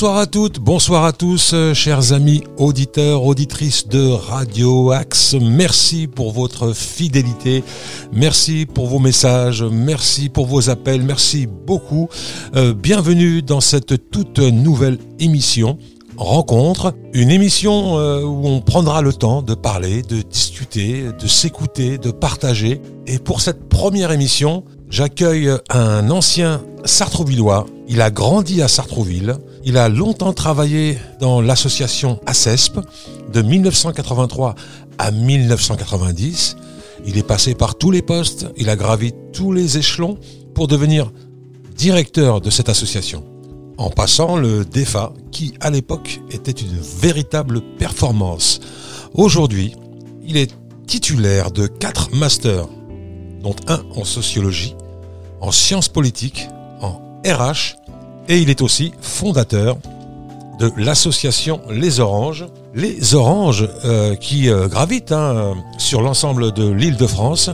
Bonsoir à toutes, bonsoir à tous, euh, chers amis auditeurs, auditrices de Radio Axe. Merci pour votre fidélité, merci pour vos messages, merci pour vos appels, merci beaucoup. Euh, bienvenue dans cette toute nouvelle émission Rencontre, une émission euh, où on prendra le temps de parler, de discuter, de s'écouter, de partager. Et pour cette première émission, j'accueille un ancien Sartrouvillois. Il a grandi à Sartrouville. Il a longtemps travaillé dans l'association ACESP de 1983 à 1990. Il est passé par tous les postes, il a gravi tous les échelons pour devenir directeur de cette association en passant le DEFA, qui à l'époque était une véritable performance. Aujourd'hui, il est titulaire de quatre masters, dont un en sociologie, en sciences politiques, en RH, et il est aussi fondateur de l'association Les Oranges. Les Oranges euh, qui euh, gravitent hein, sur l'ensemble de l'île de France,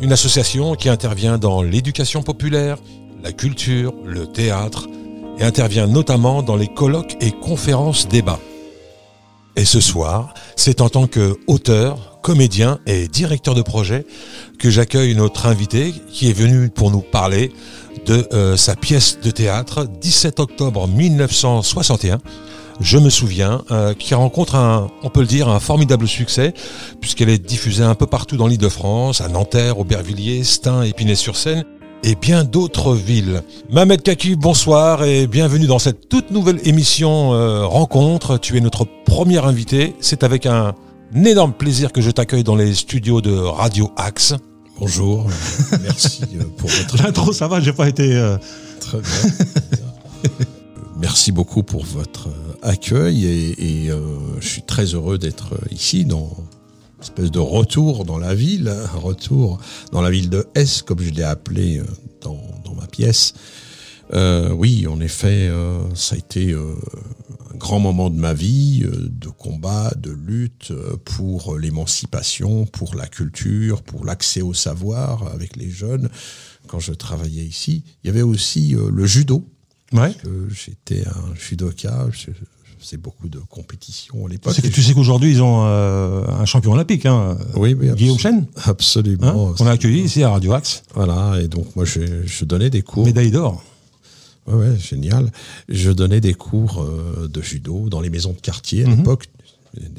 une association qui intervient dans l'éducation populaire, la culture, le théâtre, et intervient notamment dans les colloques et conférences débats. Et ce soir, c'est en tant qu'auteur, comédien et directeur de projet que j'accueille notre invité qui est venu pour nous parler de euh, sa pièce de théâtre 17 octobre 1961. Je me souviens, euh, qui rencontre un, on peut le dire, un formidable succès, puisqu'elle est diffusée un peu partout dans l'île de France, à Nanterre, Aubervilliers, Stein, Épinay-sur-Seine, et bien d'autres villes. Mamed Kaki, bonsoir et bienvenue dans cette toute nouvelle émission euh, Rencontre. Tu es notre premier invité. C'est avec un, énorme plaisir que je t'accueille dans les studios de Radio Axe. Bonjour, merci euh, pour votre intro. Ça va, j'ai pas été euh, très bien. merci beaucoup pour votre accueil et, et je suis très heureux d'être ici dans espèce de retour dans la ville, un retour dans la ville de S, comme je l'ai appelé euh, dans, dans, ma pièce. Euh, oui, en effet, euh, ça a été euh, grand moment de ma vie, euh, de combat, de lutte pour l'émancipation, pour la culture, pour l'accès au savoir avec les jeunes. Quand je travaillais ici, il y avait aussi le judo. Ouais. J'étais un judoka. Je, c'est beaucoup de compétitions à l'époque. Tu sais qu'aujourd'hui, ils ont euh, un champion olympique, hein, oui, oui, Guillaume Chen. Absolument. Hein, on a accueilli ici à Radio Axe. Voilà, et donc moi, je, je donnais des cours. Médaille d'or. Ouais, ouais, génial. Je donnais des cours euh, de judo dans les maisons de quartier à -hmm. l'époque,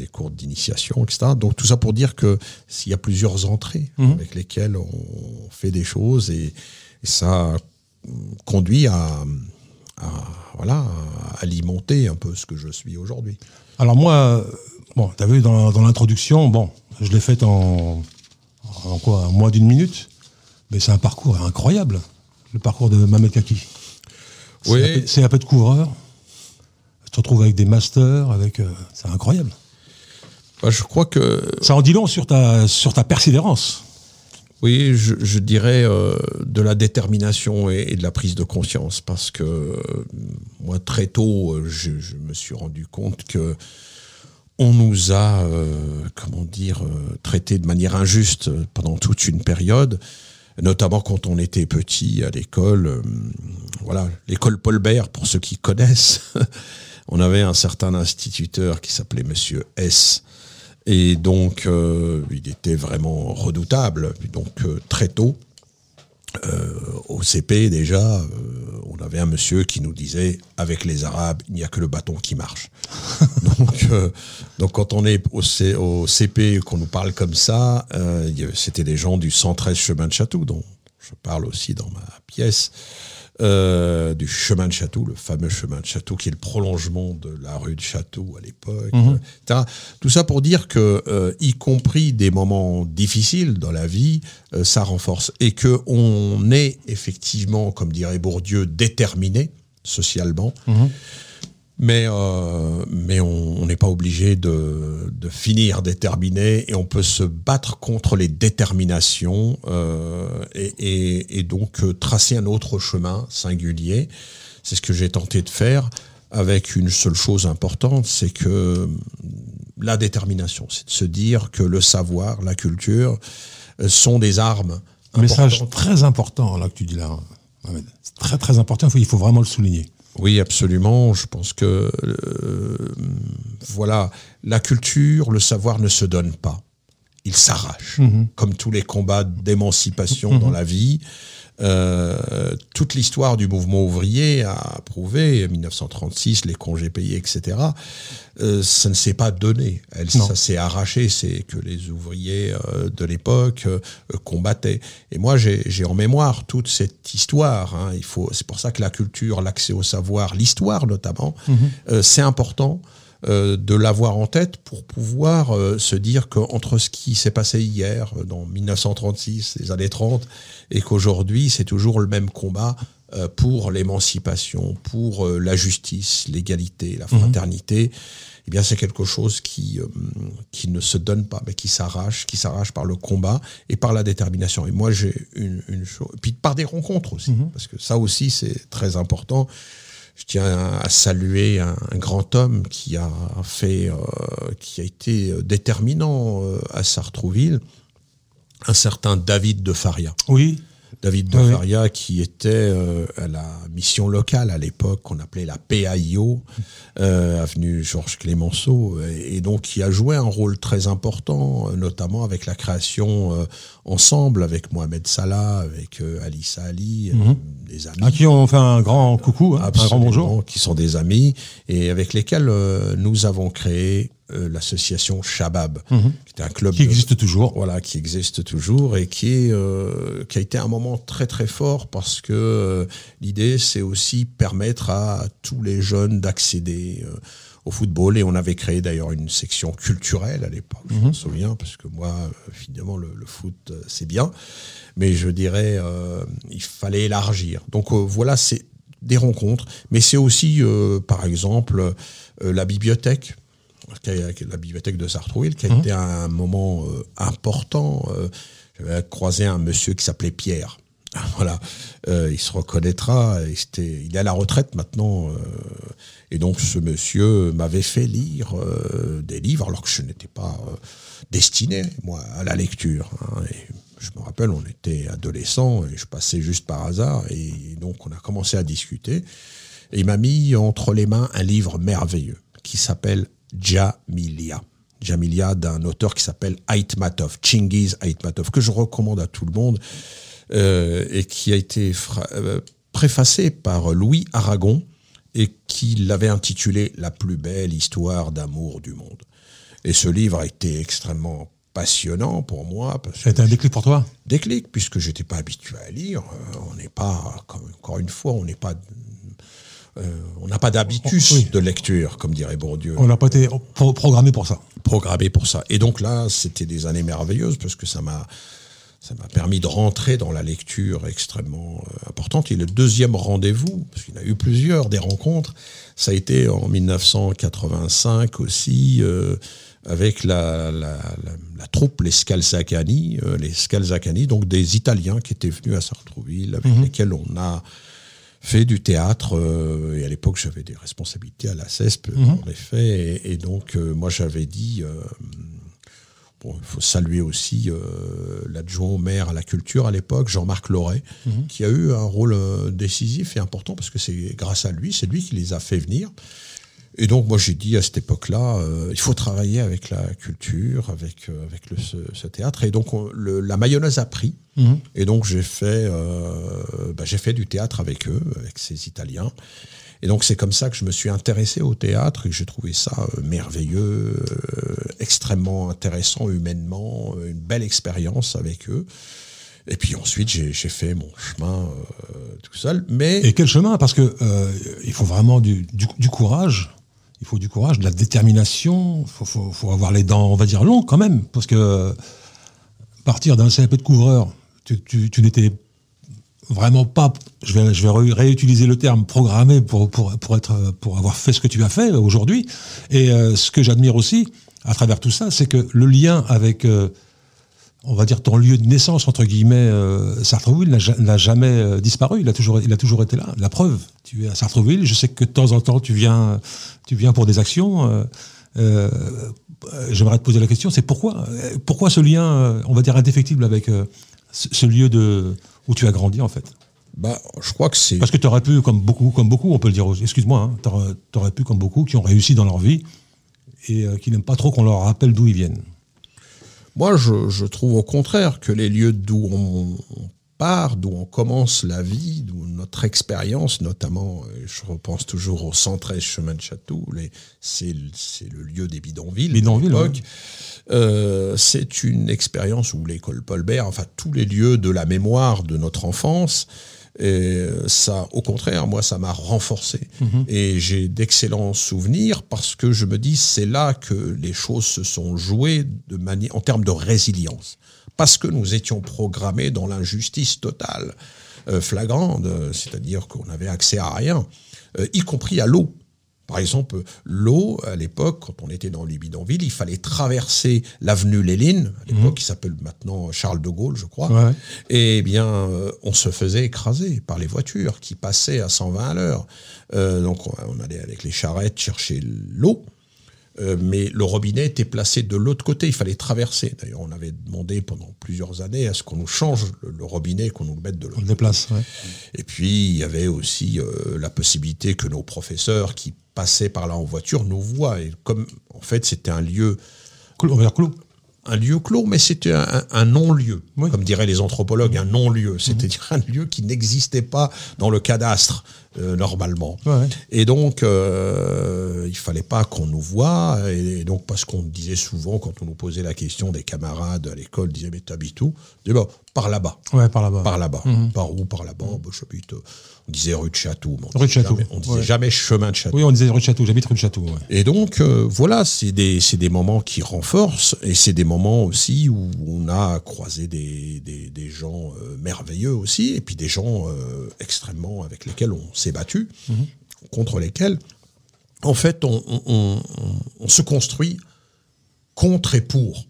des cours d'initiation, etc. Donc tout ça pour dire que s'il y a plusieurs entrées -hmm. avec lesquelles on fait des choses et, et ça conduit à, à voilà, alimenter un peu ce que je suis aujourd'hui. Alors moi, bon, tu as vu dans, dans l'introduction, bon, je l'ai faite en, en quoi, en moins d'une minute, mais c'est un parcours incroyable, le parcours de Mamed Kaki. Oui. C'est un peu de couvreur. Tu te retrouves avec des masters, avec, euh, c'est incroyable. Bah, je crois que ça en dit long sur ta sur ta persévérance. Oui, je, je dirais euh, de la détermination et, et, de la prise de conscience, parce que euh, moi très tôt, je, je, me suis rendu compte que on nous a, euh, comment dire, traité de manière injuste pendant toute une période, notamment quand on était petit à l'école. voilà, l'école Paul Bert, pour ceux qui connaissent, on avait un certain instituteur qui s'appelait Monsieur S et donc, euh, il était vraiment redoutable. Donc, euh, très tôt, euh, au CP déjà, euh, on avait un monsieur qui nous disait avec les Arabes, il n'y a que le bâton qui marche. donc, euh, donc, quand on est au, C, au CP, qu'on nous parle comme ça, c'était des gens du 113 chemin de Château, dont je parle aussi dans ma pièce. Euh, du chemin de Château, le fameux chemin de Château, qui est le prolongement de la rue de Château à l'époque, Mhm. mmh. etc. Tout ça pour dire que, euh, y compris des moments difficiles dans la vie, euh, ça renforce. Et que on est effectivement, comme dirait Bourdieu, déterminé socialement. Mmh. Mais, euh, mais on n'est pas obligé de, de, finir déterminé et on peut se battre contre les déterminations euh, et, et, et, donc euh, tracer un autre chemin singulier. C'est ce que j'ai tenté de faire avec une seule chose importante, c'est que la détermination, c'est de se dire que le savoir, la culture sont des armes. Un message très important là que tu dis là, C'est très très important, il faut vraiment le souligner. Oui, absolument. Je pense que euh, voilà, la culture, le savoir ne se donne pas. Il s'arrache, Mhm. comme tous les combats d'émancipation dans la vie. Euh, toute l'histoire du mouvement ouvrier a prouvé, 1936, les congés payés, etc. euh, ça ne s'est pas donné. Elle, Non. ça s'est arraché. C'est que les ouvriers euh, de l'époque combattaient. Et moi, j'ai en mémoire toute cette histoire. hein. Il faut. C'est pour ça que la culture, l'accès au savoir, l'histoire notamment, euh, c'est important. Euh, de l'avoir en tête pour pouvoir euh, se dire qu'entre ce qui s'est passé hier, euh, dans 1936, les années 30, et qu'aujourd'hui, c'est toujours le même combat euh, pour l'émancipation, pour la justice, l'égalité, la fraternité, eh bien, c'est quelque chose qui, qui ne se donne pas, mais qui s'arrache, qui s'arrache par le combat et par la détermination. Et moi, j'ai une, une chose, puis par des rencontres aussi, parce que ça aussi, c'est très important. Je tiens à saluer un, grand homme qui a fait, euh, qui a été déterminant euh, à Sartrouville, un certain David de Faria. Oui. David de oui. Faria, qui était euh, à la mission locale à l'époque, qu'on appelait la PAIO, euh, avenue Georges Clémenceau, et, et donc qui a joué un rôle très important, euh, notamment avec la création euh, ensemble avec Mohamed Salah, avec Alissa Ali, euh, des amis. À qui on fait un grand coucou, hein, un grand bonjour. qui sont des amis et avec lesquels nous avons créé euh, l'association Shabab, qui était un club Qui de- existe toujours. voilà, qui existe toujours et qui, est, euh, qui a été un moment très très fort parce que euh, l'idée c'est aussi permettre à tous les jeunes d'accéder au football. Et on avait créé d'ailleurs une section culturelle à l'époque, je me souviens, parce que moi, finalement, le, le foot, c'est bien, mais je dirais, euh, il fallait élargir. Donc euh, voilà, c'est des rencontres, mais c'est aussi, euh, par exemple, la bibliothèque qui a- qui est la bibliothèque de Sartrouville, qui a été un moment euh, important. Euh, J'avais croisé un monsieur qui s'appelait Pierre. Voilà, Euh, il se reconnaîtra. il est à la retraite maintenant. et donc ce monsieur m'avait fait lire des livres alors que je n'étais pas destiné moi à la lecture. hein. Et je me rappelle, on était adolescents et je passais juste par hasard et donc on a commencé à discuter. Et il m'a mis entre les mains un livre merveilleux qui s'appelle Jamilia. Jamilia d'un auteur qui s'appelle Aitmatov, Chingiz Aitmatov, que je recommande à tout le monde euh, et qui a été euh, préfacé par Louis Aragon et qui l'avait intitulé La plus belle histoire d'amour du monde. Et ce livre a été extrêmement passionnant pour moi parce été un déclic pour toi? Déclic puisque j'étais pas habitué à lire. Euh, on n'est pas, encore une fois, on n'est pas, euh, on n'a pas d'habitus Oui. de lecture, comme dirait Bourdieu, On n'a pas été pro- programmé pour ça. programmé pour ça. Et donc là, c'était des années merveilleuses parce que ça m'a, ça m'a permis de rentrer dans la lecture extrêmement euh, importante. Et le deuxième rendez-vous, parce qu'il y en a eu plusieurs des rencontres, ça a été en 1985 aussi. euh, avec la, la, la, la troupe, les Scalzacani, euh, les Scalzacani, donc des Italiens qui étaient venus à Sartrouville, avec lesquels on a fait du théâtre. euh, et à l'époque, j'avais des responsabilités à la CESP, en effet. Et, et donc, euh, moi, j'avais dit. euh, Bon, il faut saluer aussi l'adjoint au maire à la culture à l'époque, Jean-Marc Loret, qui a eu un rôle décisif et important parce que c'est grâce à lui, c'est lui qui les a fait venir. Et donc moi j'ai dit à cette époque-là, euh, il faut travailler avec la culture, avec euh, avec le, ce, ce théâtre. Et donc on- le- la mayonnaise a pris. Et donc j'ai fait euh, bah, j'ai fait du théâtre avec eux, avec ces Italiens. Et donc c'est comme ça que je me suis intéressé au théâtre et que j'ai trouvé ça merveilleux, extrêmement intéressant humainement, une belle expérience avec eux. Et puis ensuite j'ai j'ai fait mon chemin euh, tout seul. Mais Et quel chemin? Parce que euh, il faut vraiment du, du, du courage. Il faut du courage, de la détermination. Il faut, avoir les dents, on va dire, longues quand même. Parce que euh, partir d'un CAP de couvreur, tu, n'étais vraiment pas, je vais, réutiliser le terme, programmé pour, être, pour avoir fait ce que tu as fait aujourd'hui. Et euh, ce que j'admire aussi, à travers tout ça, c'est que le lien avec... euh, on va dire ton lieu de naissance entre guillemets euh, Sartreville n'a ja- n'a jamais euh, disparu il a toujours il a toujours été là la preuve tu es à Sartreville je sais que de temps en temps tu viens tu viens pour des actions euh, euh, j'aimerais te poser la question c'est pourquoi pourquoi ce lien on va dire indéfectible avec ce, ce lieu de où tu as grandi en fait? Bah, je crois que c'est. Parce que tu aurais pu, comme beaucoup, comme beaucoup, on peut le dire, excuse-moi, hein, tu aurais, pu, comme beaucoup, qui ont réussi dans leur vie et qui n'aiment pas trop qu'on leur rappelle d'où ils viennent. Moi, je, trouve au contraire que les lieux d'où on, part, d'où on commence la vie, d'où notre expérience, notamment, je repense toujours au 113 chemin de Château, c'est le lieu des bidonvilles. Bidonvilles, euh, c'est une expérience où l'école Paul Bert, enfin tous les lieux de la mémoire de notre enfance, et ça, au contraire, moi, ça m'a renforcé. Mhm. Et j'ai d'excellents souvenirs parce que je me dis, c'est là que les choses se sont jouées de manière, en termes de résilience. Parce que nous étions programmés dans l'injustice totale, euh, flagrante, c'est-à-dire qu'on n'avait accès à rien, euh, y compris à l'eau. Par exemple, l'eau, à l'époque, quand on était dans les bidonvilles, il fallait traverser l'avenue Léline, à l'époque, mhm. qui s'appelle maintenant Charles de Gaulle, je crois. Et eh bien, euh, on se faisait écraser par les voitures qui passaient à 120 à l'heure. Euh, donc, on allait avec les charrettes chercher l'eau. Euh, mais le robinet était placé de l'autre côté, il fallait traverser. D'ailleurs, on avait demandé pendant plusieurs années à ce qu'on nous change le, robinet, qu'on nous le mette de l'autre côté. déplace, Et puis, il y avait aussi la possibilité que nos professeurs qui passaient par là en voiture nous voient. Et comme, en fait, c'était un lieu... Clos, clos. Un lieu clos, mais c'était un, non-lieu, comme diraient les anthropologues, un non-lieu. C'était un lieu qui n'existait pas dans le cadastre. Euh, normalement. Et donc, euh, il fallait pas qu'on nous voie. Et, donc, parce qu'on disait souvent, quand on nous posait la question, des camarades à l'école disaient, mais t'habites où? Je bon, par là-bas. Ouais, par là-bas. Par là-bas. Mhm. Par où? Par là-bas. Bah, j'habite euh, on disait rue de Château. on rue de Château. Jamais, on disait jamais chemin de Château. Oui, on disait rue de Château. J'habite rue de Château. Et donc, euh, voilà, c'est des, des moments qui renforcent et c'est des moments aussi où on a croisé des, des, des gens euh, merveilleux aussi et puis des gens euh, extrêmement avec lesquels on s'est battu, mhm. contre lesquels, en fait, on, on, on, se construit contre et pour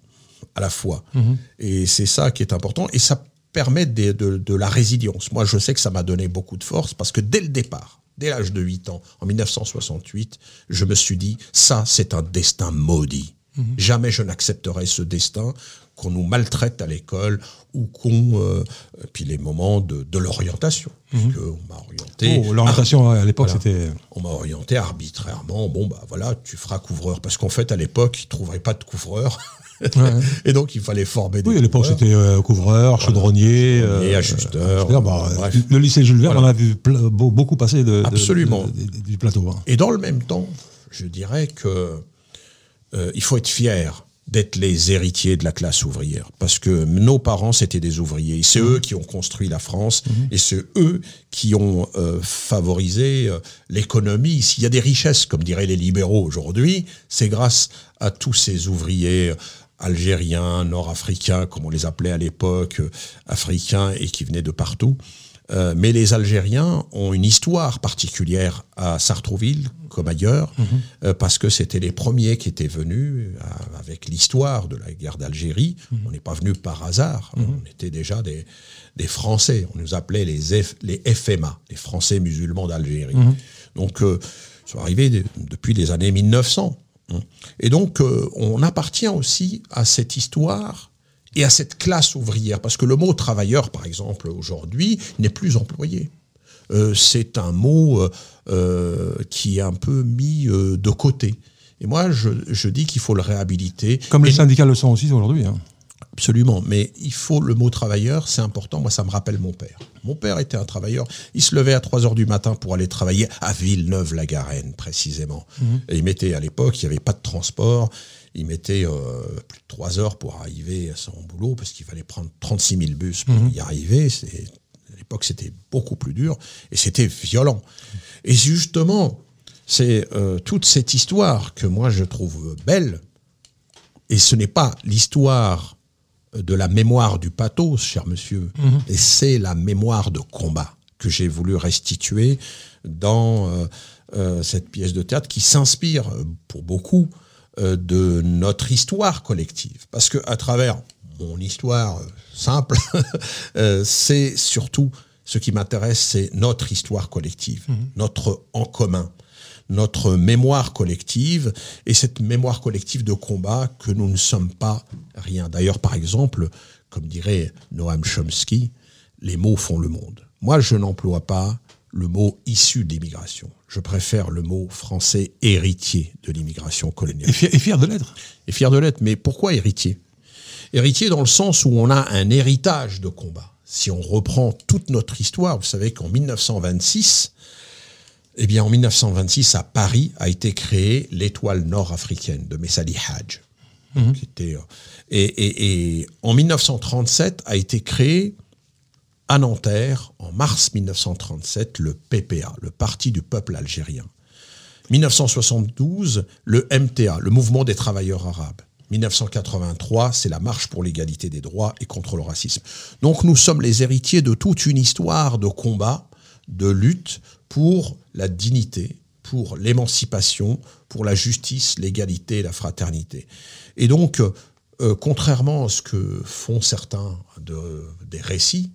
à la fois. Mhm. Et c'est ça qui est important. Et ça permettre de, de, la résilience. Moi, je sais que ça m'a donné beaucoup de force parce que dès le départ, dès l'âge de 8 ans, en 1968, je me suis dit, ça, c'est un destin maudit. Mhm. Jamais je n'accepterai ce destin qu'on nous maltraite à l'école ou qu'on euh, puis les moments de, de l'orientation mmh. on m'a orienté oh, l'orientation à l'époque c'était on m'a orienté arbitrairement bon bah voilà tu feras couvreur parce qu'en fait à l'époque ils trouveraient pas de couvreur et donc, il fallait former des Oui, à l'époque, c'était euh, couvreur, chaudronnier. Et euh, ajusteur. Bah, le lycée Jules Verne, on a vu beaucoup passer de, Absolument. du plateau. Hein. Et dans le même temps, je dirais que euh, il faut être fier d'être les héritiers de la classe ouvrière. Parce que nos parents, c'était des ouvriers. C'est eux qui ont construit la France mhm. et c'est eux qui ont favorisé l'économie. S'il y a des richesses, comme diraient les libéraux aujourd'hui, c'est grâce à tous ces ouvriers algériens, nord-africains, comme on les appelait à l'époque, euh, africains et qui venaient de partout. Euh, mais les Algériens ont une histoire particulière à Sartrouville, comme ailleurs, mhm. euh, parce que c'était les premiers qui étaient venus avec l'histoire de la guerre d'Algérie. Mhm. On n'est pas venu par hasard, mhm. on était déjà des, des, Français. On nous appelait les, les FMA, les Français musulmans d'Algérie. Donc, ils sont arrivés depuis les années 1900. Et donc, euh, on appartient aussi à cette histoire et à cette classe ouvrière, parce que le mot travailleur, par exemple, aujourd'hui, n'est plus employé. Euh, c'est un mot euh, qui est un peu mis de côté. Et moi, je, dis qu'il faut le réhabiliter. Comme les syndicats le sont aussi aujourd'hui. Hein. Absolument, mais il faut le mot travailleur, c'est important. Moi, ça me rappelle mon père. Mon père était un travailleur. Il se levait à 3 heures du matin pour aller travailler à Villeneuve-la-Garenne, précisément. Mhm. Et il mettait, à l'époque, il n'y avait pas de transport. Il mettait euh, plus de 3 heures pour arriver à son boulot parce qu'il fallait prendre 36 000 bus pour mhm. y arriver. À l'époque, c'était beaucoup plus dur et c'était violent. Et justement, c'est euh, toute cette histoire que moi je trouve belle. Et ce n'est pas l'histoire de la mémoire du pathos, cher monsieur, mhm. et c'est la mémoire de combat que j'ai voulu restituer dans euh, euh, cette pièce de théâtre qui s'inspire euh, pour beaucoup de notre histoire collective. Parce que à travers mon histoire simple, c'est surtout ce qui m'intéresse, c'est notre histoire collective, mhm. notre en commun notre mémoire collective et cette mémoire collective de combat que nous ne sommes pas rien. D'ailleurs, par exemple, comme dirait Noam Chomsky, les mots font le monde. Moi, je n'emploie pas le mot issu de l'immigration. Je préfère le mot français héritier de l'immigration coloniale. Et fier, et fier de l'être. Et fier de l'être. Mais pourquoi héritier? Héritier dans le sens où on a un héritage de combat. Si on reprend toute notre histoire, vous savez qu'en 1926, eh bien, en 1926, à Paris, a été créée l'étoile nord-africaine de Messali Hadj. Qui était, euh, et, et- et en 1937 a été créé à Nanterre, en mars 1937, le PPA, le Parti du peuple algérien. 1972, le MTA, le Mouvement des travailleurs arabes. 1983, c'est la marche pour l'égalité des droits et contre le racisme. Donc nous sommes les héritiers de toute une histoire de combat, de lutte pour la dignité, pour l'émancipation, pour la justice, l'égalité la fraternité. Et donc, euh, contrairement à ce que font certains de- des récits,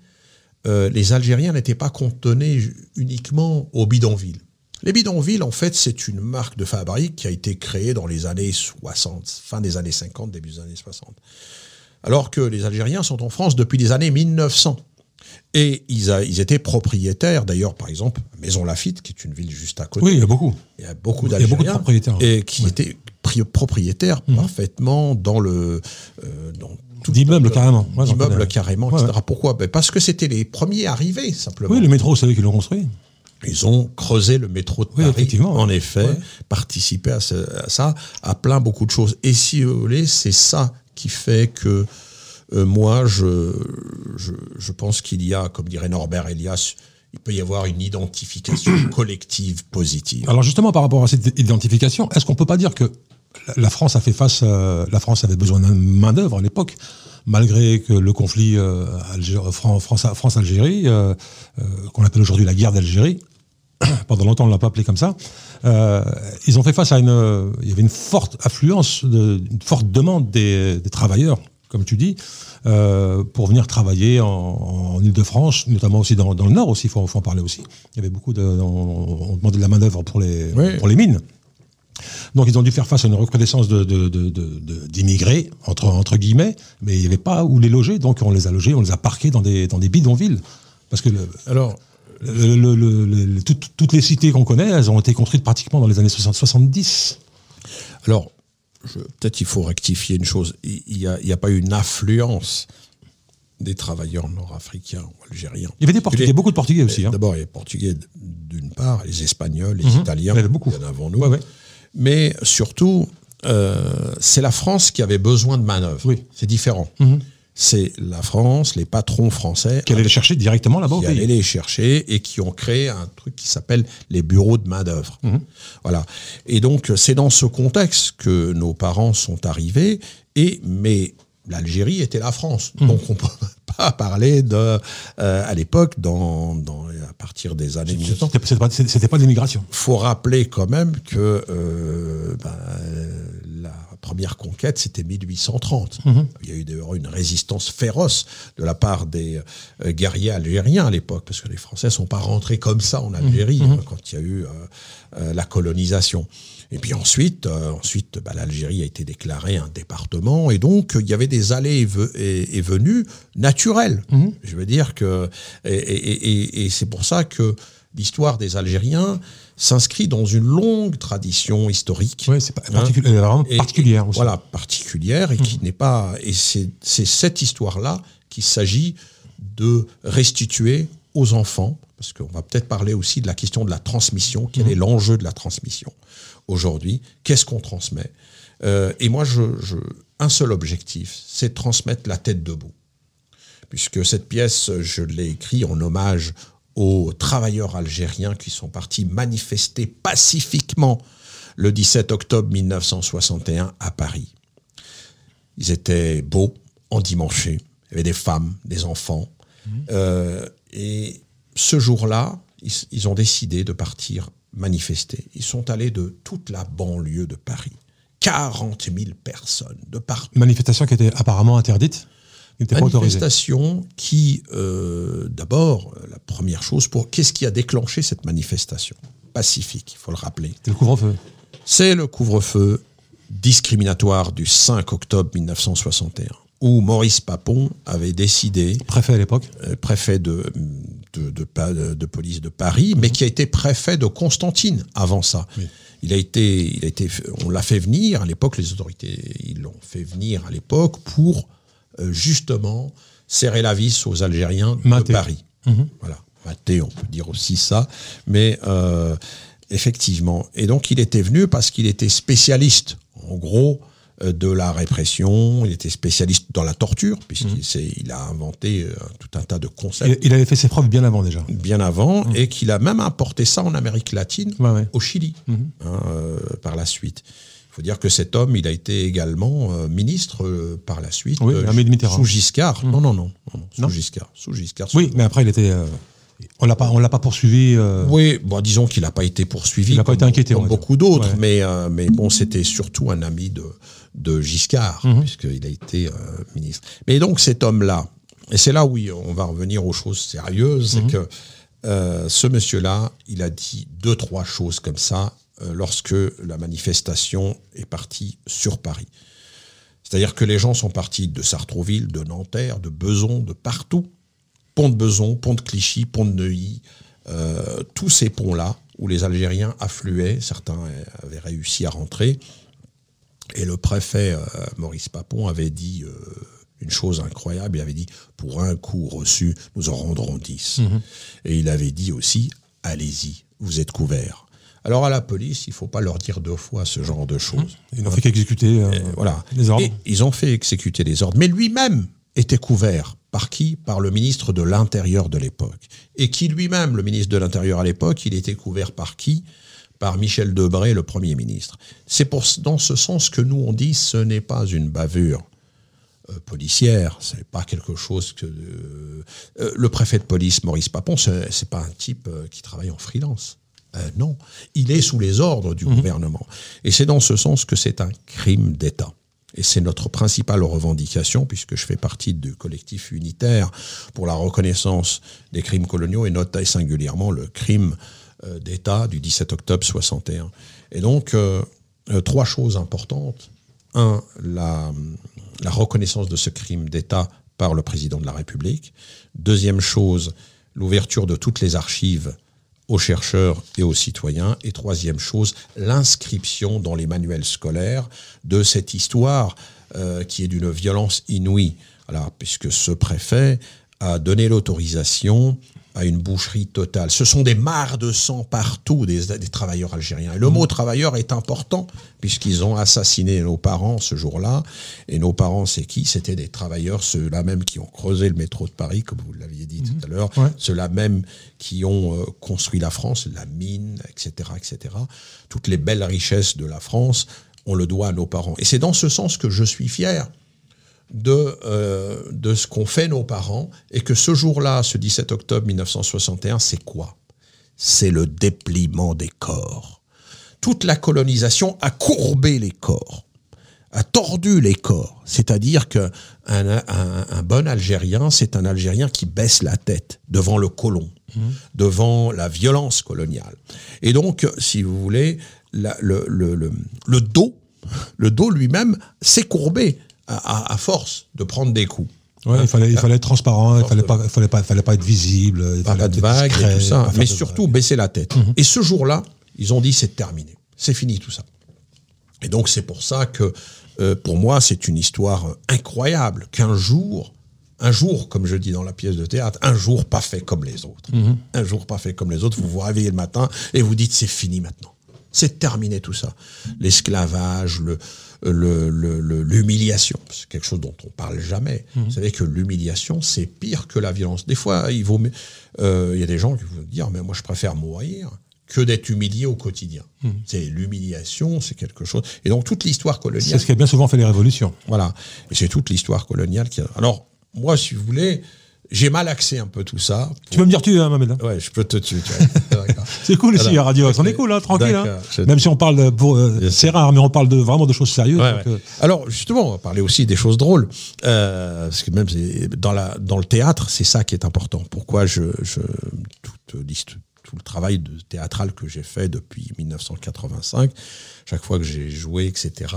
euh, les Algériens n'étaient pas cantonnés uniquement aux bidonvilles. Les bidonvilles, en fait, c'est une marque de fabrique qui a été créée dans les années 60, fin des années 50, début des années 60. Alors que les Algériens sont en France depuis les années 1900. Et ils, a- ils étaient propriétaires, d'ailleurs, par exemple, Maison Lafitte, qui est une ville juste à côté. Oui, il y a beaucoup. Il y a beaucoup Il y a beaucoup de d'Algériens propriétaires. et qui Ouais. étaient pri- propriétaires Mhm. parfaitement dans le euh, dans tout- D'immeubles, carrément. Ouais, d'immeubles carrément, Ouais, etc. Pourquoi? Ben, Parce que c'était les premiers arrivés simplement. Oui, le métro, c'est eux qui l'ont construit. Ils ont creusé le métro de Oui, Paris, effectivement. en effet, participé à, ce- à ça, à plein beaucoup de choses. Et si vous voulez, c'est ça qui fait que euh, moi, je, je, je pense qu'il y a, comme dirait Norbert Elias, il peut y avoir une identification collective positive. Alors justement, par rapport à cette identification, est-ce qu'on peut pas dire que la- France a fait face, euh, la France avait besoin de main d'œuvre à l'époque, malgré que le conflit euh, Algé- Fran- France- France-Algérie, euh, qu'on appelle aujourd'hui la guerre d'Algérie, pendant longtemps on l'a pas appelé comme ça, euh, ils ont fait face à une, il y avait une forte affluence, de, une forte demande des, des travailleurs, comme tu dis, euh, pour venir travailler en, en Ile-de-France, notamment aussi dans, dans le Nord aussi, il faut, faut en parler aussi. Il y avait beaucoup de, on, on demandait de la main d'œuvre pour les, Oui. pour les mines. Donc ils ont dû faire face à une recrudescence de, de- de- d'immigrés, entre, entre guillemets, mais il n'y avait pas où les loger, donc on les a logés, on les a parqués dans des, dans des bidonvilles. Parce que le- Alors, le- le- toutes, les cités qu'on connaît, elles ont été construites pratiquement dans les années 60 70. Alors, peut-être il faut rectifier une chose. Il n'y a, pas eu une affluence des travailleurs nord-africains ou algériens. Il y avait des Portugais, Les- beaucoup de Portugais aussi. hein. D'abord, il y a les Portugais d'une part, les Espagnols, les Mhm. Italiens, Il y en avait beaucoup. avant nous. Ouais, ouais. Mais surtout, euh, c'est la France qui avait besoin de manœuvres. Oui. C'est différent. Mhm. C'est la France, les patrons français Qui allaient les chercher directement là-bas qui allaient les chercher et qui ont créé un truc qui s'appelle les bureaux de main-d'œuvre. Mhm. Voilà. Et donc, c'est dans ce contexte que nos parents sont arrivés. Et, mais l'Algérie était la France. Mhm. Donc, on peut pas parler de, euh, à l'époque, dans, dans, à partir des années 1900. C'était pas, pas de l'immigration. faut rappeler quand même que euh, ben, euh, la première conquête, c'était 1830. Mhm. Il y a eu d'ailleurs une résistance féroce de la part des euh, guerriers algériens à l'époque, parce que les Français sont pas rentrés comme ça en Algérie Mhm. hein, quand il y a eu euh, euh, la colonisation. Et puis ensuite, euh, ensuite, bah, l'Algérie a été déclarée un département, et donc il y avait des allées et, ve- et- et venues naturelles. Mhm. Je veux dire que, et c'est pour ça que l'histoire des Algériens s'inscrit dans une longue tradition historique. Oui, c'est pas particuli- Et- particulière et- aussi. Voilà, particulière et qui n'est pas. Et c'est cette histoire-là qu'il s'agit de restituer aux enfants, parce qu'on va peut-être parler aussi de la question de la transmission. Quel est l'enjeu de la transmission aujourd'hui Qu'est-ce qu'on transmet Euh, Et moi, je, je- un seul objectif, c'est de transmettre la tête debout. Puisque cette pièce, je l'ai écrite en hommage aux travailleurs algériens qui sont partis manifester pacifiquement le 17 octobre 1961 à Paris. Ils étaient beaux, endimanchés, il y avait des femmes, des enfants. Euh, et ce jour-là, ils, ils ont décidé de partir manifester. Ils sont allés de toute la banlieue de Paris. 40 000 personnes de partout. Manifestation qui était apparemment interdite, pas autorisée. Manifestation qui, euh, d'abord, euh, la première chose, pour qu'est-ce qui a déclenché cette manifestation pacifique, il faut le rappeler? C'était le couvre-feu. C'est le couvre-feu discriminatoire du 5 octobre 1961, où Maurice Papon avait décidé, Préfet à l'époque. euh, préfet de, de, de, de, police de Paris, mais qui a été préfet de Constantine avant ça. Il a été, il a été, on l'a fait venir à l'époque, les autorités, ils l'ont fait venir à l'époque pour justement serrer la vis aux Algériens de Paris. Mhm. Voilà, Maté, on peut dire aussi ça, mais euh, effectivement. Et donc il était venu parce qu'il était spécialiste, en gros, euh, de la répression, il était spécialiste dans la torture, puisqu'il mmh. il a inventé euh, tout un tas de concepts. Il, avait fait ses preuves bien avant déjà. Bien avant, mmh. et qu'il a même importé ça en Amérique latine, au Chili, mmh. hein, euh, par la suite. Faut dire que cet homme, il a été également ministre par la suite, oui, sous Giscard. Non, non, non, sous Giscard. Sous Giscard. oui, mais après, il était... On l'a pas, on l'a pas poursuivi. Euh, oui, bon, disons qu'il n'a pas été poursuivi. Il n'a pas été inquiété. Comme beaucoup d'autres, mais euh, mais bon, c'était surtout un ami de de Giscard mhm. puisqu'il a été euh, ministre. Mais donc cet homme-là, et c'est là où on va revenir aux choses sérieuses, c'est mhm. que ce monsieur-là, il a dit deux trois choses comme ça lorsque la manifestation est partie sur Paris. C'est-à-dire que les gens sont partis de Sartrouville, de Nanterre, de Beson, de partout pont de Beson, pont de Clichy, pont de Neuilly, euh, tous ces ponts-là où les Algériens affluaient, certains avaient réussi à rentrer. Et le préfet euh, Maurice Papon avait dit euh, une chose incroyable, il avait dit, pour un coup reçu, nous en rendrons dix. Mhm. Et il avait dit aussi, allez-y, vous êtes couverts. Alors à la police, il ne faut pas leur dire deux fois ce genre de choses. Ils n'ont fait qu'exécuter voilà. les ordres. ils ont fait exécuter les ordres. Mais lui-même était couvert par qui? Par le ministre de l'Intérieur de l'époque. Et qui lui-même, le ministre de l'Intérieur à l'époque, il était couvert par qui? Par Michel Debré, le Premier ministre. C'est dans ce sens que nous on dit ce n'est pas une bavure euh, policière, c'est pas quelque chose que euh, euh, le préfet de police Maurice Papon, c'est pas un type qui travaille en freelance. Non, il est sous les ordres du mmh. gouvernement. Et c'est dans ce sens que c'est un crime d'État et c'est notre principale revendication, puisque je fais partie du collectif unitaire pour la reconnaissance des crimes coloniaux, et note singulièrement le crime euh, d'État du 17 octobre 61. Et donc, euh, euh, trois choses importantes. Un, la, la reconnaissance de ce crime d'État par le président de la République. Deuxième chose, l'ouverture de toutes les archives aux chercheurs et aux citoyens. Et troisième chose, l'inscription dans les manuels scolaires de cette histoire euh, qui est d'une violence inouïe. Alors, puisque ce préfet a donné l'autorisation à une boucherie totale. Ce sont des mares de sang partout des, travailleurs algériens. Et le mot travailleur est important puisqu'ils ont assassiné nos parents ce jour-là. Et nos parents, c'est qui? C'était des travailleurs, ceux-là même qui ont creusé le métro de Paris, comme vous l'aviez dit tout à l'heure, ceux-là même qui ont euh, construit la France, la mine, etc., etc. Toutes les belles richesses de la France, on le doit à nos parents. Et c'est dans ce sens que je suis fier de, euh, de ce qu'ont fait nos parents et que ce jour-là, ce 17 octobre 1961, c'est quoi? C'est le dépliement des corps. Toute la colonisation a courbé les corps, a tordu les corps. C'est-à-dire qu'un un, bon Algérien, c'est un Algérien qui baisse la tête devant le colon, mmh. devant la violence coloniale. Et donc, si vous voulez, le, le, le dos, le dos lui-même s'est courbé à, force de prendre des coups. il, fallait, il fallait être transparent, il fallait pas, fallait pas, fallait pas être visible, pas, pas de vagues et tout ça, mais surtout baisser la tête. Mhm. Et ce jour-là, ils ont dit c'est terminé, c'est fini tout ça. Et donc c'est pour ça que euh, pour moi c'est une histoire incroyable qu'un jour, un jour comme je dis dans la pièce de théâtre, un jour pas fait comme les autres, mhm. un jour pas fait comme les autres, vous vous réveillez le matin et vous dites c'est fini maintenant, c'est terminé tout ça, l'esclavage, le l'humiliation. C'est quelque chose dont on parle jamais. Mhm. Vous savez que l'humiliation, c'est pire que la violence. Des fois, il vaut, euh, il y a des gens qui vont dire, mais moi, je préfère mourir que d'être humilié au quotidien. Mhm. C'est l'humiliation, c'est quelque chose. Et donc toute l'histoire coloniale. C'est ce qui a bien souvent fait les révolutions. Voilà. Et c'est toute l'histoire coloniale qui. A... Alors moi, si vous voulez, j'ai mal axé un peu tout ça. Tu peux me dire tu, hein, Mohamed Ouais, je peux te tuer. c'est cool ici, la radio. On est cool, hein, tranquille. Hein. Même si on parle, pour, euh, c'est rare, mais on parle de, vraiment de choses sérieuses. Euh. Alors, justement, on va parler aussi des choses drôles. Euh, parce que même dans, la, dans le théâtre, c'est ça qui est important. Pourquoi je, je tout, tout le travail de théâtral que j'ai fait depuis 1985, chaque fois que j'ai joué, etc.,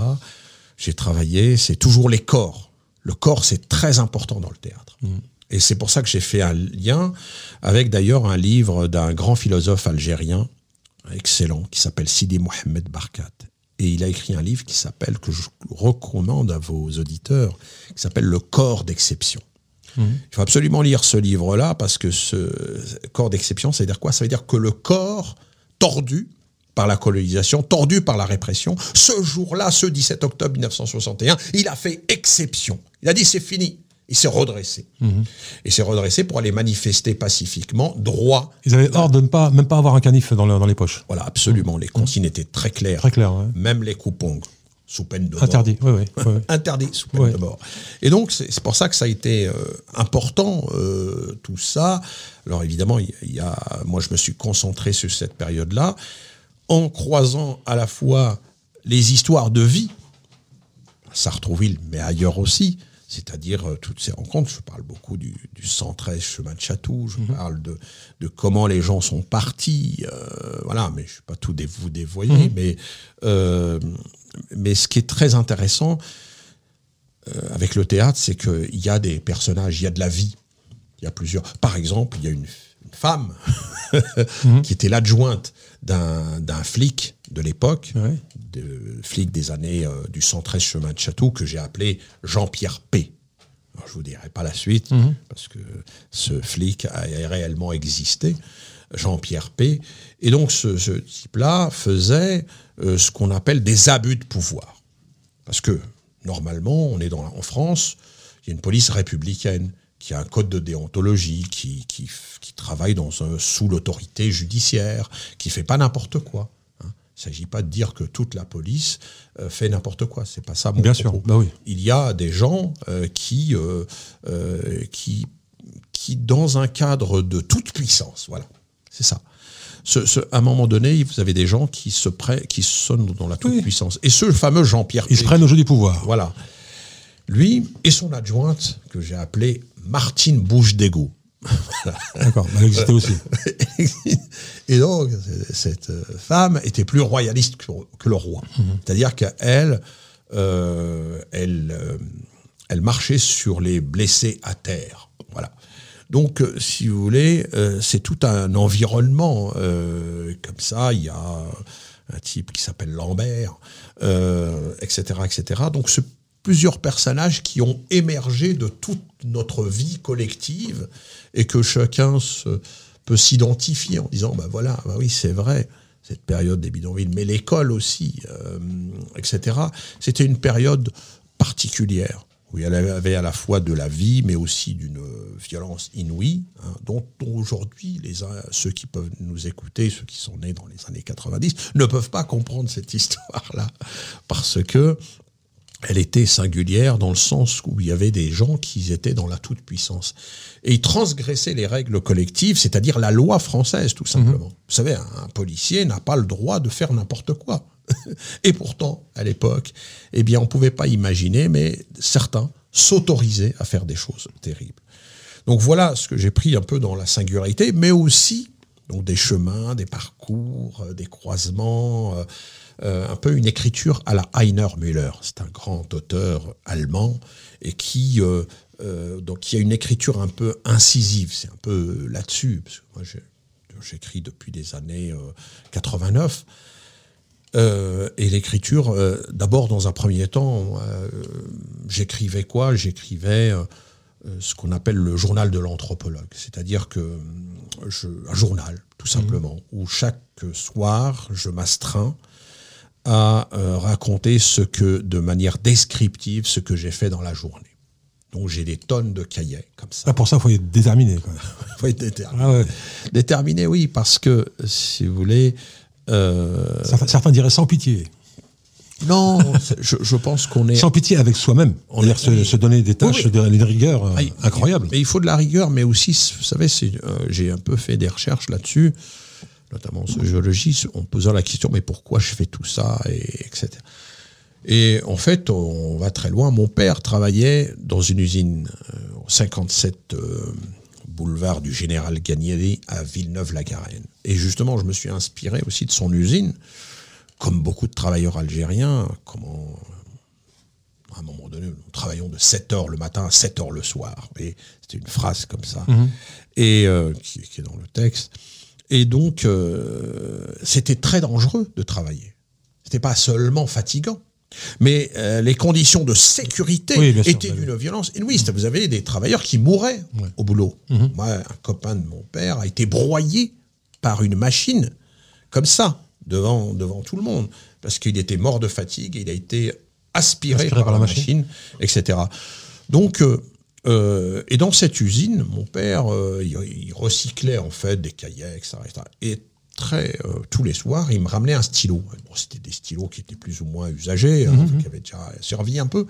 j'ai travaillé, c'est toujours les corps. Le corps, c'est très important dans le théâtre. Mmh Et c'est pour ça que j'ai fait un lien avec d'ailleurs un livre d'un grand philosophe algérien, excellent, qui s'appelle Sidi Mohamed Barkat. Et il a écrit un livre qui s'appelle, que je recommande à vos auditeurs, qui s'appelle Le corps d'exception. Il faut absolument lire ce livre-là parce que ce corps d'exception, ça veut dire quoi? Ça veut dire que le corps tordu par la colonisation, tordu par la répression, ce jour-là, ce 17 octobre 1961, il a fait exception. Il a dit c'est fini. Il s'est redressé. Il s'est redressé pour aller manifester pacifiquement, droit. Ils avaient ordre de ne pas, même pas avoir un canif dans, le- dans les poches. Voilà, absolument. Les consignes étaient très claires. Très clair, ouais. Même les coupons, sous peine de mort. Interdit, oui, oui. interdit sous peine de mort. Et donc, c'est pour ça que ça a été euh, important, euh, tout ça. Alors, évidemment, il y, a, moi, je me suis concentré sur cette période-là, en croisant à la fois les histoires de vie, à Sartrouville, mais ailleurs aussi, c'est-à-dire euh, toutes ces rencontres. Je parle beaucoup du, du 113 chemin de Chatou, je parle de, de comment les gens sont partis, euh, voilà, mais je ne vais pas tout dé- vous dévoiler, mais, euh, mais ce qui est très intéressant avec le théâtre, c'est qu'il y a des personnages, il y a de la vie, il y a plusieurs. Par exemple, il y a une, femme qui était l'adjointe d'un flic de l'époque, Ouais. de flic des années euh, du 113 chemin de Château, que j'ai appelé Jean-Pierre P. Alors, je vous dirai pas la suite, parce que ce flic a, a réellement existé, Jean-Pierre P. Et donc, ce, ce type-là faisait euh, ce qu'on appelle des abus de pouvoir. Parce que, normalement, on est dans, en France, il y a une police républicaine qui a un code de déontologie, qui, qui, qui travaille dans un- sous l'autorité judiciaire, qui fait pas n'importe quoi. hein. Il ne s'agit pas de dire que toute la police euh, fait n'importe quoi. C'est pas ça mon Bien propos. sûr, bah oui. Il y a des gens euh, qui, euh, qui, qui, dans un cadre de toute puissance, voilà, c'est ça. Ce, ce- à un moment donné, vous avez des gens qui se qui sonnent dans la toute Oui. puissance. Et ce fameux Jean-Pierre Ils se prennent au jeu du pouvoir. voilà. Lui et son adjointe, que j'ai appelée Martine Bouche d'égout. D'accord, elle existait aussi. et donc, cette femme était plus royaliste que, le roi. C'est-à-dire qu'elle, euh, elle, euh, elle marchait sur les blessés à terre. Voilà. Donc, euh, si vous voulez, euh, c'est tout un environnement euh, comme ça. Il y a un type qui s'appelle Lambert, euh, etc., etc. Donc, c'est plusieurs personnages qui ont émergé de toute notre vie collective et que chacun peut s'identifier en disant, bah voilà, bah oui, c'est vrai, cette période des bidonvilles, mais l'école aussi, euh, etc. C'était une période particulière où il y avait à la fois de la vie, mais aussi d'une violence inouïe, hein, dont aujourd'hui, les ceux qui peuvent nous écouter, ceux qui sont nés dans les années 90, ne peuvent pas comprendre cette histoire-là, parce que elle était singulière dans le sens où il y avait des gens qui étaient dans la toute-puissance. Et ils transgressaient les règles collectives, c'est-à-dire la loi française, tout simplement. Vous savez, un, un policier n'a pas le droit de faire n'importe quoi. Et pourtant, à l'époque, eh bien, on ne pouvait pas imaginer, mais certains s'autorisaient à faire des choses terribles. Donc voilà ce que j'ai pris un peu dans la singularité, mais aussi donc des chemins, des parcours, euh, des croisements, euh, euh, un peu une écriture à la Heiner Müller. C'est un grand auteur allemand et qui euh, euh, donc il y a une écriture un peu incisive. C'est un peu là-dessus parce que moi j'écris depuis des années euh, 89. Euh, et l'écriture, d'abord dans un premier temps, j'écrivais quoi? J'écrivais ce qu'on appelle le journal de l'anthropologue, c'est-à-dire que je, un journal, tout simplement, où chaque soir je m'astreins à euh, raconter ce que, de manière descriptive, ce que j'ai fait dans la journée. Donc j'ai des tonnes de cahiers comme ça. Ah, pour ça, il faut être déterminé. Même. Faut être déterminé. Ah ouais. Déterminé, oui, parce que si vous voulez. euh, Certains, certains diraient sans pitié. non, je, je pense qu'on est. Sans pitié avec soi-même. On est- se, se donner des tâches, Oui, des rigueurs euh, Ah, il- incroyables. Mais il faut de la rigueur, mais aussi, vous savez, euh, j'ai un peu fait des recherches là-dessus, notamment en sociologie, en posant la question, mais pourquoi je fais tout ça, et, etc. Et en fait, on va très loin. Mon père travaillait dans une usine euh, au 57 euh, boulevard du Général Gagnieri à Villeneuve-la-Garenne. Et justement, je me suis inspiré aussi de son usine, comme beaucoup de travailleurs algériens, comment à un moment donné, on travaille travaillons de 7 heures le matin à 7 heures le soir. Et c'était une phrase comme ça, et euh, qui, qui est dans le texte. Et donc, euh, c'était très dangereux de travailler. C'était pas seulement fatigant, mais euh, les conditions de sécurité Oui, bien sûr, étaient bah d'une violence. Et oui, c'est- vous avez des travailleurs qui mouraient au boulot. Moi, un copain de mon père a été broyé par une machine, comme ça, devant, devant tout le monde, parce qu'il était mort de fatigue et il a été aspiré, par, la machine, etc. Donc, euh, euh, et dans cette usine, mon père, euh, il, il recyclait en fait des cahiers, etc. Et très, euh, tous les soirs, il me ramenait un stylo. Bon, c'était des stylos qui étaient plus ou moins usagés, hein, qui avaient déjà servi un peu.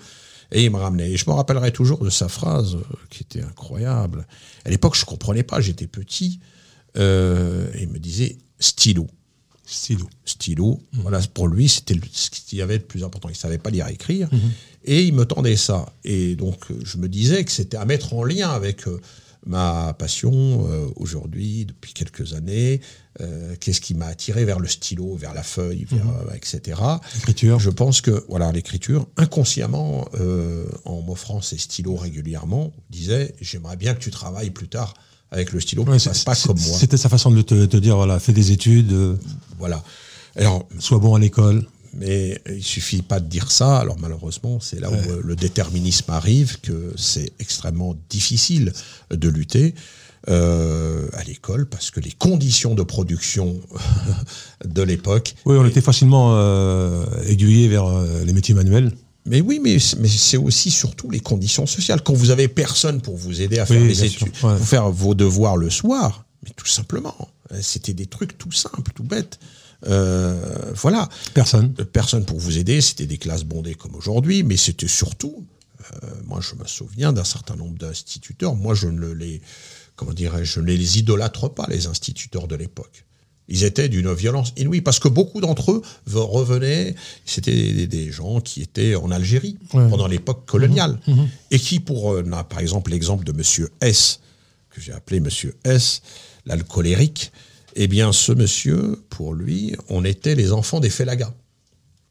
Et il me ramenait. Et je me rappellerai toujours de sa phrase qui était incroyable. À l'époque, je comprenais pas, j'étais petit. Et il me disait stylo Stylo. stylo. Voilà, pour lui, c'était ce qu'il y avait de plus important. Il savait pas lire et écrire. Et il me tendait ça. Et donc, je me disais que c'était à mettre en lien avec euh, ma passion euh, aujourd'hui, depuis quelques années. Euh, Qu'est-ce qui m'a attiré vers le stylo, vers la feuille, vers, euh, etc. Écriture. Je pense que, voilà, l'écriture, inconsciemment, en m'offrant ces stylos régulièrement, disait J'aimerais bien que tu travailles plus tard avec le stylo, que Ouais, fasses c'est- pas comme moi. C'était sa façon de te, te dire voilà, fais des études, Voilà. Alors, sois bon à l'école. Mais il suffit pas de dire ça. Alors malheureusement, c'est là où euh, le déterminisme arrive, que c'est extrêmement difficile de lutter euh, à l'école parce que les conditions de production de l'époque. Oui, on était facilement euh, aiguillé vers euh, les métiers manuels. Mais oui, mais, mais c'est aussi surtout les conditions sociales. Quand vous avez personne pour vous aider à faire Oui, les bien études, sûr, ouais. pour faire vos devoirs le soir, mais tout simplement, euh, c'était des trucs tout simples, tout bêtes. Euh, voilà. Personne. Euh, personne pour vous aider, c'était des classes bondées comme aujourd'hui, mais c'était surtout, euh, moi je me souviens d'un certain nombre d'instituteurs, moi je ne les, comment dirais-je, je ne les idolâtre pas, les instituteurs de l'époque. Ils étaient d'une violence inouïe, parce que beaucoup d'entre eux ve- revenaient, c'était des, gens qui étaient en Algérie Ouais. pendant l'époque coloniale, et qui, pour, euh, par exemple, l'exemple de Monsieur S, que j'ai appelé Monsieur S, l'alcoolérique, eh bien, ce monsieur, pour lui, on était les enfants des félagas.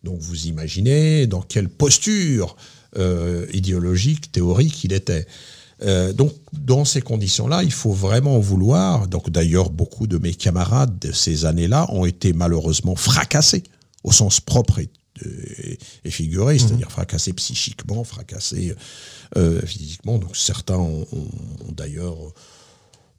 Donc vous imaginez dans quelle posture euh, idéologique, théorique il était. Euh, donc dans ces conditions-là, il faut vraiment vouloir. Donc d'ailleurs, beaucoup de mes camarades de ces années-là ont été malheureusement fracassés au sens propre et, et- et figuré, c'est-à-dire fracassés psychiquement, fracassés euh, physiquement. Donc certains ont, ont- ont d'ailleurs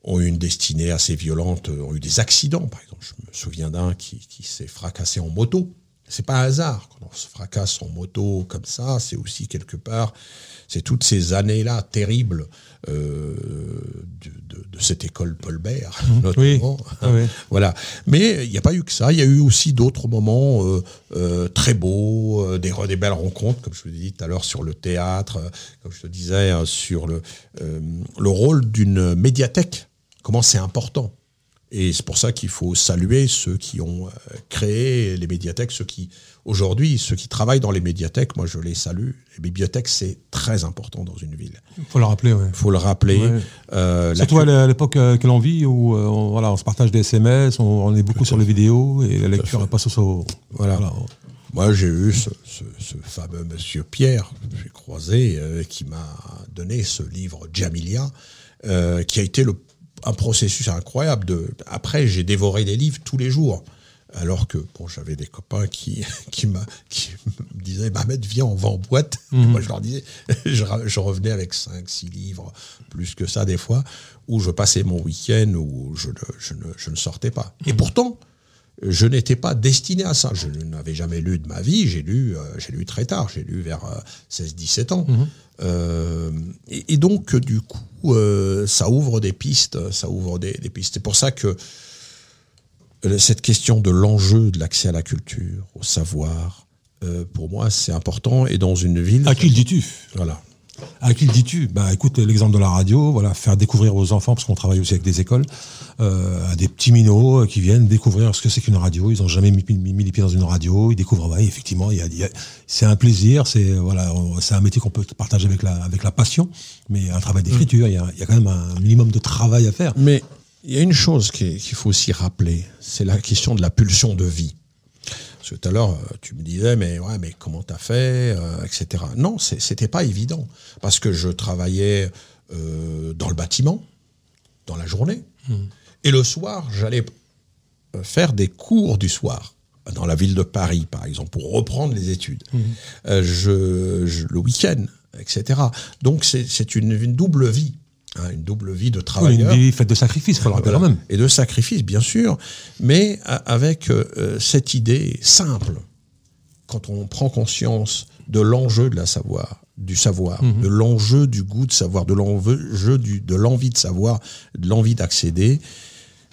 ont eu une destinée assez violente, euh, ont eu des accidents, par exemple. Je me souviens d'un qui, qui s'est fracassé en moto. C'est pas un hasard quand on se fracasse en moto comme ça. C'est aussi quelque part, c'est toutes ces années-là terribles euh, de, de- de cette école Paul Bert, notamment. Ah oui. Voilà. Mais il n'y a pas eu que ça. Il y a eu aussi d'autres moments euh, euh, très beaux, des, belles rencontres, comme je vous l'ai dit tout à l'heure sur le théâtre, comme je te disais, euh, sur le, le rôle d'une médiathèque. Comment c'est important. Et c'est pour ça qu'il faut saluer ceux qui ont euh, créé les médiathèques, ceux qui, aujourd'hui, ceux qui travaillent dans les médiathèques, moi je les salue. Les bibliothèques, c'est très important dans une ville. Il faut le rappeler. Ouais. Il faut le rappeler. Ouais. Euh, la à l'époque euh, que l'on vit, où euh, on, voilà, on se partage des SMS, on, on est beaucoup sur les vidéos et la lecture est pas sur au- Voilà. Moi, j'ai eu ce, ce- ce fameux monsieur Pierre, que j'ai croisé, euh, qui m'a donné ce livre Jamilia, euh, qui a été le, un processus incroyable. De, après, j'ai dévoré des livres tous les jours. Alors que bon, j'avais des copains qui, qui, m'a- qui me disaient Mohamed, viens, on va en boîte. Moi, je leur disais, je, revenais avec 5, 6 livres, plus que ça des fois, où je passais mon week-end, où je, ne- je ne, je ne sortais pas. Et pourtant, je n'étais pas destiné à ça. Je n'avais jamais lu de ma vie. J'ai lu, euh, j'ai lu très tard. J'ai lu vers 16-17 ans. Euh, et, et donc, du coup, euh, ça ouvre des pistes. Ça ouvre des, des pistes. C'est pour ça que euh, cette question de l'enjeu de l'accès à la culture, au savoir, euh, pour moi, c'est important. Et dans une ville, À qui le dis-tu? Voilà. À qui le dis-tu Bah, écoute l'exemple de la radio, voilà, faire découvrir aux enfants, parce qu'on travaille aussi avec des écoles, euh, à des petits minots euh, qui viennent découvrir ce que c'est qu'une radio. Ils n'ont jamais mis, les pieds dans une radio. Ils découvrent, ouais, effectivement, c'est un plaisir, c'est voilà, un métier qu'on peut partager avec la, avec la passion, mais un travail d'écriture, il y, y a quand même un minimum de travail à faire. Mais il y a une chose qu'il faut aussi rappeler, c'est la question de la pulsion de vie. Parce Parce que tout à l'heure, tu me disais, mais ouais, mais comment t'as fait, etc. Non, c'était pas évident parce que je travaillais dans le bâtiment, dans la journée, mmh. et le soir, j'allais faire des cours du soir dans la ville de Paris, par exemple, pour reprendre les études. Mmh. Euh, je, le week-end, etc. Donc c'est une, double vie. Hein, une double vie de travailleur. une vie faite de sacrifices, il faut le rappeler quand même. Et de sacrifices, bien sûr, mais avec euh, cette idée simple, quand on prend conscience de l'enjeu de la savoir, du savoir, mmh. de l'enjeu du goût de savoir, de l'enjeu de l'envie de savoir, de l'envie d'accéder,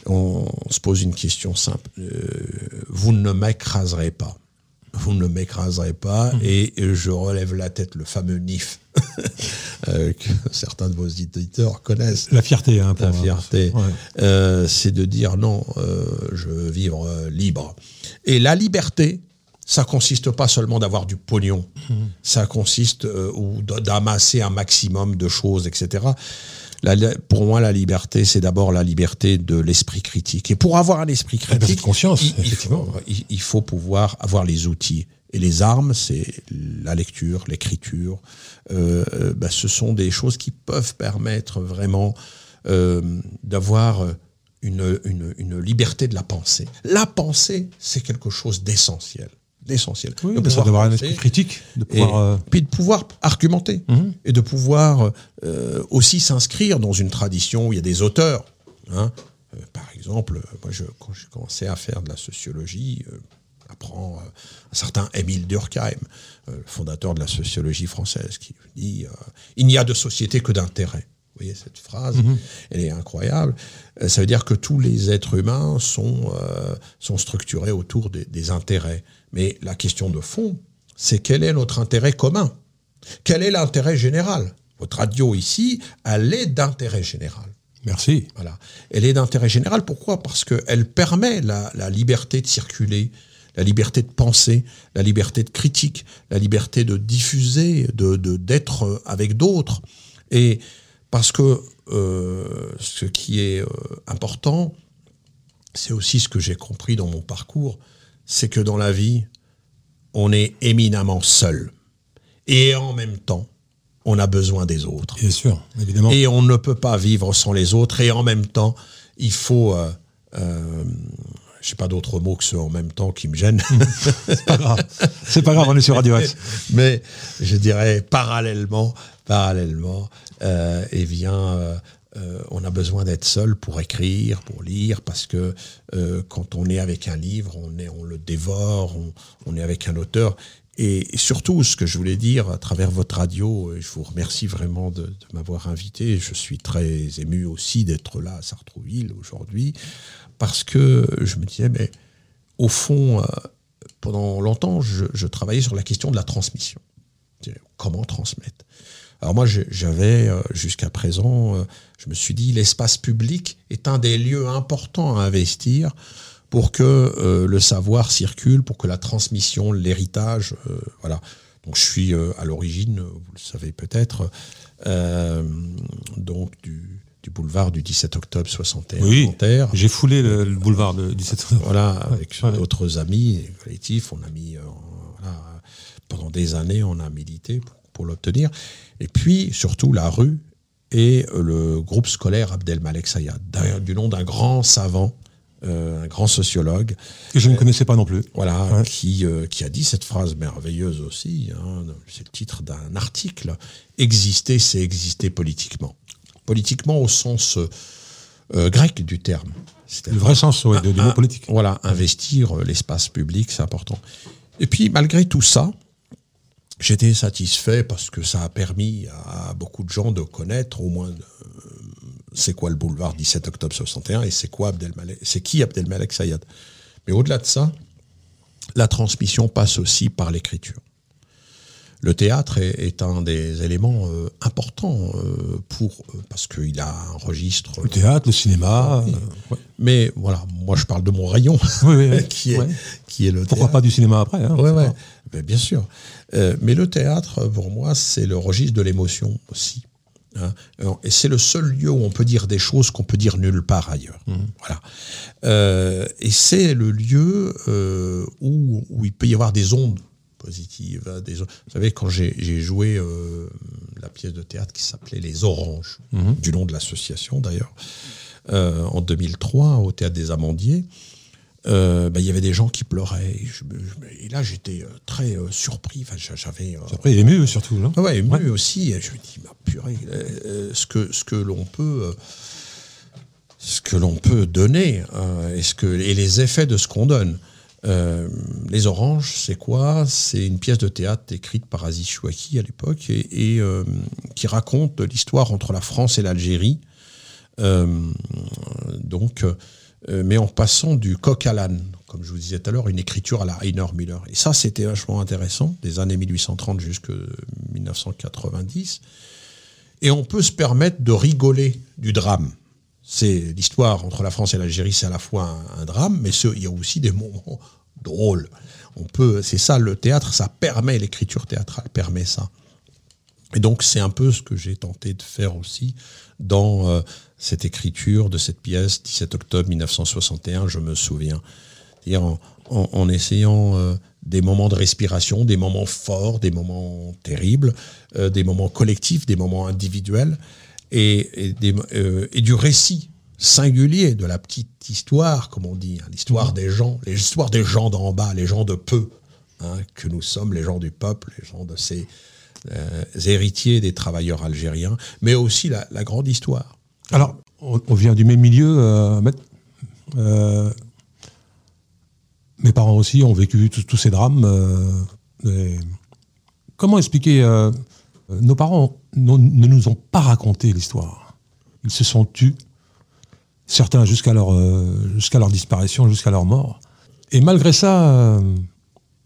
on, se pose une question simple. Euh, vous ne m'écraserez pas. Vous ne m'écraserez pas mhm. et je relève la tête, le fameux NIF euh, que certains de vos éditeurs connaissent. La fierté, hein, La fierté, euh, c'est de dire non, je veux vivre libre. Et la liberté, ça consiste pas seulement d'avoir du pognon, mhm. ça consiste ou d'amasser un maximum de choses, etc pour moi, la liberté, c'est d'abord la liberté de l'esprit critique. Et pour avoir un esprit critique, conscience, il, effectivement. Il, faut pouvoir avoir les outils. Et les armes, c'est la lecture, l'écriture. Euh, euh, bah, ce sont des choses qui peuvent permettre vraiment euh, d'avoir une, une, une liberté de la pensée. La pensée, c'est quelque chose d'essentiel essentiel. Oui, de pouvoir avoir un esprit critique, de pouvoir, et, euh, puis de pouvoir argumenter mhm. et de pouvoir euh, aussi s'inscrire dans une tradition où il y a des auteurs. Hein. Euh, par exemple, moi, je, quand j'ai commencé à faire de la sociologie, apprend un certain Émile Durkheim, le fondateur de la sociologie française, qui dit il n'y a de société que d'intérêt. Vous voyez cette phrase, mhm. elle est incroyable. Ça veut dire que tous les êtres humains sont, sont structurés autour des intérêts. Mais la question de fond, c'est quel est notre intérêt commun? Quel est l'intérêt général? Votre radio ici, elle est d'intérêt général. Merci. Voilà. Elle est d'intérêt général. Pourquoi? Parce qu'elle permet la, liberté de circuler, la liberté de penser, la liberté de critique, la liberté de diffuser, de d'être avec d'autres. Et parce que euh, ce qui est euh, important, c'est aussi ce que j'ai compris dans mon parcours, c'est que dans la vie, on est éminemment seul. Et en même temps, on a besoin des autres. Bien sûr, évidemment. Et on ne peut pas vivre sans les autres. Et en même temps, il faut... Euh, euh, je sais pas d'autres mots que ceux en même temps qui me gênent. c'est pas grave. C'est pas grave, on est sur Radio X. Mais, je dirais parallèlement, parallèlement, euh, eh bien, euh, euh, on a besoin d'être seul pour écrire, pour lire, parce que euh, quand on est avec un livre, on, est, on le dévore, on, est avec un auteur. Et, surtout, ce que je voulais dire à travers votre radio, je vous remercie vraiment de, m'avoir invité. Je suis très ému aussi d'être là à Sartrouville aujourd'hui, parce que je me disais, mais au fond, euh, pendant longtemps, je travaillais sur la question de la transmission. Comment transmettre? Alors moi, j'avais euh, jusqu'à présent, euh, je me suis dit, l'espace public est un des lieux importants à investir pour que euh, le savoir circule, pour que la transmission, l'héritage, voilà. Donc je suis à l'origine, vous le savez peut-être, donc du, boulevard du 17 octobre 61 oui, J'ai foulé le, boulevard du 17 octobre. Voilà, avec d'autres amis collectifs, on a mis, pendant des années, on a milité pour, pour l'obtenir. Et puis, surtout, la rue et le groupe scolaire Abdelmalek Sayad, du nom d'un grand savant, euh, un grand sociologue. Que je ne connaissais pas non plus. Voilà, qui, euh, qui a dit cette phrase merveilleuse aussi, hein, c'est le titre d'un article, Exister, c'est exister politiquement. Politiquement au sens euh, grec du terme. Le vrai sens du mot politique. Voilà, investir l'espace public, c'est important. Et puis, malgré tout ça, J'étais satisfait parce que ça a permis à beaucoup de gens de connaître au moins euh, c'est quoi le boulevard 17 octobre 61 et c'est quoi Abdelmalek, c'est qui Abdelmalek Sayad. Mais au-delà de ça, la transmission passe aussi par l'écriture. Le théâtre est, un des éléments euh, importants euh, pour parce qu'il a un registre. Le théâtre, le cinéma. Mais voilà, moi je parle de mon rayon, qui est qui est le. Pourquoi pas du cinéma après hein, Oui, bien sûr. Euh, mais le théâtre, pour moi, c'est le registre de l'émotion aussi. Hein. Et c'est le seul lieu où on peut dire des choses qu'on peut dire nulle part ailleurs. Mmh. Voilà. Euh, et c'est le lieu euh, où, où, il peut y avoir des ondes positives. Hein, des, vous savez, quand j'ai joué la pièce de théâtre qui s'appelait Les Oranges, mmh. du nom de l'association d'ailleurs, en 2003 au Théâtre des Amandiers, euh, bah, il y avait des gens qui pleuraient. Et, là, j'étais euh, très euh, surpris. Enfin, j'avais. Surpris et ému surtout, non? ah Ouais, ému aussi. Et je me dis, ma purée, ce que, ce que l'on peut. ce que l'on peut donner est -ce que, et les effets de ce qu'on donne. les Oranges, c'est quoi? C'est une pièce de théâtre écrite par Aziz Chouaki à l'époque et, et qui raconte l'histoire entre la France et l'Algérie. donc, euh, mais en passant du coq à l'âne, comme je vous disais tout à l'heure, une écriture à la Heiner Miller. Et ça, c'était vachement intéressant, des années 1830 jusqu'à 1990. Et on peut se permettre de rigoler du drame. C'est l'histoire entre la France et l'Algérie, c'est à la fois un, drame, mais il y a aussi des moments drôles. On peut, c'est ça, le théâtre, ça permet, l'écriture théâtrale permet ça. Et donc, c'est un peu ce que j'ai tenté de faire aussi dans euh, cette écriture de cette pièce, 17 octobre 1961, je me souviens. C'est-à-dire en, essayant euh, des moments de respiration, des moments forts, des moments terribles, euh, des moments collectifs, des moments individuels, euh, et, du récit singulier de la petite histoire, comme on dit, hein, l'histoire des gens, l'histoire des gens d'en bas, les gens de peu, hein, que nous sommes, les gens du peuple, les gens de ces héritiers des travailleurs algériens, mais aussi la grande histoire alors, on, vient du même milieu. Euh, euh, mes parents aussi ont vécu tous ces drames. Euh, comment expliquer Nos parents ne nous ont pas raconté l'histoire. Ils se sont tus, certains jusqu'à leur, jusqu'à leur disparition, jusqu'à leur mort. Et malgré ça,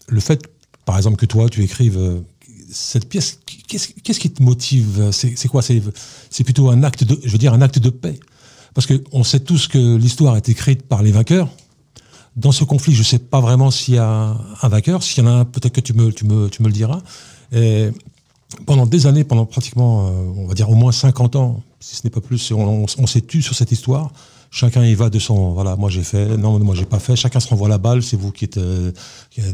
le fait, par exemple, que toi, tu écrives cette pièce, qu'est-ce qui te motive C'est quoi C'est plutôt un acte de, je veux dire, un acte de paix. Parce qu'on sait tous que l'histoire est écrite par les vainqueurs. Dans ce conflit, je ne sais pas vraiment s'il y a un vainqueur. S'il y en a un, peut-être que tu me, tu, me, tu me le diras. Pendant des années, pendant pratiquement, euh, on va dire au moins 50 ans, si ce n'est pas plus, on, on s'est tu sur cette histoire chacun y va de son voilà moi j'ai fait non moi j'ai pas fait chacun se renvoie la balle c'est vous qui êtes, euh,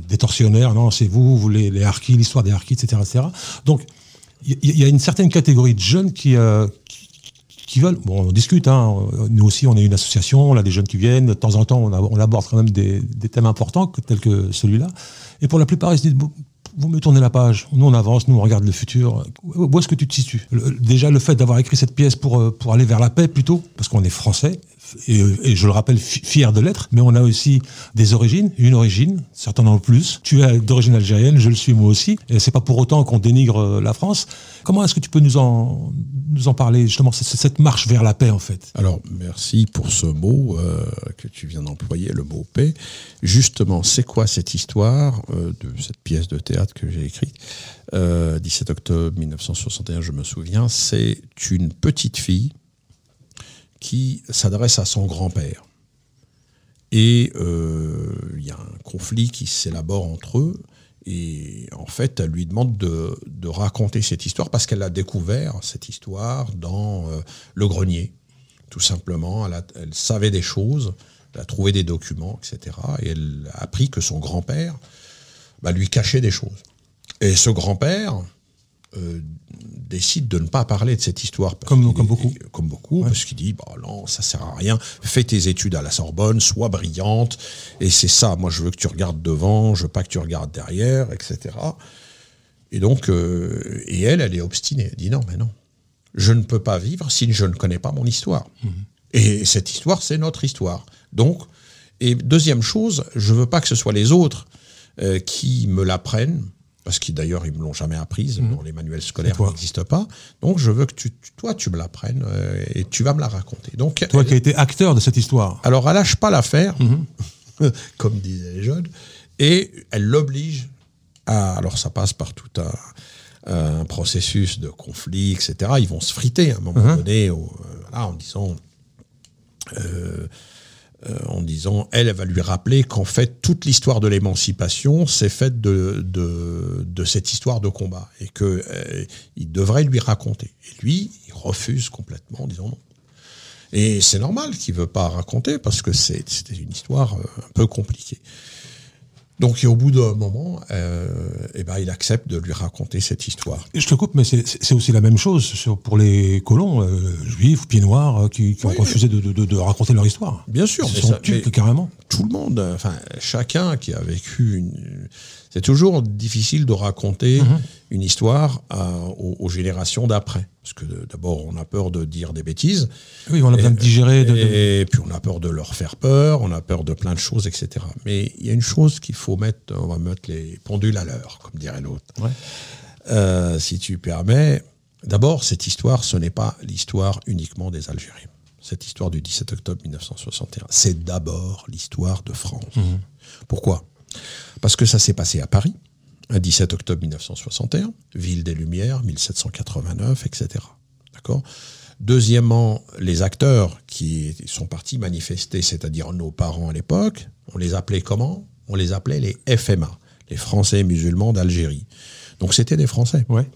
des tortionnaires non c'est vous vous les, les harkis l'histoire des harkis etc etc donc il y, a une certaine catégorie de jeunes qui, euh, qui, veulent. Bon on discute hein, nous aussi on est une association on a des jeunes qui viennent. De temps en temps on, aborde quand même des, des thèmes importants tels que celui-là. Et pour la plupart ils se disent vous me tournez la page, nous on avance, nous on regarde le futur. Où est-ce que tu te situes? Déjà le fait d'avoir écrit cette pièce pour, euh, pour aller vers la paix plutôt, parce qu'on est français, et, je le rappelle, fier de l'être, mais on a aussi des origines, une origine, certains en plus. Tu es d'origine algérienne, je le suis moi aussi, et c'est pas pour autant qu'on dénigre euh, la France. Comment est-ce que tu peux nous en, nous en parler, justement, cette marche vers la paix, en fait? Alors, merci pour ce mot euh, que tu viens d'employer, le mot paix. Justement, c'est quoi cette histoire euh, de cette pièce de théâtre que j'ai écrite? 17 octobre 1961, je me souviens, c'est une petite fille qui s'adresse à son grand-père. Et euh, il y a un conflit qui s'élabore entre eux. Et en fait, elle lui demande de, raconter cette histoire parce qu'elle a découvert cette histoire dans euh, le grenier, tout simplement. Elle, savait des choses, elle a trouvé des documents, etc. Et elle a appris que son grand-père bah, lui cachait des choses. Et ce grand-père, euh, décide de ne pas parler de cette histoire. Comme, comme, beaucoup. Comme beaucoup, parce qu'il dit, bah non, ça sert à rien, fais tes études à la Sorbonne, sois brillante, et c'est ça, moi je veux que tu regardes devant, je veux pas que tu regardes derrière, etc. Et donc, euh, et elle, elle est obstinée, elle dit non, mais non, je ne peux pas vivre si je ne connais pas mon histoire. Mhm. Et cette histoire, c'est notre histoire. Donc, et deuxième chose, je veux pas que ce soit les autres euh, qui me l'apprennent, parce qu'ils d'ailleurs ils me l'ont jamais apprise, mmh. les manuels scolaires n'existent pas. Donc je veux que tu, toi tu me l'apprennes euh, et tu vas me la raconter. Donc toi qui as été acteur de cette histoire. Alors elle lâche pas l'affaire, mmh. comme disaient les jeunes, et elle l'oblige à. Alors ça passe par tout un, processus de conflit, etc. Ils vont se friter à un moment mmh. donné, euh, en disant. Euh, en disant, elle, elle va lui rappeler qu'en fait, toute l'histoire de l'émancipation s'est faite de, de, de, cette histoire de combat et qu'il euh, devrait lui raconter. Et lui, il refuse complètement en disant non. Et c'est normal qu'il ne veut pas raconter parce que c'était une histoire euh, un peu compliquée. Donc, au bout d'un moment, euh, eh ben, il accepte de lui raconter cette histoire. Je te coupe, mais c'est aussi la même chose pour les colons euh, juifs, pieds noirs, euh, qui, ont refusé de, de, de, raconter leur histoire. Bien sûr, Ils sont tués carrément. Tout le monde, enfin, chacun qui a vécu une, c'est toujours difficile de raconter mhm. une histoire aux, générations d'après. Parce que d'abord, on a peur de dire des bêtises. Oui, on a besoin de digérer. De, et, puis, on a peur de leur faire peur, on a peur de plein de choses, etc. Mais il y a une chose qu'il faut mettre, on va mettre les pendules à l'heure, comme dirait l'autre. Euh, si tu permets, d'abord, cette histoire, ce n'est pas l'histoire uniquement des Algériens. Cette histoire du 17 octobre 1961, c'est d'abord l'histoire de France. Mhm. Pourquoi? Parce que ça s'est passé à Paris, un 17 octobre 1961, ville des Lumières, 1789, etc. D'accord? Deuxièmement, les acteurs qui sont partis manifester, c'est-à-dire nos parents à l'époque, on les appelait comment? On les appelait les FMA, les Français musulmans d'Algérie. Donc c'était des Français. Ouais.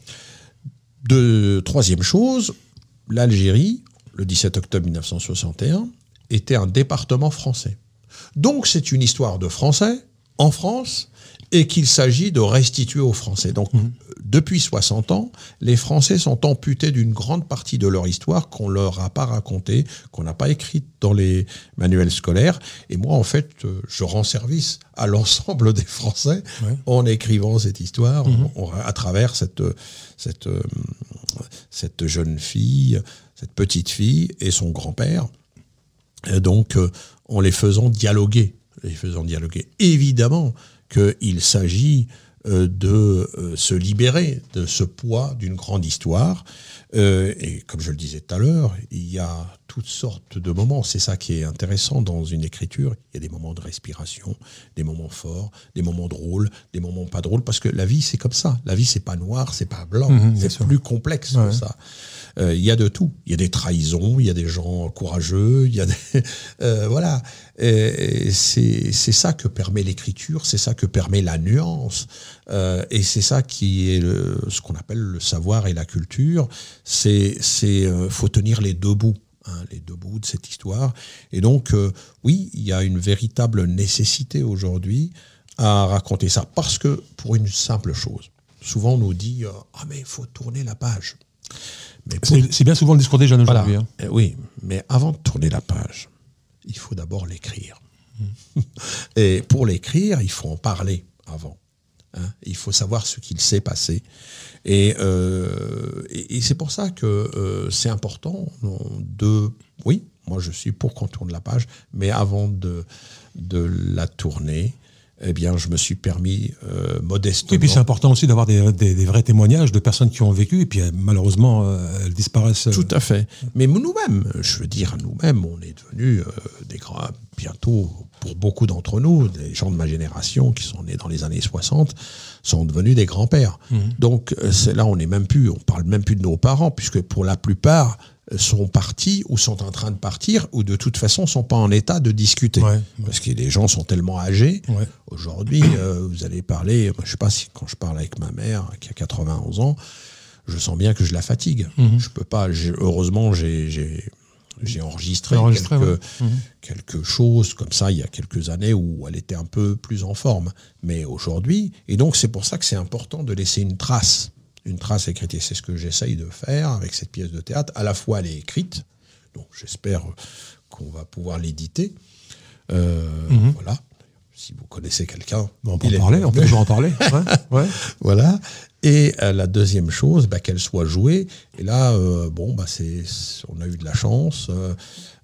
De, troisième chose, l'Algérie, le 17 octobre 1961, était un département français. Donc c'est une histoire de Français en France et qu'il s'agit de restituer aux Français. Donc, mhm. depuis 60 ans, les Français sont amputés d'une grande partie de leur histoire qu'on leur a pas racontée, qu'on n'a pas écrite dans les manuels scolaires. Et moi, en fait, euh, je rends service à l'ensemble des Français en écrivant cette histoire mhm. à travers cette, cette, euh, cette jeune fille, cette petite fille et son grand-père. Donc, euh, en les faisant dialoguer les faisant dialoguer. Évidemment qu'il s'agit euh, de euh, se libérer de ce poids d'une grande histoire. Et comme je le disais tout à l'heure, il y a toutes sortes de moments. C'est ça qui est intéressant dans une écriture. Il y a des moments de respiration, des moments forts, des moments drôles, des moments pas drôles, parce que la vie c'est comme ça. La vie c'est pas noir, c'est pas blanc, mhm, c'est plus complexe que ça. Euh, il y a de tout. Il y a des trahisons, il y a des gens courageux, il y a des euh, voilà. C'est ça que permet l'écriture, c'est ça que permet la nuance, euh, et c'est ça qui est ce qu'on appelle le savoir et la culture. C'est c'est faut tenir les deux bouts. Hein, les deux bouts de cette histoire. Et donc, oui, il y a une véritable nécessité aujourd'hui à raconter ça. Parce que, pour une simple chose, souvent on nous dit Ah, mais il faut tourner la page. C'est bien souvent le discours des jeunes aujourd'hui. Hein. Eh oui, mais avant de tourner la page, il faut d'abord l'écrire. Hmm. Et pour l'écrire, il faut en parler avant. Hein. Il faut savoir ce qu'il s'est passé. Et, euh, et, c'est pour ça que euh, c'est important de... Oui, moi je suis pour qu'on tourne la page, mais avant de, de la tourner, eh bien, je me suis permis euh, modestement. Et puis c'est important aussi d'avoir des, des, des, vrais témoignages de personnes qui ont vécu, et puis euh, malheureusement, euh, elles disparaissent. Tout à fait. Mais nous-mêmes, je veux dire, nous-mêmes, on est devenus des grands, bientôt, pour beaucoup d'entre nous, des gens de ma génération qui sont nés dans les années 60, sont devenus des grands-pères. Mmh. Donc là, on n'est même plus, on parle même plus de nos parents, puisque pour la plupart, sont partis ou sont en train de partir ou de toute façon sont pas en état de discuter parce que les gens sont tellement âgés. Aujourd'hui, euh, vous allez parler, je sais pas si quand je parle avec ma mère qui a 91 ans, je sens bien que je la fatigue. Mhm. Je peux pas. Heureusement, j'ai enregistré, quelque, mhm. quelque, chose comme ça il y a quelques années où elle était un peu plus en forme. Mais aujourd'hui, et donc c'est pour ça que c'est important de laisser une trace une trace écrite. Et c'est ce que j'essaye de faire avec cette pièce de théâtre. À la fois, elle est écrite, donc j'espère qu'on va pouvoir l'éditer. Euh, mhm. Voilà. Si vous connaissez quelqu'un, on peut en parler, on peut toujours en parler. Ouais, Voilà. Et euh, la deuxième chose, bah, qu'elle soit jouée. Et là, euh, bon, bah, c'est, on a eu de la chance.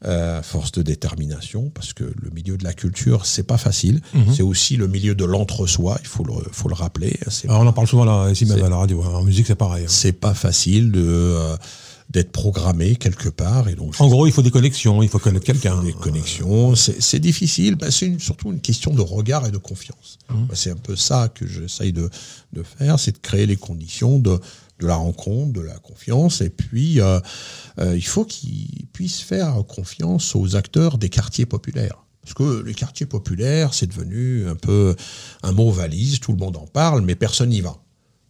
Euh, force de détermination, parce que le milieu de la culture, c'est pas facile. Mhm. C'est aussi le milieu de l'entre-soi, il faut le, faut le rappeler. on en parle souvent là, ici même à la radio. Hein. En musique, c'est pareil. Hein. C'est pas facile de euh, d'être programmé quelque part. Et donc, en gros, il faut des connexions, il faut connaître quelqu'un. Des connexions, c'est difficile. Bah, c'est surtout une question de regard et de confiance. Mhm. Bah, c'est un peu ça que j'essaye de, de faire, c'est de créer les conditions de de la rencontre, de la confiance, et puis euh, euh, il faut qu'ils puissent faire confiance aux acteurs des quartiers populaires. Parce que les quartiers populaires, c'est devenu un peu un mot valise, tout le monde en parle, mais personne n'y va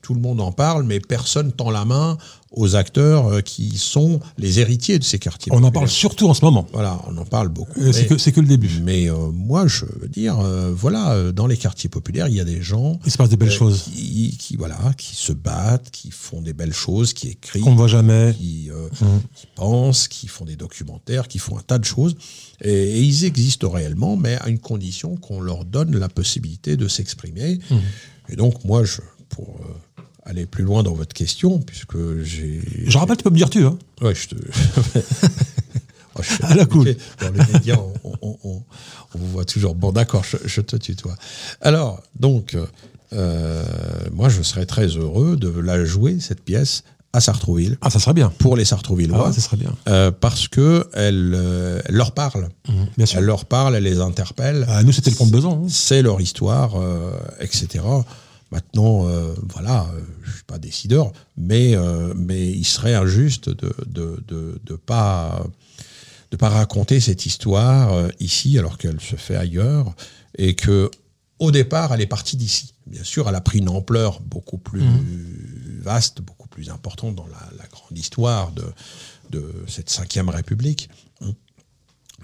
tout le monde en parle, mais personne tend la main aux acteurs euh, qui sont les héritiers de ces quartiers. On en parle surtout en ce moment. Voilà, on en parle beaucoup. C'est que, que, le début. Mais euh, moi, je veux dire, euh, voilà, dans les quartiers populaires, il y a des gens. Il se passe des belles choses. Qui, voilà, qui se battent, qui font des belles choses, qui écrivent. Qu'on ne voit jamais. Qui, mmh. qui, pensent, qui font des documentaires, qui font un tas de choses. Et, ils existent réellement, mais à une condition qu'on leur donne la possibilité de s'exprimer. Mmh. Et donc, moi, je, pour aller plus loin dans votre question, puisque j'ai. Je rappelle, tu peux me dire tu, hein Ouais, je te. oh, à la cool. Dans les médias, on, on, on, on, vous voit toujours. Bon, d'accord, je, je, te tutoie. Alors, donc, euh, moi, je serais très heureux de la jouer, cette pièce, à Sartrouville. Ah, ça serait bien. Pour les Sartrouvillois. Ah, ça serait bien. Euh, parce que elle, euh, elle leur parle. Mmh, bien sûr. Elle leur parle, elle les interpelle. Ah, nous, c'était le compte besoin. Hein. C'est leur histoire, euh, etc. Maintenant, euh, voilà, euh, je suis pas décideur, mais, euh, mais il serait injuste de de, de, de pas de pas raconter cette histoire ici alors qu'elle se fait ailleurs et que au départ elle est partie d'ici. Bien sûr, elle a pris une ampleur beaucoup plus mmh. vaste, beaucoup plus importante dans la, la, grande histoire de de cette cinquième République.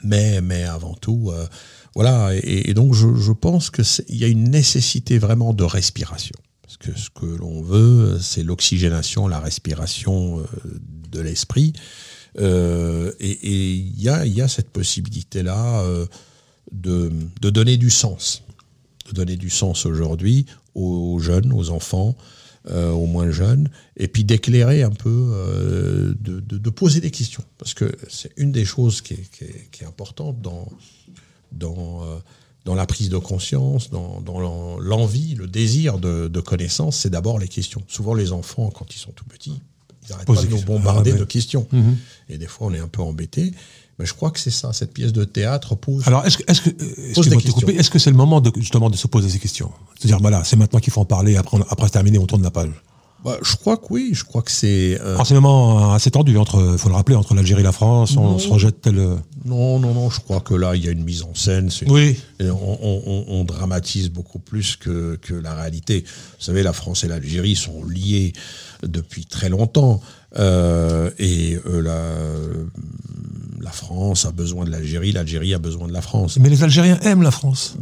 Mais mais avant tout. Euh, voilà, et, donc je, je pense qu'il y a une nécessité vraiment de respiration. Parce que ce que l'on veut, c'est l'oxygénation, la respiration euh, de l'esprit. Euh, et il y a, cette possibilité-là euh, de, donner du sens. De donner du sens aujourd'hui aux jeunes, aux enfants, aux moins jeunes, et puis d'éclairer un peu, de, poser des questions. Parce que c'est une des choses qui est importante dans, dans, euh, dans la prise de conscience, dans, dans l'envie, le désir de, de connaissance, c'est d'abord les questions. Souvent, les enfants, quand ils sont tout petits, ils n'arrêtent pas de nous bombarder ah, ouais. de questions. Mmh. Et des fois, on est un peu embêté. Mais je crois que c'est ça, cette pièce de théâtre pose. Alors, est-ce que, est-ce que, est -ce que c'est le moment de, justement de se poser ces questions? C'est-à-dire, voilà, c'est maintenant qu'il faut en parler, après, on, après terminer, on tourne la page. Bah, je crois que oui, je crois que c'est. Euh... C'est un moment assez tendu, entre, faut le rappeler, entre l'Algérie et la France, on, on se rejette tel. Non, non, non, je crois que là, il y a une mise en scène. Oui. On, on, on, dramatise beaucoup plus que, que la réalité. Vous savez, la France et l'Algérie sont liées depuis très longtemps. Euh, et euh, la, la France a besoin de l'Algérie, l'Algérie a besoin de la France. Mais les Algériens aiment la France.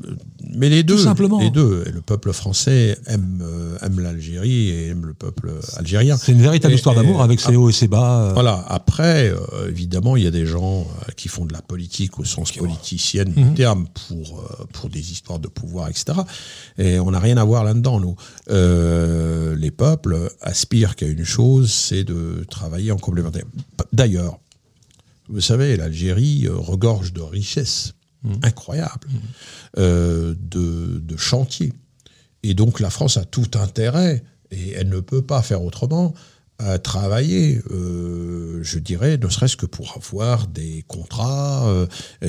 Mais les deux, Tout simplement. les deux. Et le peuple français aime, euh, aime l'Algérie et aime le peuple algérien. C'est une véritable et, histoire d'amour avec ses hauts et ses bas. Euh. Voilà. Après, euh, évidemment, il y a des gens euh, qui font de la politique au sens politicienne mmh. du terme pour, euh, pour des histoires de pouvoir, etc. Et on n'a rien à voir là-dedans, nous. les peuples aspirent qu'à une chose, c'est de travailler en complémentaire. D'ailleurs, vous savez, l'Algérie regorge de richesses mmh. incroyables, mmh. Euh, de, de chantiers. Et donc la France a tout intérêt, et elle ne peut pas faire autrement, à travailler, euh, je dirais, ne serait-ce que pour avoir des contrats euh,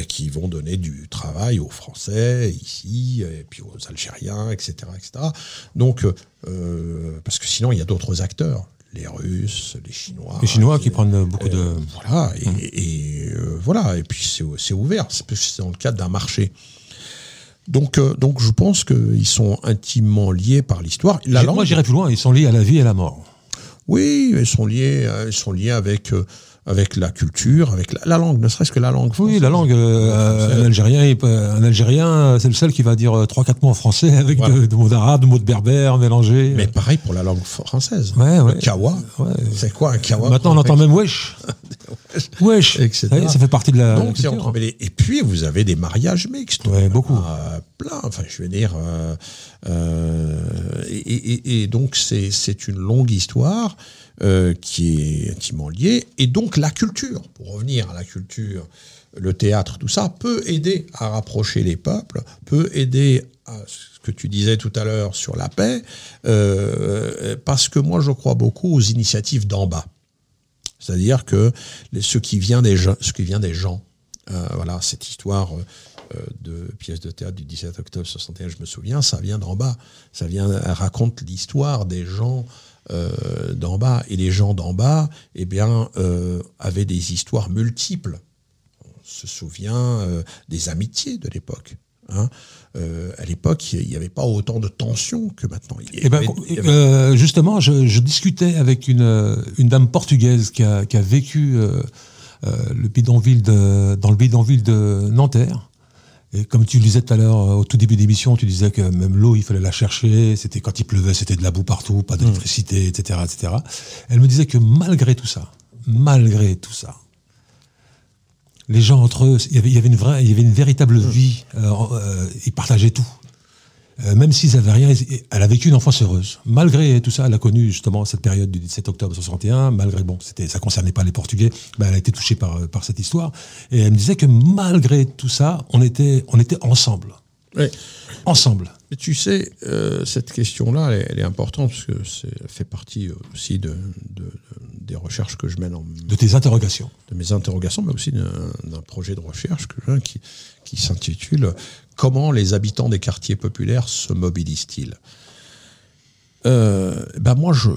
qui vont donner du travail aux Français ici, et puis aux Algériens, etc. etc. Donc, euh, parce que sinon, il y a d'autres acteurs les Russes, les Chinois. Les Chinois qui, qui prennent beaucoup de. Euh, voilà, et, mmh. et euh, voilà, et puis c'est ouvert, c'est dans le cadre d'un marché. Donc, euh, donc je pense qu'ils sont intimement liés par l'histoire. Moi, j'irais plus loin, ils sont liés à la vie et à la mort. Oui, ils sont liés, ils sont liés avec avec la culture, avec la, la langue, ne serait-ce que la langue. Française. Oui, la langue. Euh, un Algérien, un Algérien, c'est le seul qui va dire euh, trois quatre mots en français avec voilà. de, de, mots d'arabe, de mots de berbère mélangés. Mais pareil pour la langue française. Ouais, ouais. Le kawa. Ouais. C'est quoi un kawa Maintenant, on entend même wesh. wesh. Etc. Ça, ça, fait partie de la. Donc, entremêlé. Et puis, vous avez des mariages mixtes. Ouais, beaucoup. Euh, plein. Enfin, je veux dire. Euh, euh, et, et, et, donc, c'est une longue histoire. Euh, qui est intimement lié. Et donc la culture, pour revenir à la culture, le théâtre, tout ça, peut aider à rapprocher les peuples, peut aider à ce que tu disais tout à l'heure sur la paix, euh, parce que moi je crois beaucoup aux initiatives d'en bas. C'est-à-dire que ce qui vient des gens, ce qui vient des gens euh, voilà, cette histoire de pièce de théâtre du 17 octobre 61, je me souviens, ça vient d'en bas. Ça vient, raconte l'histoire des gens euh, d'en bas. Et les gens d'en bas, eh bien, euh, avaient des histoires multiples. se souvient des amitiés de l'époque. Hein. à l'époque, il n'y avait pas autant de tensions que maintenant. Eh ben, justement, je, discutais avec une, une dame portugaise qui a, qui a vécu le bidonville de, dans le bidonville de Nanterre. Et comme tu le disais tout à l'heure, au tout début d'émission, tu disais que même l'eau, il fallait la chercher. C'était quand il pleuvait, c'était de la boue partout, pas d'électricité, etc., etc. Elle me disait que malgré tout ça, malgré tout ça, les gens entre eux, il y avait, il y avait une vraie, il y avait une véritable mmh. vie. Euh, euh, ils partageaient tout. Euh, même s'ils avaient rien, elle a vécu une enfance heureuse. Malgré tout ça, elle a connu justement cette période du 17 octobre 61. Malgré bon, c'était, ça concernait pas les Portugais, ben, elle a été touchée par par cette histoire. Et elle me disait que malgré tout ça, on était on était ensemble. Oui. Ensemble. Mais tu sais, euh, cette question-là, elle, est importante parce que c'est fait partie aussi de, de, des recherches que je mène en. De tes interrogations. De mes interrogations, mais aussi d'un, projet de recherche que qui, qui s'intitule comment les habitants des quartiers populaires se mobilisent-ils euh, ben moi, je,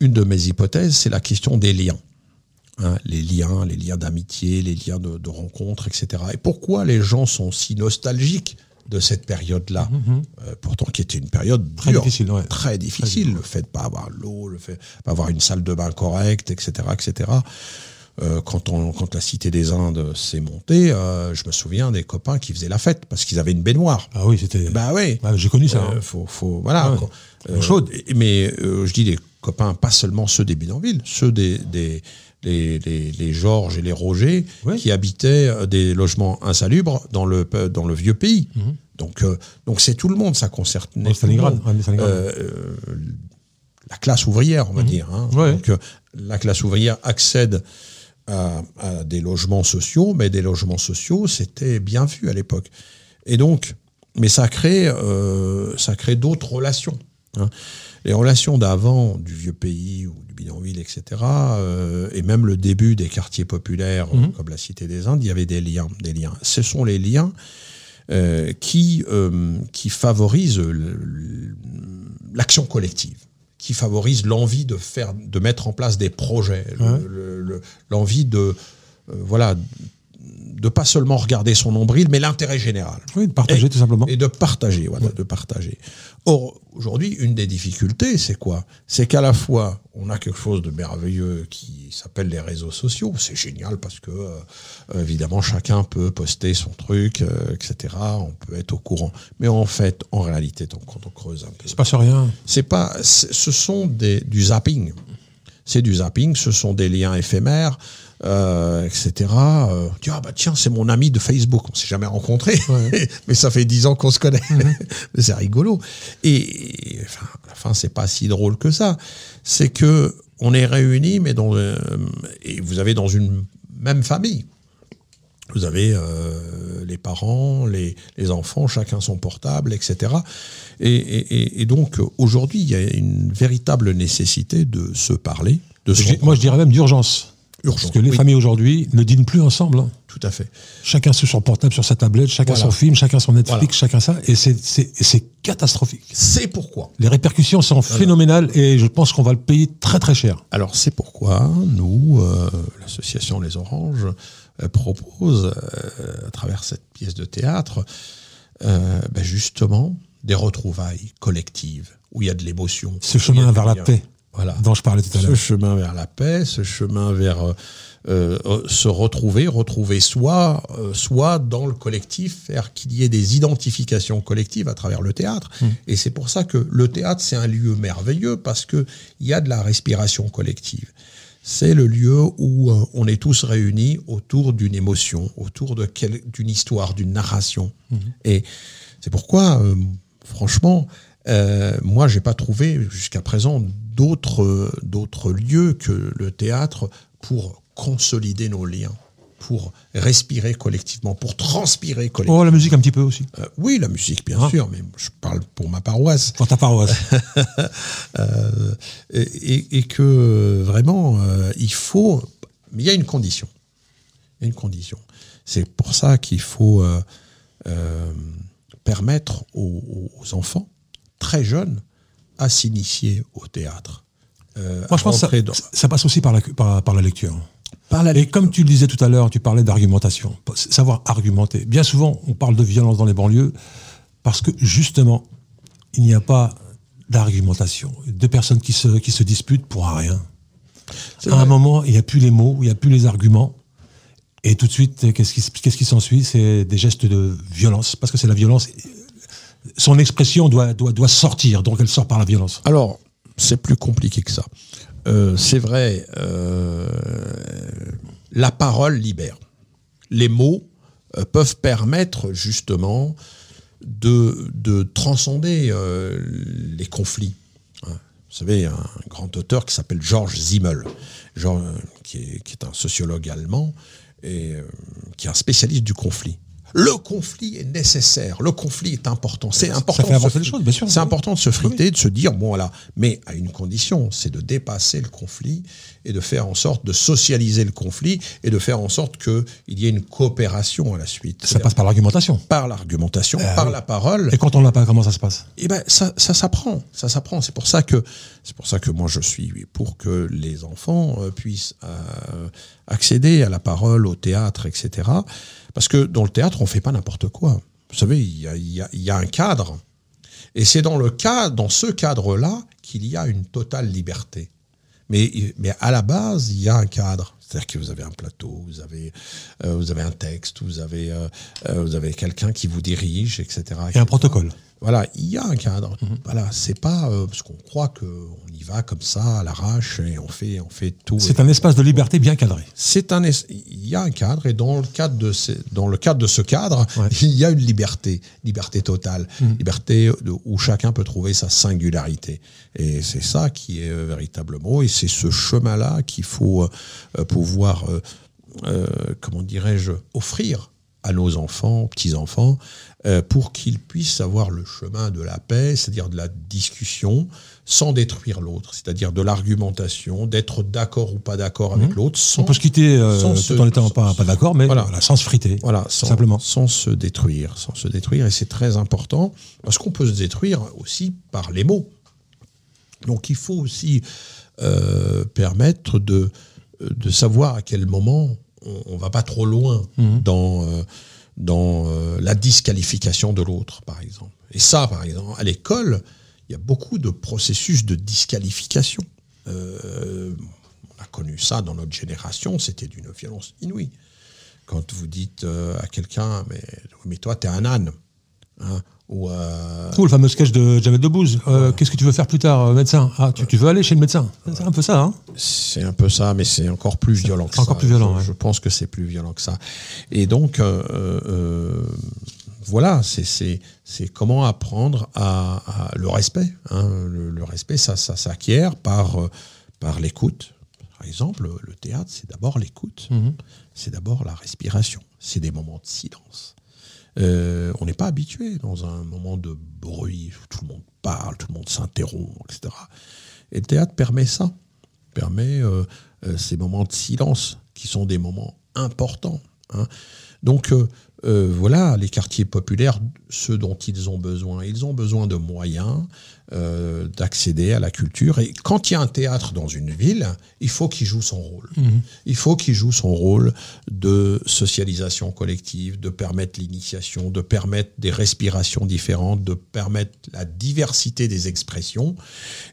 une de mes hypothèses, c'est la question des liens. Hein, les liens, les liens d'amitié, les liens de, rencontre, etc. Et pourquoi les gens sont si nostalgiques de cette période-là, mm-hmm. Euh, pourtant qui était une période très difficile, très difficile, le fait de pas avoir l'eau, le fait de pas avoir une salle de bain correcte, etc., etc. Euh, quand, on, quand la Cité des Indes s'est montée, euh, je me souviens des copains qui faisaient la fête parce qu'ils avaient une baignoire. Ah oui, c'était. Bah oui. J'ai connu ça. Euh, hein. faut, faut, voilà. Ah chaude. Mais je dis les copains, pas seulement ceux des bidonvilles, ceux des, des les, les, les, Georges et les Roger qui habitaient des logements insalubres dans le, dans le vieux pays. Mhm. Donc, donc c'est tout le monde, ça concerne. Stalingrad. la classe ouvrière, on va mhm. dire. Hein. Donc, la classe ouvrière accède à, des logements sociaux, mais des logements sociaux, c'était bien vu à l'époque. Et donc, mais ça crée, euh, ça crée d'autres relations. Hein. Les relations d'avant, du vieux pays ou du bidonville, etc., euh, et même le début des quartiers populaires mhm. comme la Cité des Indes, il y avait des liens. Des liens. Ce sont les liens euh, qui, qui favorisent l'action collective qui favorise l'envie de faire, de mettre en place des projets, l'envie de, euh, voilà, de pas seulement regarder son nombril, mais l'intérêt général. Oui, de partager tout simplement. Et de partager, voilà, de partager. Or, aujourd'hui, une des difficultés, c'est quoi? C'est qu'à la fois, on a quelque chose de merveilleux qui s'appelle les réseaux sociaux. C'est génial parce que, euh, évidemment, chacun peut poster son truc, euh, etc. On peut être au courant. Mais en fait, en réalité, quand on creuse un peu. C'est pas sur rien. C'est pas, ce sont des, du zapping. C'est du zapping, ce sont des liens éphémères. Euh, etc. Euh, tu ah bah tiens, c'est mon ami de Facebook, on s'est jamais rencontré, mais ça fait dix ans qu'on se connaît. Mhm. c'est rigolo. Et, enfin, à la fin, c'est pas si drôle que ça. C'est que on est réunis, mais dans euh, et vous avez dans une même famille. Vous avez les parents, les, les, enfants, chacun son portable, etc. Et, et, et donc aujourd'hui, il y a une véritable nécessité de se parler. De moi, je dirais même d'urgence. Parce que les familles aujourd'hui ne dînent plus ensemble. Hein. Tout à fait. Chacun sur son portable, sur sa tablette, chacun son film, chacun son Netflix, chacun ça. Et c'est catastrophique. C'est pourquoi. Les répercussions sont phénoménales et je pense qu'on va le payer très très cher. Alors c'est pourquoi nous, euh, l'association Les Oranges, euh, propose euh, à travers cette pièce de théâtre ben, justement des retrouvailles collectives où il y a de l'émotion. Ce chemin vers la paix voilà. dont je parlais tout à l'heure. Ce chemin vers la paix, ce chemin vers euh, euh, se retrouver, retrouver soi, euh, soit dans le collectif, faire qu'il y ait des identifications collectives à travers le théâtre. Mmh. Et c'est pour ça que le théâtre, c'est un lieu merveilleux parce que il y a de la respiration collective. C'est le lieu où on est tous réunis autour d'une émotion, autour d'une histoire, d'une narration. Mmh. Et c'est pourquoi, franchement, euh, moi, j'ai pas trouvé jusqu'à présent d'autres d'autres lieux que le théâtre pour consolider nos liens, pour respirer collectivement, pour transpirer collectivement. Oh, la musique un petit peu aussi. Euh, oui, la musique, bien ah. sûr, mais je parle pour ma paroisse. Pour ta paroisse. euh, et, et, que vraiment, euh, il faut. Mais il y a une condition. Il y a une condition. C'est pour ça qu'il faut permettre aux, aux enfants très jeune à s'initier au théâtre. Euh, Moi, je pense que ça, passe aussi par la, par, la lecture. Et comme tu le disais tout à l'heure, tu parlais d'argumentation, savoir argumenter. Bien souvent, on parle de violence dans les banlieues parce que justement, il n'y a pas d'argumentation. Deux personnes qui se, qui se disputent pour rien. À un moment, il n'y a plus les mots, il n'y a plus les arguments. Et tout de suite, qu'est-ce qui, qu'est-ce qui s'ensuit? C'est des gestes de violence, parce que c'est la violence. Son expression doit, sortir, donc elle sort par la violence. Alors, c'est plus compliqué que ça. Euh, c'est vrai, euh, la parole libère. Les mots euh, peuvent permettre justement de, de transcender les conflits. Hein. Vous savez, un grand auteur qui s'appelle qui, est, qui, est, un sociologue allemand et qui est un spécialiste du conflit. Le conflit est nécessaire, le conflit est important. C'est important. Ça fait les choses, bien sûr. C'est important de se friter, de se dire bon voilà, mais à une condition, c'est de dépasser le conflit et de faire en sorte de socialiser le conflit et de faire en sorte qu'il y ait une coopération à la suite. Ça passe par l'argumentation. Par l'argumentation, euh, par la parole. Et quand on l'a pas, comment ça se passe? Eh ben ça, ça s'apprend, ça s'apprend. C'est pour ça que c'est pour ça que moi je suis pour que les enfants euh, puissent euh, accéder à la parole, au théâtre, etc. Parce que dans le théâtre, on fait pas n'importe quoi. Vous savez, il y a, y, y a, un cadre. Et c'est dans le dans ce cadre-là qu'il y a une totale liberté. Mais, mais à la base, il y a un cadre. C'est-à-dire que vous avez un plateau, vous avez, euh, vous avez un texte, vous avez, euh, euh vous avez quelqu'un qui vous dirige, etc. Et un protocole. Voilà, il y a un cadre. Mhm. Voilà, c'est pas euh, parce qu'on croit qu'on y va comme ça à l'arrache et on fait, on fait tout. C'est un espace de liberté bien cadré. C'est un, il y a un cadre et dans le cadre de, ce, dans le cadre de ce cadre, il y a une liberté, liberté totale, mhm. liberté où chacun peut trouver sa singularité. Et c'est ça qui est euh, véritablement et c'est ce chemin-là qu'il faut euh, pouvoir, comment dirais-je, offrir à nos enfants, petits-enfants, euh, pour qu'ils puissent avoir le chemin de la paix, c'est-à-dire de la discussion, sans détruire l'autre, c'est-à-dire de l'argumentation, d'être d'accord ou pas d'accord avec mmh. l'autre. On peut se quitter euh, tout en étant pas, pas d'accord, mais voilà, sans se friter. Voilà, sans, simplement. Sans se détruire, sans se détruire, et c'est très important, parce qu'on peut se détruire aussi par les mots. Donc il faut aussi euh, permettre de, de savoir à quel moment on, ne va pas trop loin mhm. dans, euh, dans euh, la disqualification de l'autre, par exemple. Et ça, par exemple, à l'école, il y a beaucoup de processus de disqualification. Euh, on a connu ça dans notre génération, c'était d'une violence inouïe. Quand vous dites à quelqu'un, mais, mais toi, tu es un âne. Hein, ou, euh... le fameux sketch de Jamel Debbouze. Euh, Qu'est-ce que tu veux faire plus tard, euh, médecin? Ah, tu, tu, veux aller chez le médecin? C'est un peu ça, hein C'est un peu ça, mais c'est encore plus violent que ça. Encore plus violent, je, je pense que c'est plus violent que ça. Et donc, euh, voilà, c'est comment apprendre à, à le respect. Hein. Le, le, respect, ça, ça s'acquiert par, par l'écoute. Par exemple, le théâtre, c'est d'abord l'écoute. Mm -hmm. C'est d'abord la respiration. C'est des moments de silence. Euh, on n'est pas habitué dans un moment de bruit où tout le monde parle, tout le monde s'interrompt, etc. Et le théâtre permet ça, permet euh, euh, ces moments de silence qui sont des moments importants. Hein. Donc euh, voilà, les quartiers populaires, ce dont ils ont besoin. Ils ont besoin de moyens euh, d'accéder à la culture. Et quand il y a un théâtre dans une ville, il faut qu'il joue son rôle. Mmh. Il faut qu'il joue son rôle de socialisation collective, de permettre l'initiation, de permettre des respirations différentes, de permettre la diversité des expressions.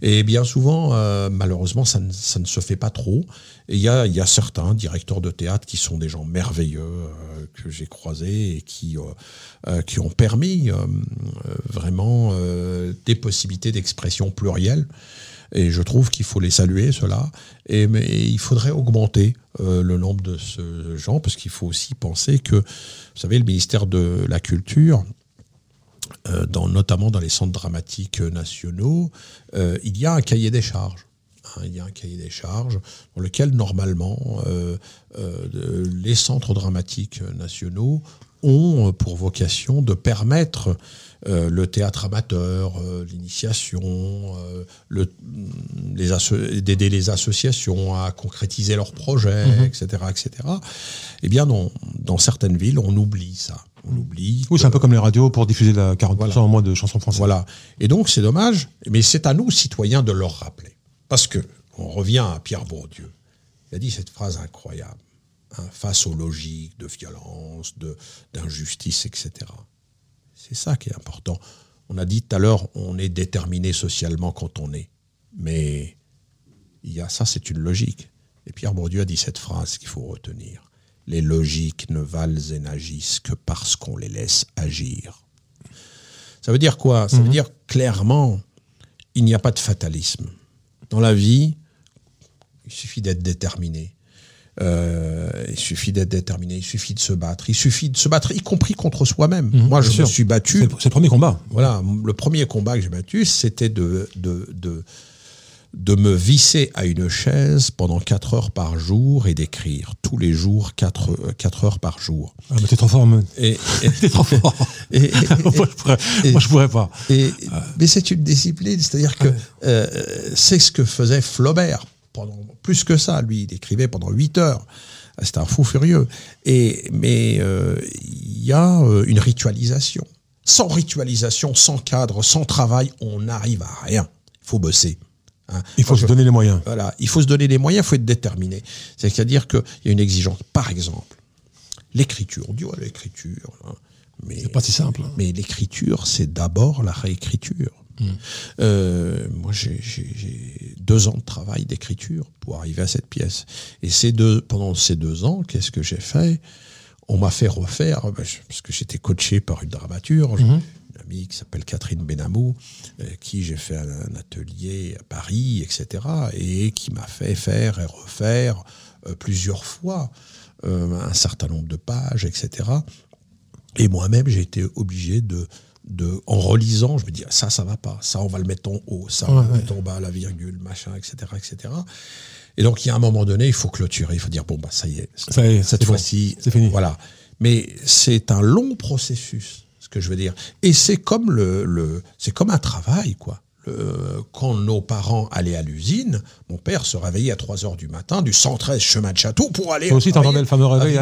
Et bien souvent, euh, malheureusement, ça ne, ça ne, se fait pas trop. Il y a, certains directeurs de théâtre qui sont des gens merveilleux euh, que j'ai croisés et qui, euh, euh qui ont permis vraiment des possibilités d'expression plurielle. Et je trouve qu'il faut les saluer, cela. Et, mais il faudrait augmenter le nombre de ce gens, parce qu'il faut aussi penser que, vous savez, le ministère de la Culture, dans, notamment dans les centres dramatiques nationaux, il y a un cahier des charges. Hein, il y a un cahier des charges dans lequel, normalement, les centres dramatiques nationaux ont pour vocation de permettre euh, le théâtre amateur, euh, l'initiation, euh, d'aider les associations à concrétiser leurs projets, mmh. etc., etc. Eh bien, dans, dans, certaines villes, on oublie ça. On oublie. Oui, c'est un peu comme les radios pour diffuser la 40% voilà. en moins de chansons françaises. Voilà. Et donc, c'est dommage, mais c'est à nous, citoyens, de leur rappeler. Parce que, on revient à Pierre Bourdieu. Il a dit cette phrase incroyable. hein, face aux logiques de violence, de, d'injustice, etc. C'est ça qui est important. On a dit tout à l'heure, on est déterminé socialement quand on est. Mais il y a ça, c'est une logique. Et Pierre Bourdieu a dit cette phrase qu'il faut retenir. Les logiques ne valent et n'agissent que parce qu'on les laisse agir. Ça veut dire quoi? Ça veut mhm. dire clairement, il n'y a pas de fatalisme. Dans la vie, il suffit d'être déterminé. Euh, il suffit d'être déterminé, il suffit de se battre, il suffit de se battre, y compris contre soi-même. Mhm, Moi, je me suis battu. C'est le premier combat. Voilà, le premier combat que j'ai battu, c'était de, de, de, de me visser à une chaise pendant 4 heures par jour et d'écrire tous les jours 4, heures par jour. Ah, mais t'es trop fort, man. Et, t'es trop fort. Et, moi, je pourrais, moi, je pourrais pas. mais c'est une discipline, c'est-à-dire que euh, c'est ce que faisait Flaubert pendant plus que ça. Lui, il écrivait pendant 8 heures. C'était un fou furieux. Et, mais euh, il y a euh, une ritualisation. Sans ritualisation, sans cadre, sans travail, on n'arrive à rien. Il faut bosser. Hein. Il faut se donner les moyens. Voilà, il faut se donner les moyens, il faut être déterminé. C'est-à-dire qu'il y a une exigence. Par exemple, l'écriture. On dit, ouais, l'écriture. Hein. Mais, c'est pas si simple. Hein. Mais l'écriture, c'est d'abord la réécriture. Hmm. Euh, moi, j'ai deux ans de travail d'écriture pour arriver à cette pièce. Et ces deux, pendant ces deux ans, qu'est-ce que j'ai fait? On m'a fait refaire, parce que j'étais coaché par une dramaturge, hmm amie qui s'appelle Catherine Benamou, euh, qui j'ai fait un, atelier à Paris, etc., et qui m'a fait faire et refaire euh, plusieurs fois euh, un certain nombre de pages, etc. Et moi-même, j'ai été obligé de, de, en relisant, je me dis, ça, ça va pas, ça, on va le mettre en haut, ça, on va le mettre en bas, la virgule, machin, etc., etc. Et donc, il y a un moment donné, il faut clôturer, il faut dire, bon, bah, ça y est, ça y est cette fois-ci, c'est fini. Voilà. Mais c'est un long processus que je veux dire. Et c'est comme le, le c'est comme un travail, quoi. Le, quand nos parents allaient à l'usine, mon père se réveillait à 3 heures du matin du 113 chemin de Château pour aller. Toi aussi, t'entendais le fameux réveil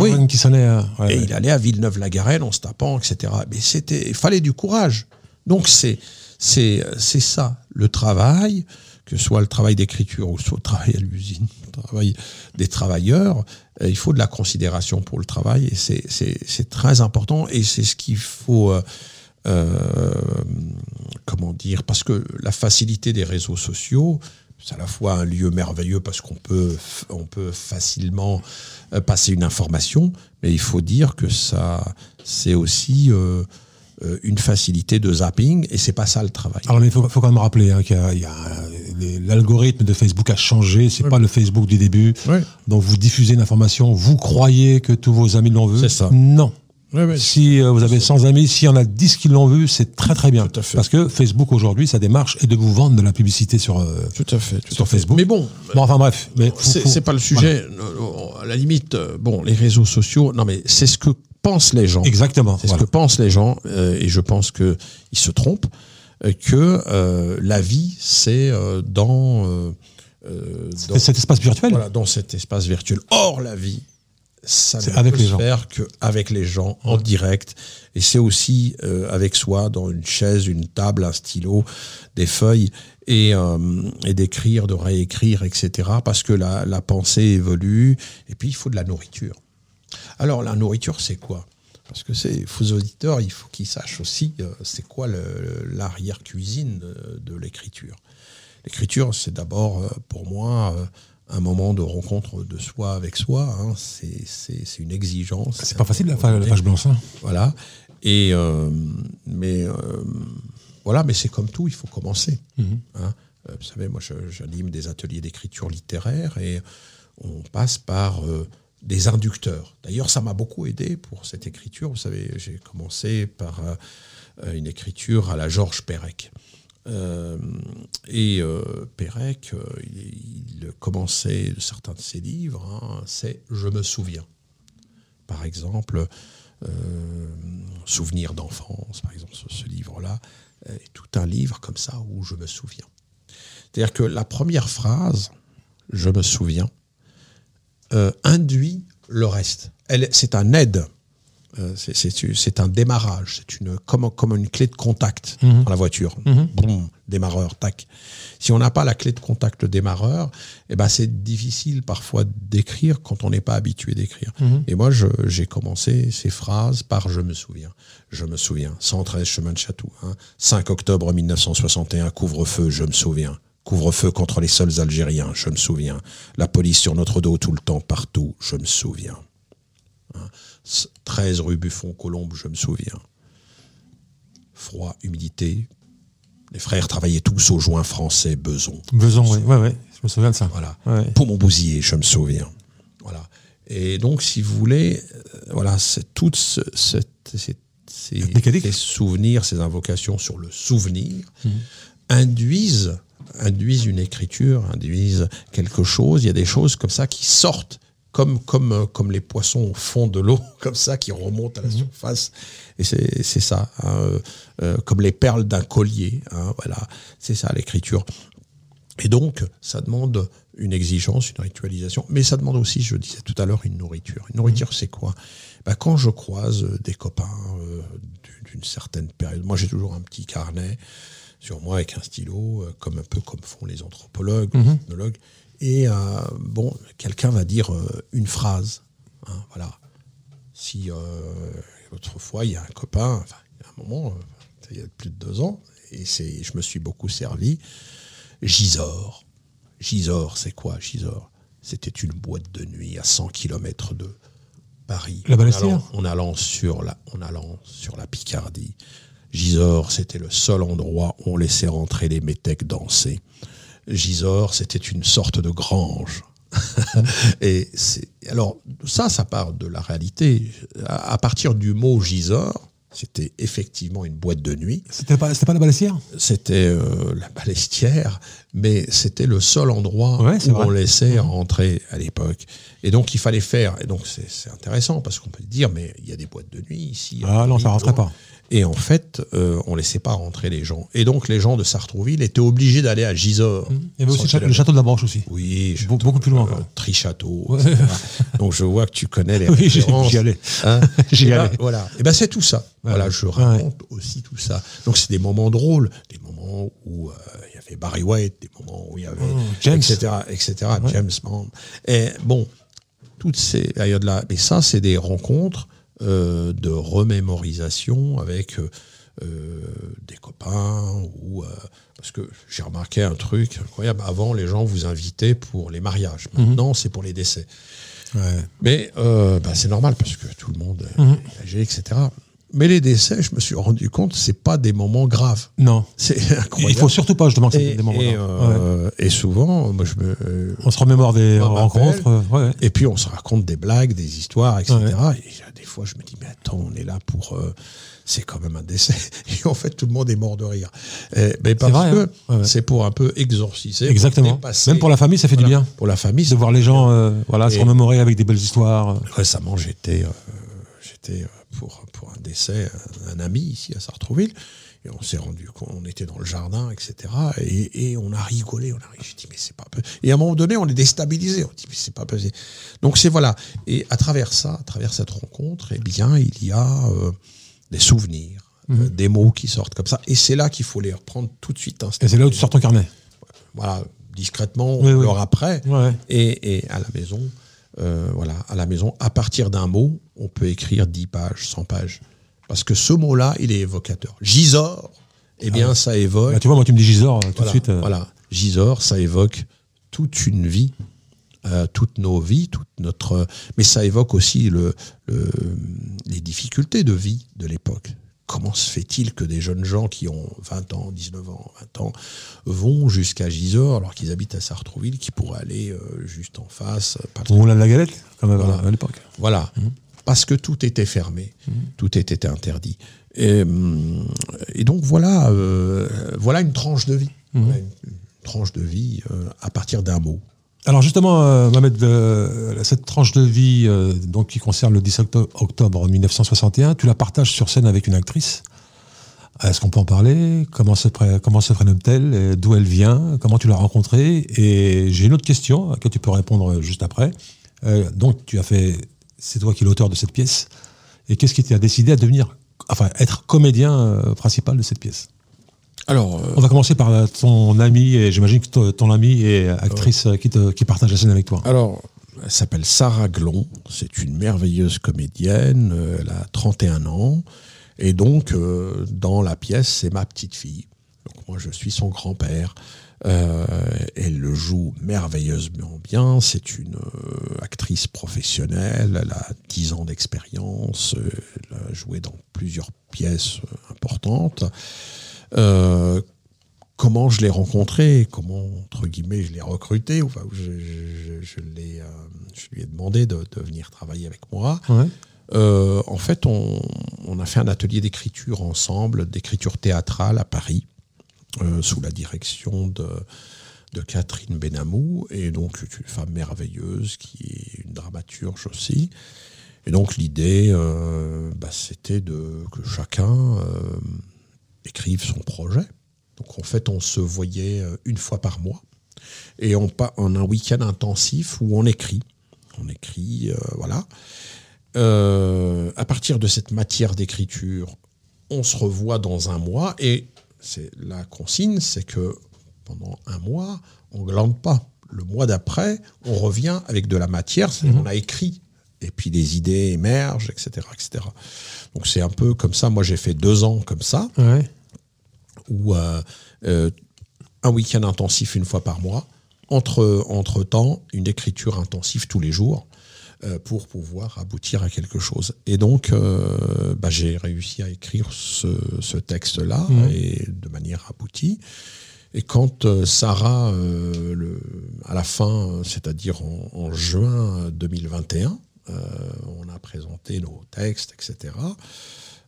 oui. qui sonnait. Euh, et il allait à Villeneuve-la-Garenne en se tapant, etc. Mais c'était, il fallait du courage. Donc c'est, c'est, c'est ça, le travail, que ce soit le travail d'écriture ou soit le travail à l'usine, le travail des travailleurs, il faut de la considération pour le travail et c'est très important et c'est ce qu'il faut, euh, euh, comment dire, parce que la facilité des réseaux sociaux, c'est à la fois un lieu merveilleux parce qu'on peut, facilement passer une information, mais il faut dire que ça, c'est aussi euh, une facilité de zapping et c'est pas ça le travail. Alors il faut, faut, quand même rappeler hein, qu'il y a, l'algorithme de Facebook a changé, c'est pas le Facebook du début. Donc vous diffusez une information, vous croyez que tous vos amis l'ont vu? C'est ça. Non. si euh, vous avez 100 amis, s'il y en a 10 qui l'ont vu, c'est très très bien. Parce que Facebook aujourd'hui, sa démarche est de vous vendre de la publicité sur, euh, tout à fait, sur Facebook. Mais bon, bon enfin bref, mais c'est pas le sujet. À la limite, bon, les réseaux sociaux, non mais c'est ce que pensent les gens. Exactement. C'est ce que pensent les gens, euh, et je pense qu'ils se trompent, euh, que euh, la vie, c'est dans, dans, cet espace virtuel. Voilà, dans cet espace virtuel. Or, la vie, ça ne avec peut les se gens. faire qu'avec les gens, en direct. Et c'est aussi avec soi, dans une chaise, une table, un stylo, des feuilles, et, et d'écrire, de réécrire, etc. Parce que la, la pensée évolue, et puis il faut de la nourriture. Alors la nourriture, c'est quoi? Parce que c'est faux auditeurs, il faut qu'ils sachent aussi euh, c'est quoi l'arrière-cuisine de, l'écriture. L'écriture, c'est d'abord euh, pour moi euh, un moment de rencontre de soi avec soi. Hein. C'est une exigence. C'est pas facile la page blanche. Hein. Voilà. Et mais voilà, mais c'est comme tout, il faut commencer. Mhm. Hein. Vous savez, moi, j'anime des ateliers d'écriture littéraire et on passe par des inducteurs. D'ailleurs, ça m'a beaucoup aidé pour cette écriture. Vous savez, j'ai commencé par euh, une écriture à la Georges Perec. Euh, et euh, Perec, il, commençait certains de ses livres, hein, c'est Je me souviens. Par exemple, Souvenir d'enfance, par exemple, ce, ce livre-là, tout un livre comme ça où je me souviens. C'est-à-dire que la première phrase, Je me souviens, euh, induit le reste. C'est un aide Euh, c'est- un démarrage, c'est une comme, comme une clé de contact Mhm. dans la voiture. Boum, démarreur, tac. Si on n'a pas la clé de contact le démarreur, eh ben c'est difficile parfois d'écrire quand on n'est pas habitué d'écrire. Mhm. Et moi, j'ai commencé ces phrases par je me souviens. Je me souviens. 113 chemin de Chatou. hein. 5 octobre 1961, couvre-feu, je me souviens. Couvre-feu contre les sols algériens, je me souviens. La police sur notre dos tout le temps, partout, je me souviens. Hein. 13 rue Buffon-Colombe, je me souviens. Froid, humidité. Les frères travaillaient tous au joint français, Beson. Beson, oui. Ouais, ouais. Je me souviens de ça. Voilà. Ouais. Pour mon bousiller, je me souviens. Voilà. Et donc, si vous voulez, euh, voilà, c'est toutes ce, cette- ces, ces- mécanique. ces souvenirs, ces invocations sur le souvenir induisent, induisent une écriture, induisent quelque chose. Il y a des choses comme ça qui sortent. Comme, comme, euh, comme les poissons au fond de l'eau, comme ça, qui remontent à la surface. Et c'est ça, hein, euh, euh, comme les perles d'un collier. hein, voilà, c'est ça l'écriture. Et donc, ça demande une exigence, une ritualisation, mais ça demande aussi, je disais tout à l'heure, une nourriture. Une nourriture, c'est quoi? Ben, Quand je croise des copains euh, d'une certaine période, moi j'ai toujours un petit carnet sur moi avec un stylo, euh, comme un peu comme font les anthropologues, les ethnologues, et euh, bon, quelqu'un va dire euh, une phrase. hein, voilà. Si euh, autrefois il y a un copain, enfin, il y a un moment, il y a plus de deux ans, et c'est, je me suis beaucoup servi. Gisors. Gisors, c'est quoi Gisors? C'était une boîte de nuit à 100 km de Paris. La en allant, en allant sur la, en allant sur la Picardie. Gisors, c'était le seul endroit où on laissait rentrer les métèques danser. Gisors, c'était une sorte de grange. Et alors, ça, ça part de la réalité. À, à partir du mot Gisors, c'était effectivement une boîte de nuit C'était pas, pas la balestière c'était euh, la Balestière, mais c'était le seul endroit Ouais, où vrai. on laissait rentrer à l'époque. Et donc il fallait faire. Et donc c'est intéressant parce qu'on peut dire, mais il y a des boîtes de nuit ici. Ah non, ça rentrait pas. Et en fait, euh, on laissait pas rentrer les gens. Et donc les gens de Sartrouville étaient obligés d'aller à Gisors. Il y avait aussi le 100 cha- le kilomètres. château de la Branche aussi. Oui, Be- beaucoup plus loin euh, encore. Trichâteau. Ouais. Donc je vois que tu connais les Oui, j'y- allais. Hein J'y Et ben, allais. Voilà. Et ben c'est tout ça. Voilà, je Ouais. raconte aussi tout ça. Donc c'est des moments drôles, des moments où euh, il y avait Barry White, des moments où il y avait Oh, James. etc. etc. James Bond. Et bon, toutes ces périodes-là. Mais ça, c'est des rencontres euh, de remémorisation avec euh, euh, des copains ou euh, parce que j'ai remarqué un truc incroyable. Avant, les gens vous invitaient pour les mariages. Maintenant, c'est pour les décès. Ouais. Mais bah, c'est normal parce que tout le monde est Mhm. âgé, etc. Mais les décès, je me suis rendu compte, c'est pas des moments graves. Non. C'est incroyable. Il faut surtout pas, justement, que c'est des moments. et. Ouais. euh, et souvent, moi, je me, euh, On se remémore des rencontres. euh, ouais, et puis on se raconte des blagues, des histoires, etc. Ouais. Et euh, des fois, je me dis, mais attends, on est là pour. c'est quand même un décès. Et en fait, tout le monde est mort de rire. Et- mais parce vrai, que hein. C'est pour un peu exorciser. Exactement. Même pour la famille, ça fait du bien. Pour la famille, De voir les gens voilà, se remémorer avec des belles histoires. Récemment, j'étais j'étais pour, pour un décès, un, un ami ici à Sartrouville, et on s'est rendu compte, on était dans le jardin, etc. Et, et on a rigolé, on a rigolé. J'ai dit, mais c'est pas peu. Et à un moment donné, on est déstabilisé. On dit, mais c'est pas possible. Donc c'est voilà. Et à travers ça, à travers cette rencontre, eh bien, il y a euh, des souvenirs, euh, des mots qui sortent comme ça. Et c'est là qu'il faut les reprendre tout de suite. Et c'est là où tu sors ton carnet. Voilà, discrètement, Oui, oui. l'heure après. Ouais. Et, et à la maison, euh, voilà, à la maison, à partir d'un mot, on peut écrire 10 pages, 100 pages. Parce que ce mot-là, il est évocateur. Gisors, eh bien, ça évoque. Bah, tu vois, moi, tu me dis Gisors euh, tout voilà, de suite. euh, voilà. Gisors, ça évoque toute une vie, euh, toutes nos vies, toute notre. Mais ça évoque aussi le, le- les difficultés de vie de l'époque. Comment se fait-il que des jeunes gens qui ont 20 ans, 19 ans, 20 ans, vont jusqu'à Gisors alors qu'ils habitent à Sartrouville, qui pourraient aller euh, juste en face, Au Moulin de la Galette, comme à- Voilà. à l'époque. voilà. Parce que tout était fermé, tout était interdit. Et, et donc voilà, euh, voilà une tranche de vie. Voilà une, une tranche de vie euh, à partir d'un mot. Alors justement, euh, euh, cette tranche de vie euh, donc, qui concerne le 10 octo- octobre 1961, tu la partages sur scène avec une actrice. Est-ce qu'on peut en parler? Comment se, prénomme-t-elle? Et D'où elle vient? Comment tu l'as rencontrée? Et j'ai une autre question à laquelle tu peux répondre juste après. Euh, donc tu as fait, c'est toi qui es l'auteur de cette pièce. Et qu'est-ce qui t'a décidé à devenir, enfin, être comédien euh, principal de cette pièce? Alors, On va commencer par ton ami, et j'imagine que ton- ami est actrice qui, te- qui partage la scène avec toi. alors, elle s'appelle Sarah Glon. C'est une merveilleuse comédienne. euh, Elle a 31 ans. Et donc, euh, dans la pièce, c'est ma petite fille. Donc, moi, je suis son grand-père. Euh, elle le joue merveilleusement bien. C'est une euh, actrice professionnelle. Elle a 10 ans d'expérience. Elle a joué dans plusieurs pièces importantes. Euh, comment je l'ai rencontré, comment entre guillemets je l'ai recruté, enfin je, je- je- je l'ai, euh, je lui ai demandé de, de venir travailler avec moi. Ouais. Euh, en fait, on, on a fait un atelier d'écriture ensemble, d'écriture théâtrale à Paris, euh, sous la direction de, de Catherine Benamou, et donc une femme merveilleuse qui est une dramaturge aussi. Et donc l'idée, bah, c'était de que chacun écrive son projet. Donc en fait, on se voyait euh, une fois par mois, et on, pa- on a un week-end intensif où on écrit. On écrit, euh, voilà. Euh, à partir de cette matière d'écriture, on se revoit dans un mois et c'est la consigne, c'est que pendant un mois, on glande pas. Le mois d'après, on revient avec de la matière, c'est-à-dire on a écrit et puis des idées émergent, etc., etc. Donc c'est un peu comme ça. Moi, j'ai fait deux ans comme ça, Ouais. où euh, euh, un week-end intensif une fois par mois, entre entre temps une écriture intensive tous les jours euh, pour pouvoir aboutir à quelque chose. Et donc, bah, j'ai réussi à écrire ce, ce texte-là et de manière aboutie. Et quand Sarah, le, à la fin, c'est-à-dire en, en juin 2021, euh, on a présenté nos textes, etc.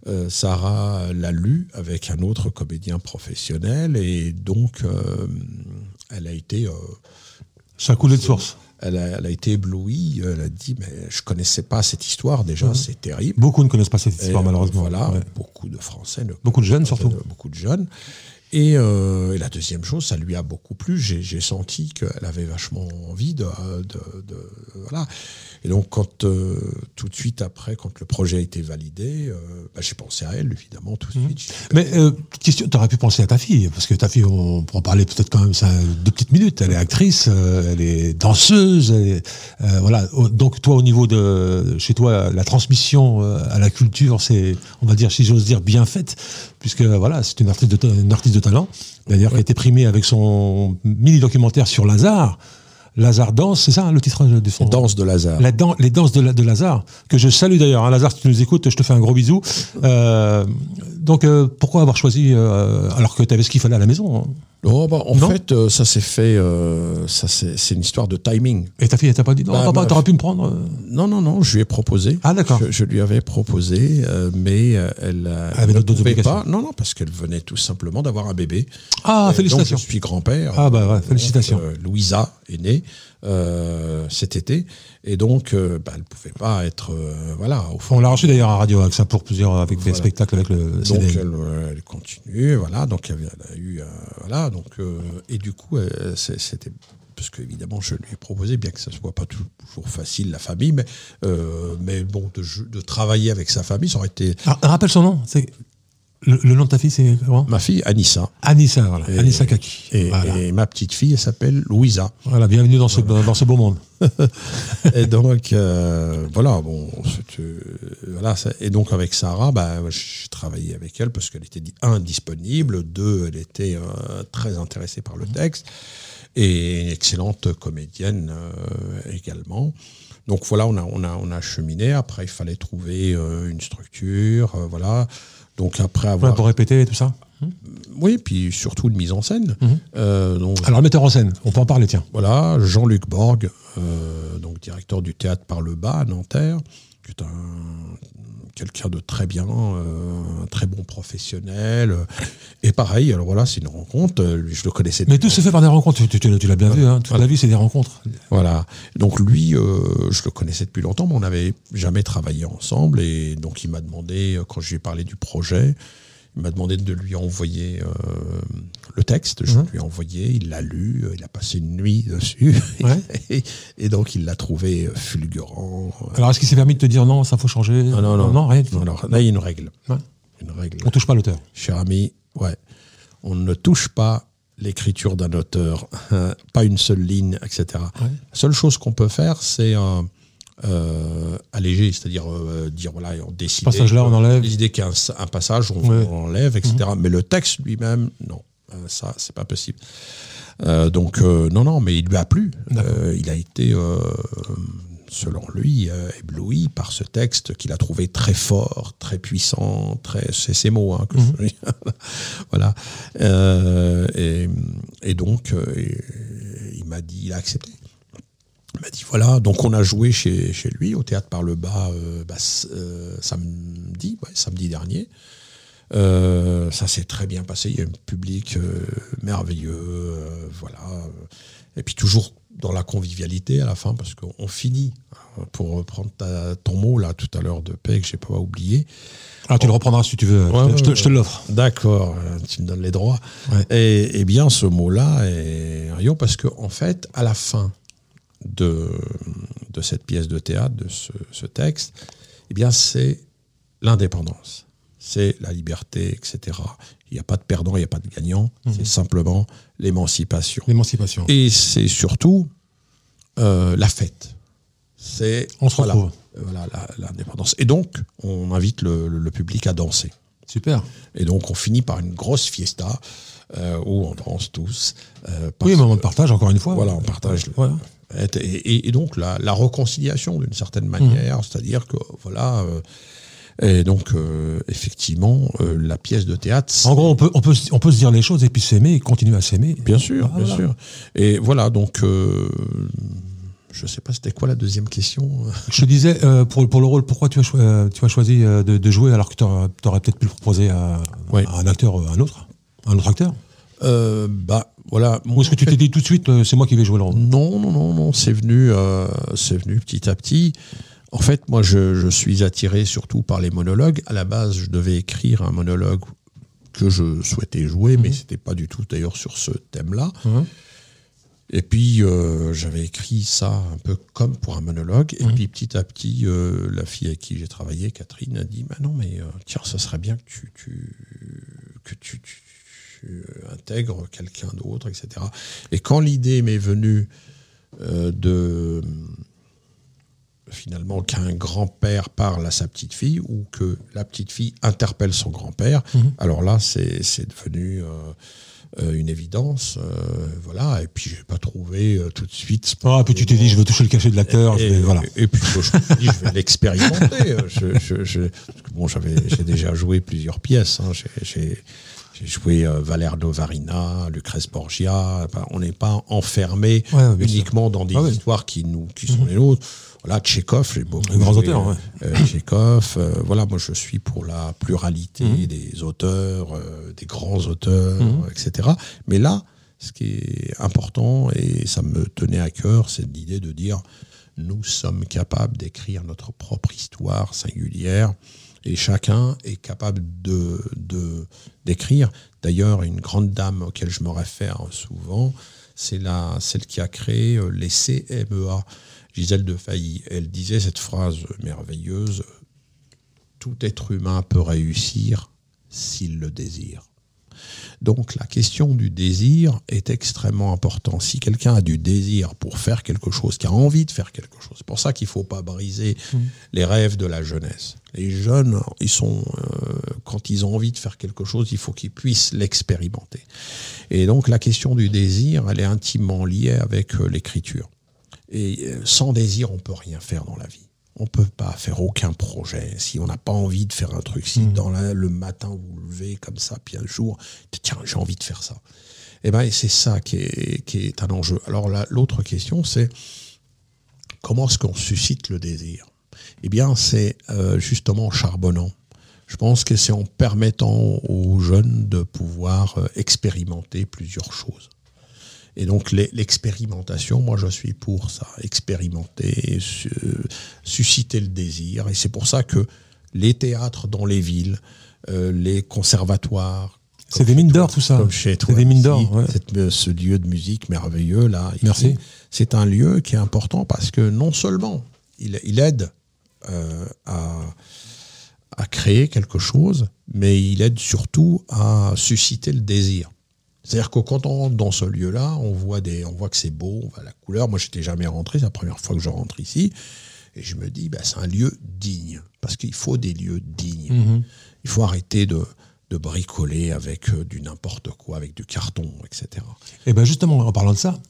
Euh, Sarah l'a lu avec un autre comédien professionnel et donc euh, elle a été, euh, Ça a coulé de source. elle, a, elle a été éblouie. Elle a dit mais je connaissais pas cette histoire déjà, c'est terrible. Beaucoup ne connaissent pas cette Et, histoire, euh, malheureusement. Voilà, Ouais. beaucoup de Français ne Beaucoup de jeunes, surtout. euh, beaucoup de jeunes. Et, euh, et la deuxième chose, ça lui a beaucoup plu. J'ai senti qu'elle avait vachement envie de, de- de- voilà. Et donc, quand euh, tout de suite après, quand le projet a été validé, euh, bah, j'ai pensé à elle évidemment tout de Mhm. suite. Mais euh, question, tu aurais pu penser à ta fille, parce que ta fille, on pourra en parler peut-être quand même ça, deux petites minutes. Elle est actrice, euh, elle est danseuse, elle est, voilà. Au- Donc toi, au niveau de chez toi, la transmission à la culture, c'est, on va dire, si j'ose dire, bien faite, puisque voilà, c'est une artiste de, ta- une artiste de talent, d'ailleurs qui a été primée avec son mini documentaire sur Lazare. Lazare danse, c'est ça hein, le titre de son Danse de Lazare. la dan- les danses de, la- de Lazare, que je salue d'ailleurs. Hein, Lazare, si tu nous écoutes, je te fais un gros bisou. Euh, donc, euh, pourquoi avoir choisi, euh, alors que tu avais ce qu'il fallait à la maison Oh, bah, en Non fait, euh, ça s'est fait. euh, ça c'est une histoire de timing. Et ta fille, elle t'a pas dit, non, Bah, papa, t'aurais pu me prendre euh Non, non, non, je lui ai proposé. Ah, d'accord. Je, je lui avais proposé, euh, mais elle, Elle avait ne pouvait pas. Non, non, parce qu'elle venait tout simplement d'avoir un bébé. Ah, félicitations. Donc, je suis grand-père. Ah, bah, ouais, félicitations. Louisa est née euh, cet été. Et donc, euh, bah, elle ne pouvait pas être. euh, voilà, au fond. On l'a reçu d'ailleurs à Radio Axe, hein, pour plusieurs, avec des spectacles avec le Donc, CDM. elle, elle continue. Voilà. Donc, elle, elle a eu. voilà. Donc, et du coup, c'était. Parce qu'évidemment, je lui ai proposé, bien que ce soit pas toujours facile, la famille, mais, euh, mais bon, de, travailler avec sa famille, ça aurait été. Ah, rappelle son nom. c'est- Le, le nom de ta fille, c'est comment? Ma fille, Anissa. Anissa, voilà. Et- Anissa Kaki. Et, voilà. et ma petite fille, elle s'appelle Louisa. Voilà, bienvenue dans ce, dans ce beau monde. et donc, euh, voilà, bon, euh, voilà, ça- et donc avec Sarah, bah, j'ai travaillé avec elle parce qu'elle était, un, disponible, deux, elle était euh, très intéressée par le texte, et une excellente comédienne également. Donc voilà, on a, on, a, on a cheminé. Après, il fallait trouver une structure, voilà. Donc après Ouais, avoir, pour répéter et tout ça. oui, puis surtout une mise en scène. Mhm. Euh, donc Alors, le metteur en scène, on peut en parler, tiens. voilà, Jean-Luc Borg, euh, donc directeur du théâtre par le bas à Nanterre, quelqu'un de très bien, euh, un très bon professionnel. euh, Et pareil, alors voilà, c'est une rencontre. euh, lui, Je le connaissais. Mais tout se fait par des rencontres, tu, tu- tu- tu l'as bien vu, hein. toute la vie c'est des rencontres. Voilà. Donc lui, euh, je le connaissais depuis longtemps, mais on n'avait jamais travaillé ensemble. Et donc il m'a demandé, quand je lui ai parlé du projet, Il m'a demandé de lui envoyer euh, le texte. Je lui ai envoyé, il l'a lu, euh, il a passé une nuit dessus. et, et, donc, il l'a trouvé fulgurant. Alors, est-ce qu'il s'est permis de te dire non, ça faut changer? Non, non, non. non rien Alors, là, il y a une règle. Une règle. On touche pas l'auteur. Cher ami, ouais. On ne touche pas l'écriture d'un auteur, pas une seule ligne, etc. La seule chose qu'on peut faire, c'est euh, allégé, c'est-à-dire euh, dire voilà, on décide. Passage-là, on enlève. Décider qu'il y a un, passage, on, enlève, etc. Mhm. Mais le texte lui-même, non, euh, ça, c'est pas possible. donc non, non, mais il lui a plu. il a été, selon lui, ébloui par ce texte qu'il a trouvé très fort, très puissant, très, c'est ces mots hein, que mhm. voilà. Et, et, donc, il m'a dit, il a accepté. Il m'a dit voilà, donc on a joué chez, chez lui au théâtre par le bas euh, bah, euh, samedi, samedi dernier. Euh, ça s'est très bien passé. Il y a un public merveilleux, voilà. Et puis toujours dans la convivialité à la fin, parce qu'on finit. Pour reprendre ton mot là tout à l'heure de paix que j'ai pas oublié. Ah, tu le reprendras si tu veux. je, te, je, te, l'offre. D'accord, tu me donnes les droits. Et, et, bien ce mot-là est rien parce qu'en en fait, à la fin, de, de cette pièce de théâtre, de ce, texte, eh bien, c'est l'indépendance. C'est la liberté, etc. Il n'y a pas de perdant, il n'y a pas de gagnant. Mhm. C'est simplement l'émancipation. L'émancipation. Et c'est surtout euh, la fête. C'est on se retrouve. Voilà, l'indépendance. Et donc, on invite le, public à danser. Super. Et donc, on finit par une grosse fiesta euh, où on danse tous. Euh, oui, un moment de partage, encore une fois. Voilà, on partage. Voilà. Et, donc la, la réconciliation d'une certaine manière, mmh. c'est-à-dire que voilà. Euh, et donc, euh, effectivement, euh, la pièce de théâtre. En gros, on peut, on, peut, on peut se dire les choses et puis s'aimer et continuer à s'aimer. Bien sûr, bien sûr. Et voilà, donc, je ne sais pas, c'était quoi la deuxième question? Je te disais, pour, pour le rôle, pourquoi tu as, tu as choisi de, de jouer alors que tu aurais, peut-être pu le proposer à, à, un acteur, un autre Un autre acteur? Euh, bah voilà. Ou est-ce que tu t'es dit tout de suite, euh, c'est moi qui vais jouer le rôle? Non, non, non, non. C'est venu, euh, c'est venu petit à petit. En fait, moi, je, suis attiré surtout par les monologues. À la base, je devais écrire un monologue que je souhaitais jouer, mais mhm. c'était pas du tout d'ailleurs sur ce thème-là. Mhm. Et puis j'avais écrit ça un peu comme pour un monologue. Et mhm. puis petit à petit, la fille avec qui j'ai travaillé, Catherine, a dit bah non, mais tiens, ça serait bien que tu, tu que tu, tu tu intègres quelqu'un d'autre, etc. Et quand l'idée m'est venue euh, de finalement qu'un grand-père parle à sa petite fille ou que la petite fille interpelle son grand-père, mhm. alors là c'est devenu euh, euh, une évidence, voilà. Et puis j'ai pas trouvé tout de suite. Ah, puis tu t'es dit je veux toucher le cachet de l'acteur, et, voilà. Et puis je me vais l'expérimenter. bon, j'avais j'ai déjà joué plusieurs pièces. Hein. j'ai j'ai joué euh, Valère Novarina, Lucrèce Borgia. on n'est pas enfermé uniquement dans des ah histoires qui nous qui sont mhm. les nôtres. Voilà, Tchékov, j'ai beaucoup. Les grands auteurs, ouais. Euh, Tchékov. Euh, voilà, moi je suis pour la pluralité mhm. des auteurs, des grands auteurs, mhm. etc. Mais là, ce qui est important et ça me tenait à cœur, c'est l'idée de dire nous sommes capables d'écrire notre propre histoire singulière et chacun est capable de d'écrire. D'ailleurs, une grande dame auquel je me réfère souvent, c'est celle qui a créé euh, les CMEA, Gisèle de Failly. Elle disait cette phrase merveilleuse tout être humain peut réussir s'il le désire. Donc la question du désir est extrêmement importante. Si quelqu'un a du désir pour faire quelque chose, qui a envie de faire quelque chose, c'est pour ça qu'il ne faut pas briser mmh. les rêves de la jeunesse. Les jeunes, ils sont, euh, quand ils ont envie de faire quelque chose, il faut qu'ils puissent l'expérimenter. Et donc la question du désir, elle est intimement liée avec euh, l'écriture. Et euh, sans désir, on peut rien faire dans la vie on peut pas faire aucun projet si on n'a pas envie de faire un truc. Si hmm. dans le matin vous vous levez comme ça, puis un jour, tiens, j'ai envie de faire ça. Et eh ben c'est ça qui est, qui est un enjeu. Alors l'autre question, c'est comment est-ce qu'on suscite le désir? Eh bien, c'est euh, justement en charbonnant. Je pense que c'est en permettant aux jeunes de pouvoir euh, expérimenter plusieurs choses. Et donc l'expérimentation, moi je suis pour ça, expérimenter, susciter le désir. Et c'est pour ça que les théâtres dans les villes, euh, les conservatoires. C'est des mines d'or tout ça. Comme chez toi. C'est des mines d'or. ouais. cette- ce lieu de musique merveilleux là. ici. Merci. C'est un lieu qui est important parce que non seulement il, il aide euh, à, à créer quelque chose, mais il aide surtout à susciter le désir. C'est-à-dire que quand on rentre dans ce lieu-là, on voit des, on voit que c'est beau, on voit la couleur. Moi, j'étais jamais rentré, c'est la première fois que je rentre ici, et je me dis, bah, c'est un lieu digne, parce qu'il faut des lieux dignes. Mhm. Il faut arrêter de, de bricoler avec euh, du n'importe quoi, avec du carton, etc. Et bien justement, en parlant de ça,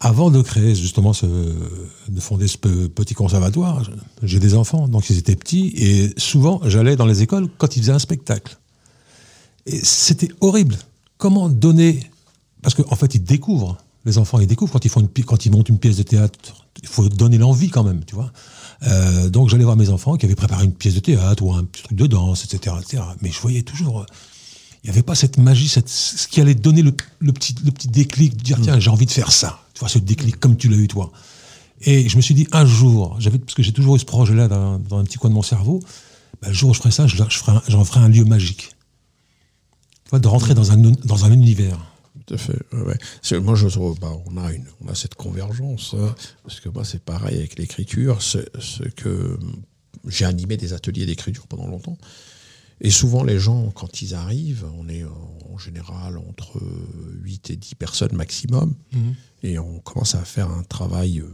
avant de créer justement ce, de fonder ce pe- petit conservatoire, j'ai des enfants, donc ils étaient petits, et souvent j'allais dans les écoles quand ils faisaient un spectacle. Et c'était horrible. Comment donner Parce qu'en fait, ils découvrent. Les enfants, ils découvrent quand ils font une quand ils montent une pièce de théâtre. Il faut donner l'envie quand même, tu vois. Euh, donc j'allais voir mes enfants qui avaient préparé une pièce de théâtre ou un petit truc de danse, etc., etc. Mais je voyais toujours. il n'y avait pas cette magie, cette, ce qui allait donner le, le petit, le petit déclic, de dire tiens, j'ai envie de faire ça. Tu vois, ce déclic comme tu l'as eu toi. Et je me suis dit un jour, j'avais, parce que j'ai toujours eu ce projet-là dans, dans un petit coin de mon cerveau, bah, le jour où je ferai ça, je, je j'en ferai un lieu magique. De rentrer dans un, dans un univers. Tout à fait. ouais, Moi, je trouve, bah, on a une, on a cette convergence, hein, parce que moi, c'est pareil avec l'écriture. C'est ce que j'ai animé des ateliers d'écriture pendant longtemps, et souvent les gens, quand ils arrivent, on est en, général entre 8 et 10 personnes maximum, et on commence à faire un travail. euh,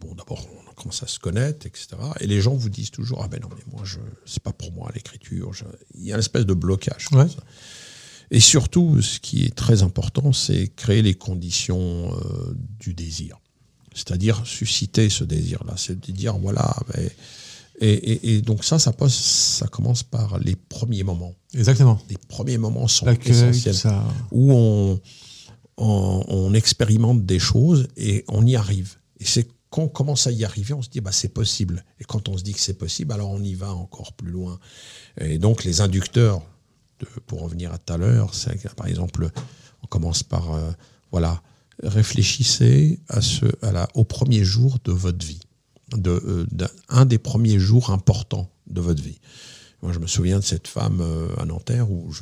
bon, d'abord, on commence à se connaître, etc. Et les gens vous disent toujours, ah ben non, mais moi, je, c'est pas pour moi l'écriture. Il y a une espèce de blocage. Ouais. Et surtout, ce qui est très important, c'est créer les conditions euh, du désir. C'est-à-dire susciter ce désir-là. C'est de dire, voilà, mais- et, et- et donc ça, ça, passe, ça commence par les premiers moments. Exactement. Les premiers moments sont essentiels. ça. Où on, on, on expérimente des choses et on y arrive. Et c'est quand on commence à y arriver, on se dit, bah, c'est possible. Et quand on se dit que c'est possible, alors on y va encore plus loin. Et donc les inducteurs, pour revenir à tout à l'heure, c'est que, par exemple, on commence par, euh, voilà, réfléchissez à ce, au premier jour de votre vie, euh, un des premiers jours importants de votre vie. Moi, je me souviens de cette femme euh, à Nanterre où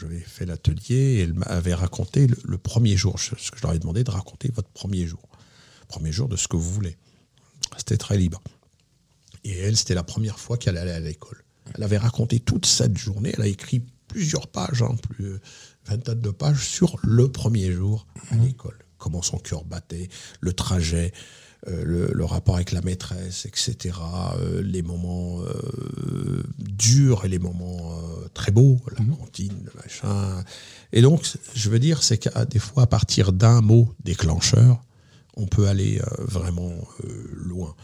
j'avais fait l'atelier et elle m'avait raconté le, le premier jour, ce que je leur ai demandé de raconter votre premier jour, premier jour de ce que vous voulez. C'était très libre. Et elle, c'était la première fois qu'elle allait à l'école. Elle avait raconté toute cette journée. Elle a écrit plusieurs pages, hein, plus euh, vingtaine de pages sur le premier jour à l'école. Comment son cœur battait, le trajet, euh, le, le rapport avec la maîtresse, etc. euh, les moments euh, durs et les moments euh, très beaux, la cantine, le machin. Et donc, je veux dire, c'est qu'à des fois, à partir d'un mot déclencheur, on peut aller euh, vraiment euh, loin.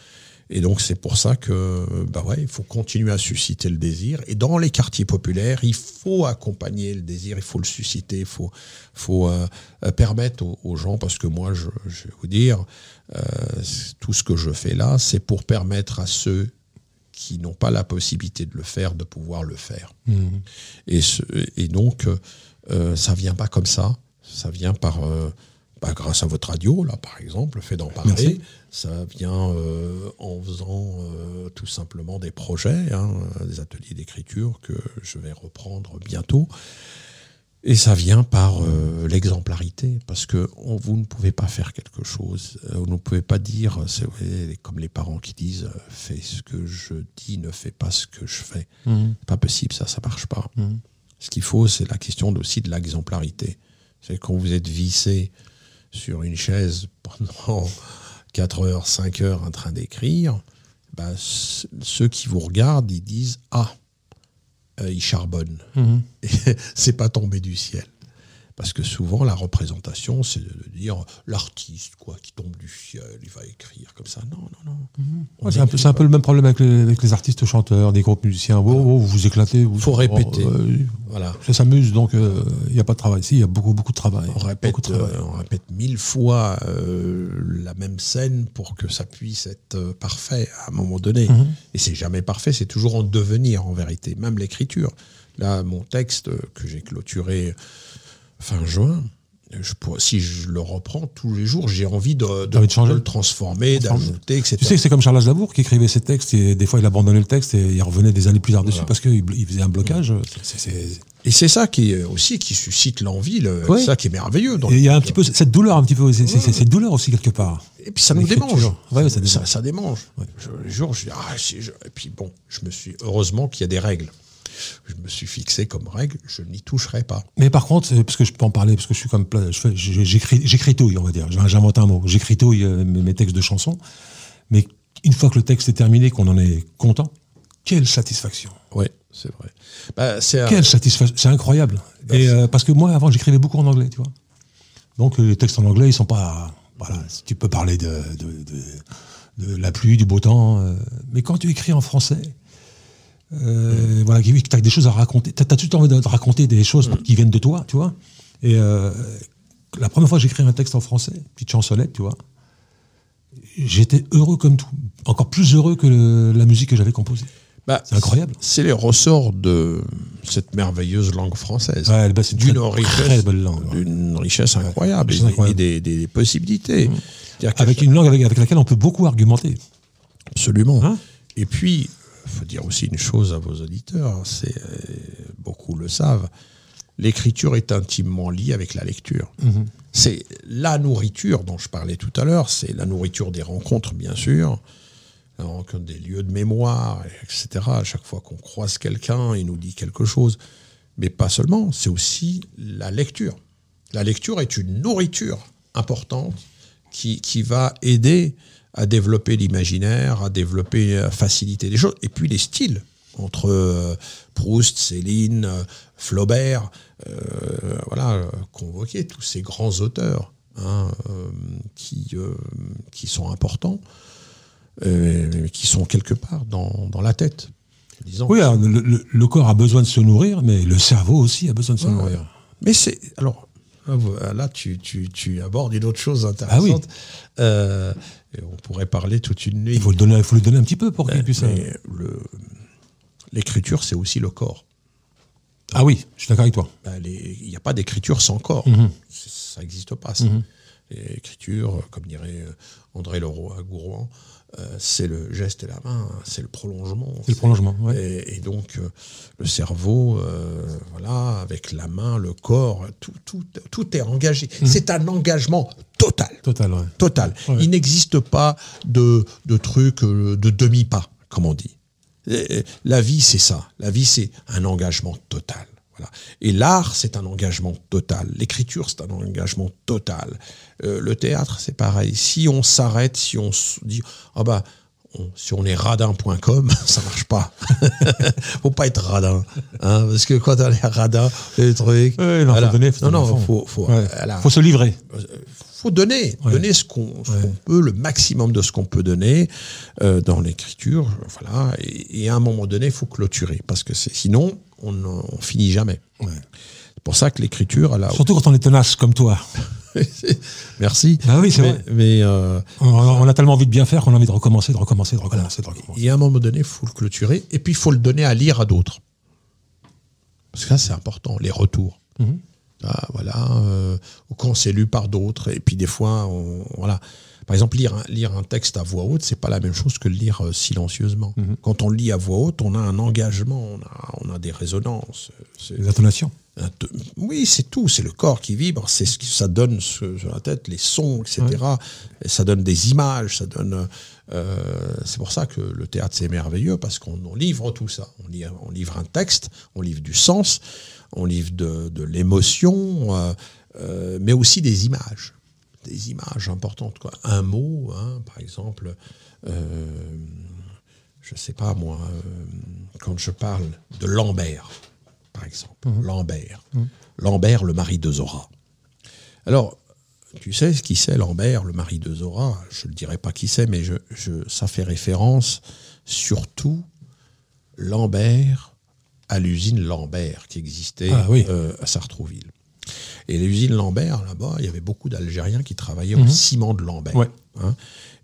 Et donc c'est pour ça que bah ouais, il faut continuer à susciter le désir. Et dans les quartiers populaires, il faut accompagner le désir, il faut le susciter, il faut, faut euh, euh, permettre aux, aux gens, parce que moi, je, je vais vous dire, euh, tout ce que je fais là, c'est pour permettre à ceux qui n'ont pas la possibilité de le faire, de pouvoir le faire. Et, ce- et donc, euh, ça vient pas comme ça. Ça vient par, bah, grâce à votre radio, là, par exemple, fait d'en parler. Merci. Ça vient euh, en faisant euh, tout simplement des projets, hein, des ateliers d'écriture que je vais reprendre bientôt. Et ça vient par euh, l'exemplarité, parce que on- vous ne pouvez pas faire quelque chose. Vous ne pouvez pas dire, c'est comme les parents qui disent, fais ce que je dis, ne fais pas ce que je fais. C'est pas possible, ça, ça marche pas. Ce qu'il faut, c'est la question aussi de l'exemplarité. C'est quand vous êtes vissé sur une chaise pendant 4 heures, 5 heures en train d'écrire, bah, ceux qui vous regardent, ils disent Ah, euh, il charbonne. Et c'est pas tombé du ciel. Parce que souvent, la représentation, c'est de dire l'artiste, quoi, qui tombe du ciel, il va écrire comme ça. Non, non, non. On Ouais, c'est un, peu- écrit c'est un pas. peu le même problème avec les, avec les artistes chanteurs, des groupes musiciens. Oh, oh, vous vous éclatez. Vous, Faut répéter. Oh, euh, Voilà. ça s'amuse, donc il n'y a pas de travail. Si, il y a beaucoup, beaucoup de travail. On répète, Beaucoup de travail. euh, on répète mille fois euh, la même scène pour que ça puisse être euh, parfait à un moment donné. Mhm. Et c'est jamais parfait, c'est toujours en devenir en vérité, même l'écriture. Là, mon texte euh, que j'ai clôturé fin juin, je pourrais- si je le reprends tous les jours, j'ai envie de, de- le transformer, d'ajouter, etc. Tu sais que c'est comme Charles Aznavour qui écrivait ses textes et des fois il abandonnait le texte et il revenait des années plus tard dessus parce qu'il il faisait un blocage. Et c'est ça qui est aussi qui suscite l'envie, Ouais. c'est ça qui est merveilleux. il y a un petit peu cette douleur, un petit peu, c'est cette douleur aussi quelque part. Et puis ça nous démange. Ouais, ça démange. Ça, ça démange. Je, les jours, je dis, ah, si je- Et puis bon, je me suis. Heureusement qu'il y a des règles. Je me suis fixé comme règle, je n'y toucherai pas. Mais par contre, parce que je peux en parler, parce que je suis comme plein- j'écris, j'écritouille, on va dire. J'invente un mot. J'écritouille euh, mes, mes textes de chansons. Mais une fois que le texte est terminé, qu'on en est content, quelle satisfaction. Oui, c'est vrai. Bah, un- Quelle satisfaction. C'est incroyable. Et euh, parce que moi, avant, j'écrivais beaucoup en anglais, tu vois. Donc euh, les textes en anglais, ils sont pas. Voilà, tu peux parler de, de, de- de la pluie, du beau temps. euh, mais quand tu écris en français, euh, voilà, tu as des choses à raconter. Tu as, tout le temps envie de raconter des choses qui viennent de toi, tu vois. Et euh, la première fois que j'écris un texte en français, petite chansolette, tu vois, j'étais heureux comme tout. Encore plus heureux que le- la musique que j'avais composée. bah, C'est incroyable. C'est les ressorts de cette merveilleuse langue française. Ouais, bah, c'est une d'une richesse, d'une richesse incroyable et, incroyable. et des, des- des possibilités. Qu'à Avec une langue avec, avec laquelle on peut beaucoup argumenter. Absolument. Hein? Et puis, faut dire aussi une chose à vos auditeurs, c'est euh, beaucoup le savent, l'écriture est intimement liée avec la lecture. C'est la nourriture dont je parlais tout à l'heure, c'est la nourriture des rencontres, bien sûr, la rencontre des lieux de mémoire, etc. À chaque fois qu'on croise quelqu'un, il nous dit quelque chose. Mais pas seulement, c'est aussi la lecture. La lecture est une nourriture importante qui, qui va aider à développer l'imaginaire, à développer, à faciliter les choses. Et puis les styles entre euh, Proust, Céline, euh, Flaubert, euh, voilà, euh, convoquer tous ces grands auteurs hein, euh, qui, euh, qui sont importants, euh, qui sont quelque part dans, dans la tête. Disons. Oui, alors, le, le- le corps a besoin de se nourrir, mais le cerveau aussi a besoin de se Ouais. nourrir. Mais c'est. Alors, là, tu, tu, tu abordes une autre chose Ah oui. intéressante. Euh, et on pourrait parler toute une nuit. Il faut, le donner, il faut lui donner un petit peu pour qu'il Mais- puisse. mais le- L'écriture, c'est aussi le corps. Ah oui, je suis d'accord avec toi. Ben, Il n'y a pas d'écriture sans corps. Mhm. Ça n'existe pas. ça. L'écriture, comme dirait euh, André Leroy à Gourouan, euh, c'est le geste et la main, hein, c'est le prolongement. C'est le prolongement. ouais. Et, et donc, euh, le cerveau, euh, voilà, avec la main, le corps, tout, tout, tout est engagé. C'est un engagement total. Total, ouais. Total. Ouais. Il n'existe pas de, de trucs euh, de demi-pas, comme on dit. La vie, c'est ça. La vie, c'est un engagement total. Voilà. Et l'art, c'est un engagement total. L'écriture, c'est un engagement total. Euh, le théâtre, c'est pareil. Si on s'arrête, si on se dit, ah bah, on- si on est radin.com, ça marche pas. faut pas être radin. hein, parce que quand on est radin, les trucs. Ouais, non, voilà. faut donner, faut non, non, faut, faut, Ouais. voilà faut se livrer. Faut donner, Ouais. donner ce qu'on peut, le maximum de ce qu'on peut donner euh, dans l'écriture, voilà. Et, et à un moment donné, il faut clôturer parce que sinon, on, on finit jamais. Ouais. C'est pour ça que l'écriture, a. Surtout quand on est tenace comme toi. Merci. Ah oui, c'est mais, vrai. mais, euh, On, on a tellement envie de bien faire qu'on a envie de recommencer, de recommencer, de recommencer, de recommencer. et à un moment donné, il faut le clôturer et puis il faut le donner à lire à d'autres. Parce que ça, c'est important, les retours. Mhm. Ah, voilà, euh, ou quand c'est lu par d'autres, et puis des fois, on, voilà. Par exemple, lire un, lire un texte à voix haute, c'est pas la même chose que le lire euh, silencieusement. Quand on lit à voix haute, on a un engagement, on a, on a des résonances. Les intonations. te- Oui, c'est tout, c'est le corps qui vibre, c'est ce que ça donne sur la tête, les sons, etc. Et ça donne des images, ça donne. euh, c'est pour ça que le théâtre c'est merveilleux parce qu'on on livre tout ça. On livre un texte, on livre du sens, on livre de, de l'émotion, euh, euh, mais aussi des images, des images importantes. Quoi. Un mot, hein, par exemple. euh, je sais pas moi, euh, quand je parle de Lambert, par exemple, Lambert, Lambert, le mari de Zora. Alors, tu sais ce qui c'est Lambert, le mari de Zora? Je ne dirai pas qui c'est, mais je, je- ça fait référence surtout Lambert à l'usine Lambert qui existait Ah oui. euh, à Sartrouville. Et l'usine Lambert, là-bas, il y avait beaucoup d'Algériens qui travaillaient au ciment de Lambert. Ouais. hein.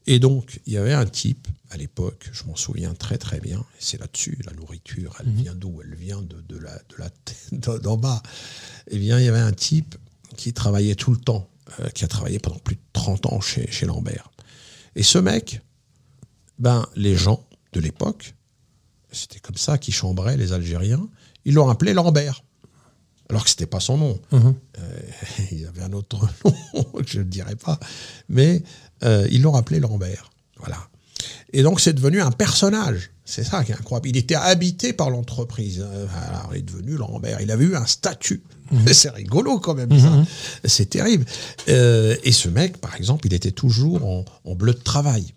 Et donc, il y avait un type, à l'époque, je m'en souviens très très bien, et c'est là-dessus, la nourriture, elle vient d'où? Elle vient de, de la, de la tête d'en bas. Eh bien, il y avait un type qui travaillait tout le temps, euh, qui a travaillé pendant plus de 30 ans chez, chez Lambert. Et ce mec, ben, les gens de l'époque, c'était comme ça qu'ils chambraient les Algériens, ils l'ont appelé Lambert. Alors que c'était pas son nom. Mhm. Euh, il avait un autre nom, je ne le dirai pas. Mais euh, ils l'ont appelé Lambert. Voilà. Et donc c'est devenu un personnage. C'est ça qui est incroyable. Il était habité par l'entreprise. Euh, Alors il est devenu Lambert. Il avait eu un statut. C'est rigolo quand même ça. C'est terrible. Euh, et ce mec, par exemple, il était toujours en, en bleu de travail.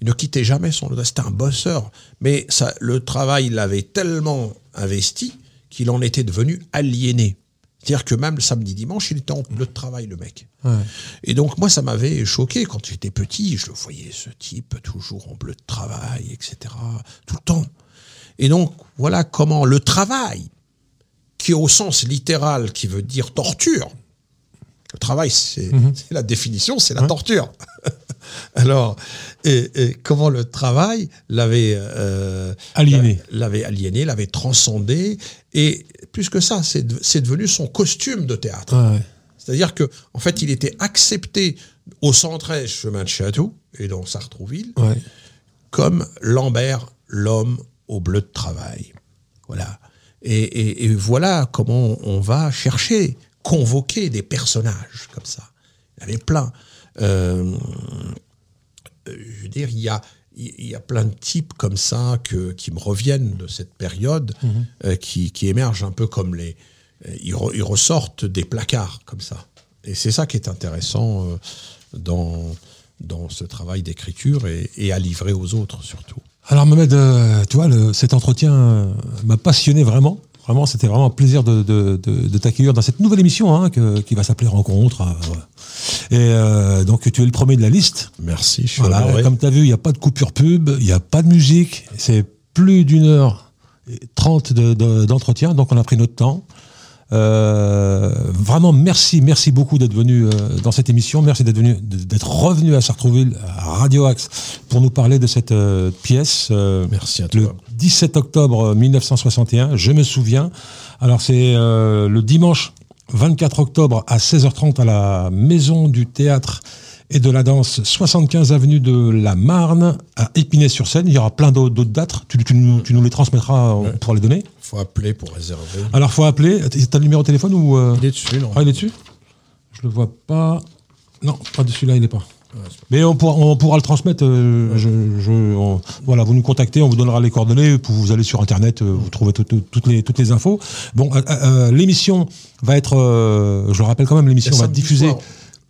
Il ne quittait jamais son C'était un bosseur. Mais ça, le travail l'avait tellement investi qu'il en était devenu aliéné. C'est-à-dire que même le samedi dimanche, il était en bleu de travail, le mec. Ouais. Et donc, moi, ça m'avait choqué quand j'étais petit. Je le voyais, ce type, toujours en bleu de travail, etc. Tout le temps. Et donc, voilà comment le travail, qui au sens littéral, qui veut dire torture, le travail, c'est c'est la définition, c'est la torture. Alors, et, et comment le travail l'avait euh, Aliéné. l'avait aliéné, l'avait transcendé, et plus que ça, c'est de- c'est devenu son costume de théâtre. Ouais. C'est-à-dire que, en fait, il était accepté au 113 chemin de Château et dans Sartrouville Ouais. comme Lambert, l'homme au bleu de travail. Voilà. Et, et- et voilà comment on va chercher, convoquer des personnages comme ça. Il y en avait plein. Euh, je veux dire, il y a, il y a plein de types comme ça que, qui me reviennent de cette période, euh, qui, qui émergent un peu comme les. euh, Ils, re- ils ressortent des placards comme ça. Et c'est ça qui est intéressant euh, dans, dans ce travail d'écriture et, et à livrer aux autres surtout. Alors Mohamed, tu vois, le- cet entretien m'a passionné vraiment. Vraiment, c'était vraiment un plaisir de, de, de- de t'accueillir dans cette nouvelle émission hein, que- qui va s'appeler Rencontre. euh, voilà. Et euh, donc, tu es le premier de la liste. Merci, je suis Voilà, comme tu as vu, il n'y a pas de coupure pub, il n'y a pas de musique, c'est plus d'une heure et trente de- de- d'entretien, donc on a pris notre temps. Euh, vraiment, merci, merci beaucoup d'être venu euh, dans cette émission. Merci d'être venu, d'être revenu à Sartrouville, à Radio Axe, pour nous parler de cette pièce. Merci à le toi. 17 octobre 1961, je me souviens. Alors c'est euh, le dimanche 24 octobre à 16h30 à la Maison du Théâtre et de la Danse, 75 avenue de la Marne, à Épinay-sur-Seine. Il y aura plein d'autres dates. Tu, tu nous, tu nous les transmettras euh, pour les donner. faut appeler pour réserver. Alors faut appeler. T'as le numéro de téléphone ou euh, Il est dessus, non? Ah, il est dessus? Je le vois pas. Non, pas dessus là, il est pas. Mais on pourra, on pourra le transmettre. euh, je, je- on- voilà, vous nous contactez, on vous donnera les coordonnées. Vous allez sur internet, euh, vous trouvez tout- tout- toutes les toutes les infos. Bon, euh, euh, l'émission va être, je le rappelle quand même, l'émission Et va être samedi diffusée. soir.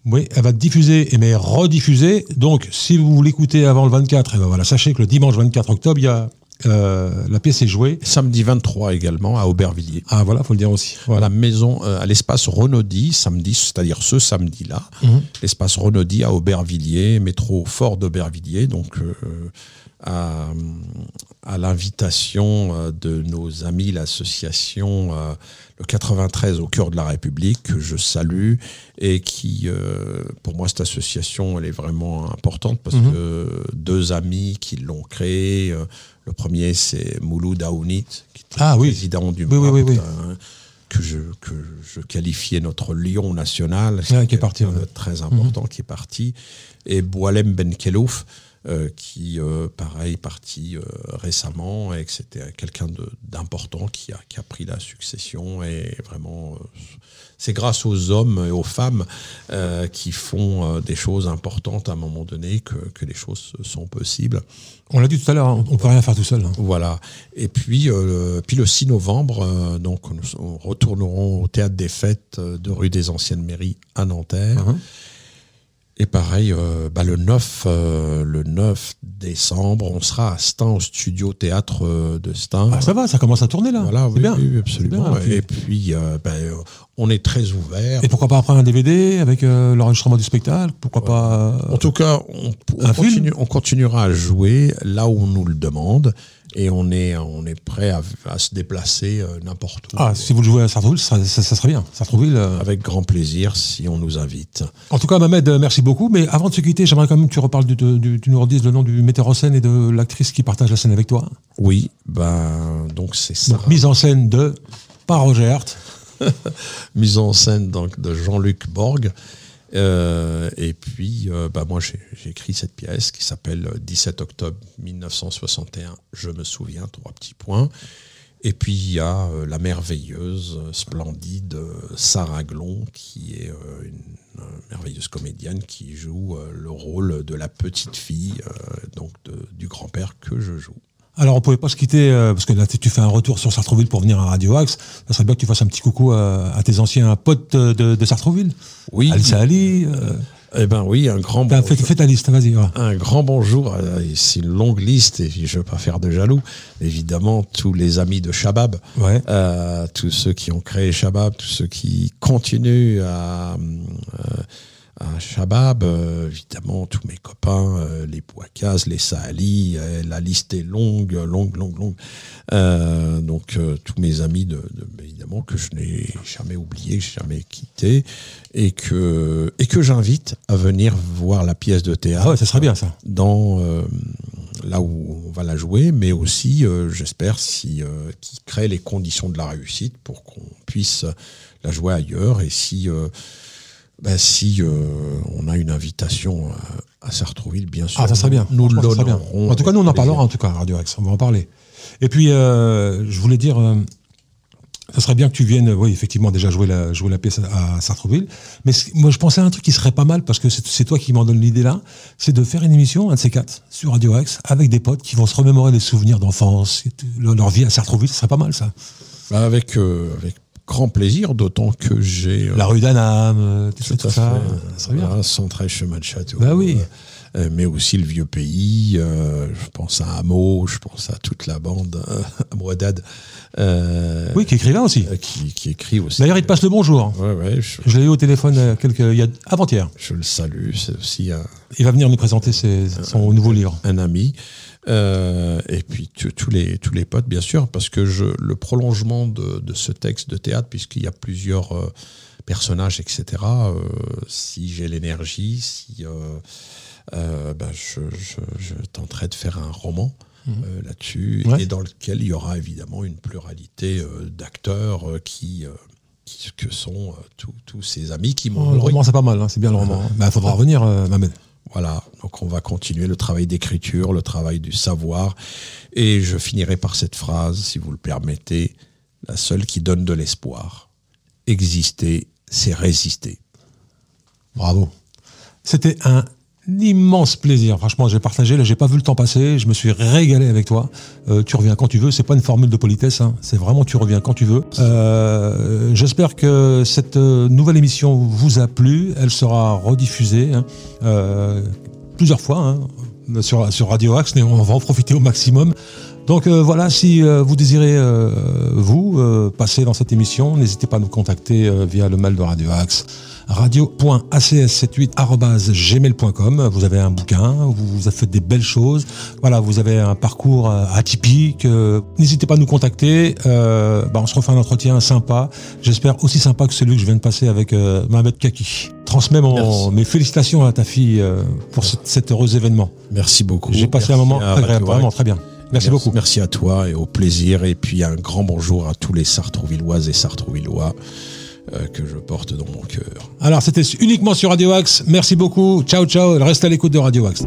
Oui, elle va être diffusée et mais rediffusée. Donc, si vous l'écoutez avant le 24, eh ben voilà, sachez que le dimanche 24 octobre, il y a euh, la pièce est jouée. Samedi 23 également à Aubervilliers. Ah voilà, faut le dire aussi. à Voilà. la maison, euh, à l'espace Renaudie, samedi, c'est-à-dire ce samedi-là, Mhm. l'espace Renaudie à Aubervilliers, métro fort d'Aubervilliers, donc euh, à, à l'invitation de nos amis, l'association le 93 au cœur de la République, que je salue, et qui, euh, pour moi, cette association, elle est vraiment importante parce Mhm. que deux amis qui l'ont créée, le premier c'est Mouloud Aounit, qui est Ah oui. président du Oui, hein, que je, que je qualifiais notre lion national, qui est parti, ouais. très important, qui est parti, et Boualem Ben Kelouf, euh, qui, euh, pareil, parti euh, récemment, et que c'était quelqu'un d'important qui a, qui a pris la succession, et vraiment, c'est grâce aux hommes et aux femmes qui font des choses importantes à un moment donné que, que les choses sont possibles. On l'a dit tout à l'heure, hein, on peut rien faire tout seul. hein. Voilà. Et puis, puis le 6 novembre, donc nous retournerons au théâtre des fêtes de rue des Anciennes Mairies à Nanterre. Mhm. Et pareil, euh, bah, le 9, euh, le 9 décembre, on sera à Stein au studio théâtre euh, de Stein. Ah, ça va, ça commence à tourner là. Voilà, oui, bien. oui, absolument. Bien, Et puis, bah, on est très ouvert. Et pourquoi pas après un DVD avec l'enregistrement du spectacle? Pourquoi pas En tout cas, on, continue- on continuera à jouer là où on nous le demande et on est, on est prêt à, à se déplacer euh, n'importe où. Ah, si vous le jouez à Sartrouville, ça, ça- ça serait bien. Sartrouville. Avec grand plaisir si on nous invite. En tout cas, Mohamed, euh, merci beaucoup. Mais avant de se quitter, j'aimerais quand même que tu reparles, du, du- tu nous redises le nom du metteur en scène et de l'actrice qui partage la scène avec toi. Oui, ben donc c'est ça. Donc, mise en scène de par Roger Hart. mise en scène donc de Jean-Luc Borg. Euh, et puis, euh, bah, moi, j'ai écrit cette pièce qui s'appelle 17 octobre 1961, je me souviens, trois petits points. Et puis, il y a euh, la merveilleuse, splendide Sarah Glon, qui est une merveilleuse comédienne qui joue le rôle de la petite fille, donc du grand-père que je joue. Alors on pouvait pas se quitter euh, parce que là tu fais un retour sur Sartreville pour venir à Radio Axe. Ça serait bien que tu fasses un petit coucou à, tes anciens potes de, de Sartreville. Oui. Alice Ali. Euh... Eh ben oui, un grand bonjour. Fais, ta liste, vas-y. Un grand bonjour. Euh, c'est une longue liste et je veux pas faire de jaloux. Évidemment, tous les amis de Shabab, ouais. euh, tous ceux qui ont créé Shabab, tous ceux qui continuent à euh, à Shabab, euh, évidemment, tous mes copains, euh, les Pouakas, les Saali, euh, la liste est longue, longue, longue, longue. donc, tous mes amis, de, évidemment, que je n'ai jamais oublié, que je n'ai jamais quitté, et que, et que j'invite à venir voir la pièce de théâtre. Ah ça serait bien, ça. Dans, là où on va la jouer, mais aussi, j'espère, si, qui crée les conditions de la réussite pour qu'on puisse la jouer ailleurs, et si ben, si euh, on a une invitation à, Sartrouville, bien sûr. Ah, ça serait bien. Nous l'honorons. En tout cas, nous on en parlera en tout cas, Radio Axe. On va en parler. Et puis, euh, je voulais dire, euh, ça serait bien que tu viennes, oui, effectivement, déjà jouer la, jouer la pièce à, Sartrouville. Mais moi, je pensais à un truc qui serait pas mal, parce que c'est toi qui m'en donne l'idée là, c'est de faire une émission, un de ces quatre, sur Radio Axe, avec des potes qui vont se remémorer les souvenirs d'enfance, leur vie à Sartrouville. Ce serait pas mal, ça. Bah, avec, avec grand plaisir, d'autant que j'ai... Euh, la rue d'Anam, euh, tout, ça, tout ça, ça bien. Centrale chemin de château. Bah oui. Euh, mais aussi le vieux pays, je pense à Hameau, je pense à toute la bande, à oui, qui écrit là aussi. Qui, qui, écrit aussi. D'ailleurs, il te passe le bonjour. Ouais, ouais, je, l'ai eu au téléphone avant-hier. Je le salue, c'est aussi un... Il va venir nous présenter son nouveau livre. Un ami. Euh, et puis tous les, tous les potes, bien sûr, parce que je, le prolongement de, de ce texte de théâtre, puisqu'il y a plusieurs euh, personnages, etc., euh, si j'ai l'énergie, si ben je, je, je, tenterai de faire un roman. Mmh. là-dessus et dans lequel il y aura évidemment une pluralité d'acteurs qui que sont tous ces amis qui m'ont. Oh, le roman, c'est pas mal, hein, c'est bien le roman. Il bah, faudra revenir, Mamed. Voilà, donc on va continuer le travail d'écriture, le travail du savoir, et je finirai par cette phrase, si vous le permettez, la seule qui donne de l'espoir. Exister, c'est résister. Bravo. C'était un immense plaisir. Franchement, j'ai partagé, là, j'ai pas vu le temps passer, je me suis régalé avec toi. Euh, tu reviens quand tu veux, c'est pas une formule de politesse, hein. c'est vraiment tu reviens quand tu veux. Euh, j'espère que cette euh, nouvelle émission vous a plu, elle sera rediffusée hein, plusieurs fois hein, sur, sur Radio Axe, mais on va en profiter au maximum. Donc voilà, si vous désirez, vous, passer dans cette émission, n'hésitez pas à nous contacter via le mail de Radio Axe radio.acs78.gmail.com. Vous avez un bouquin, vous avez fait des belles choses. Voilà, vous avez un parcours euh, atypique. Euh, n'hésitez pas à nous contacter. Euh, bah, on se refait un entretien sympa. J'espère aussi sympa que celui que je viens de passer avec euh, Mohamed Kaki. Transmets mes félicitations à ta fille pour cet heureux événement. Merci beaucoup. J'ai passé un moment agréable, vraiment très bien. Merci, beaucoup. Merci à toi et au plaisir. Et puis un grand bonjour à tous les Sartrouvilloises et Sartrouvillois. Euh, que je porte dans mon cœur. Alors c'était uniquement sur Radio Axe. Merci beaucoup. Ciao ciao. Reste à l'écoute de Radio Axe.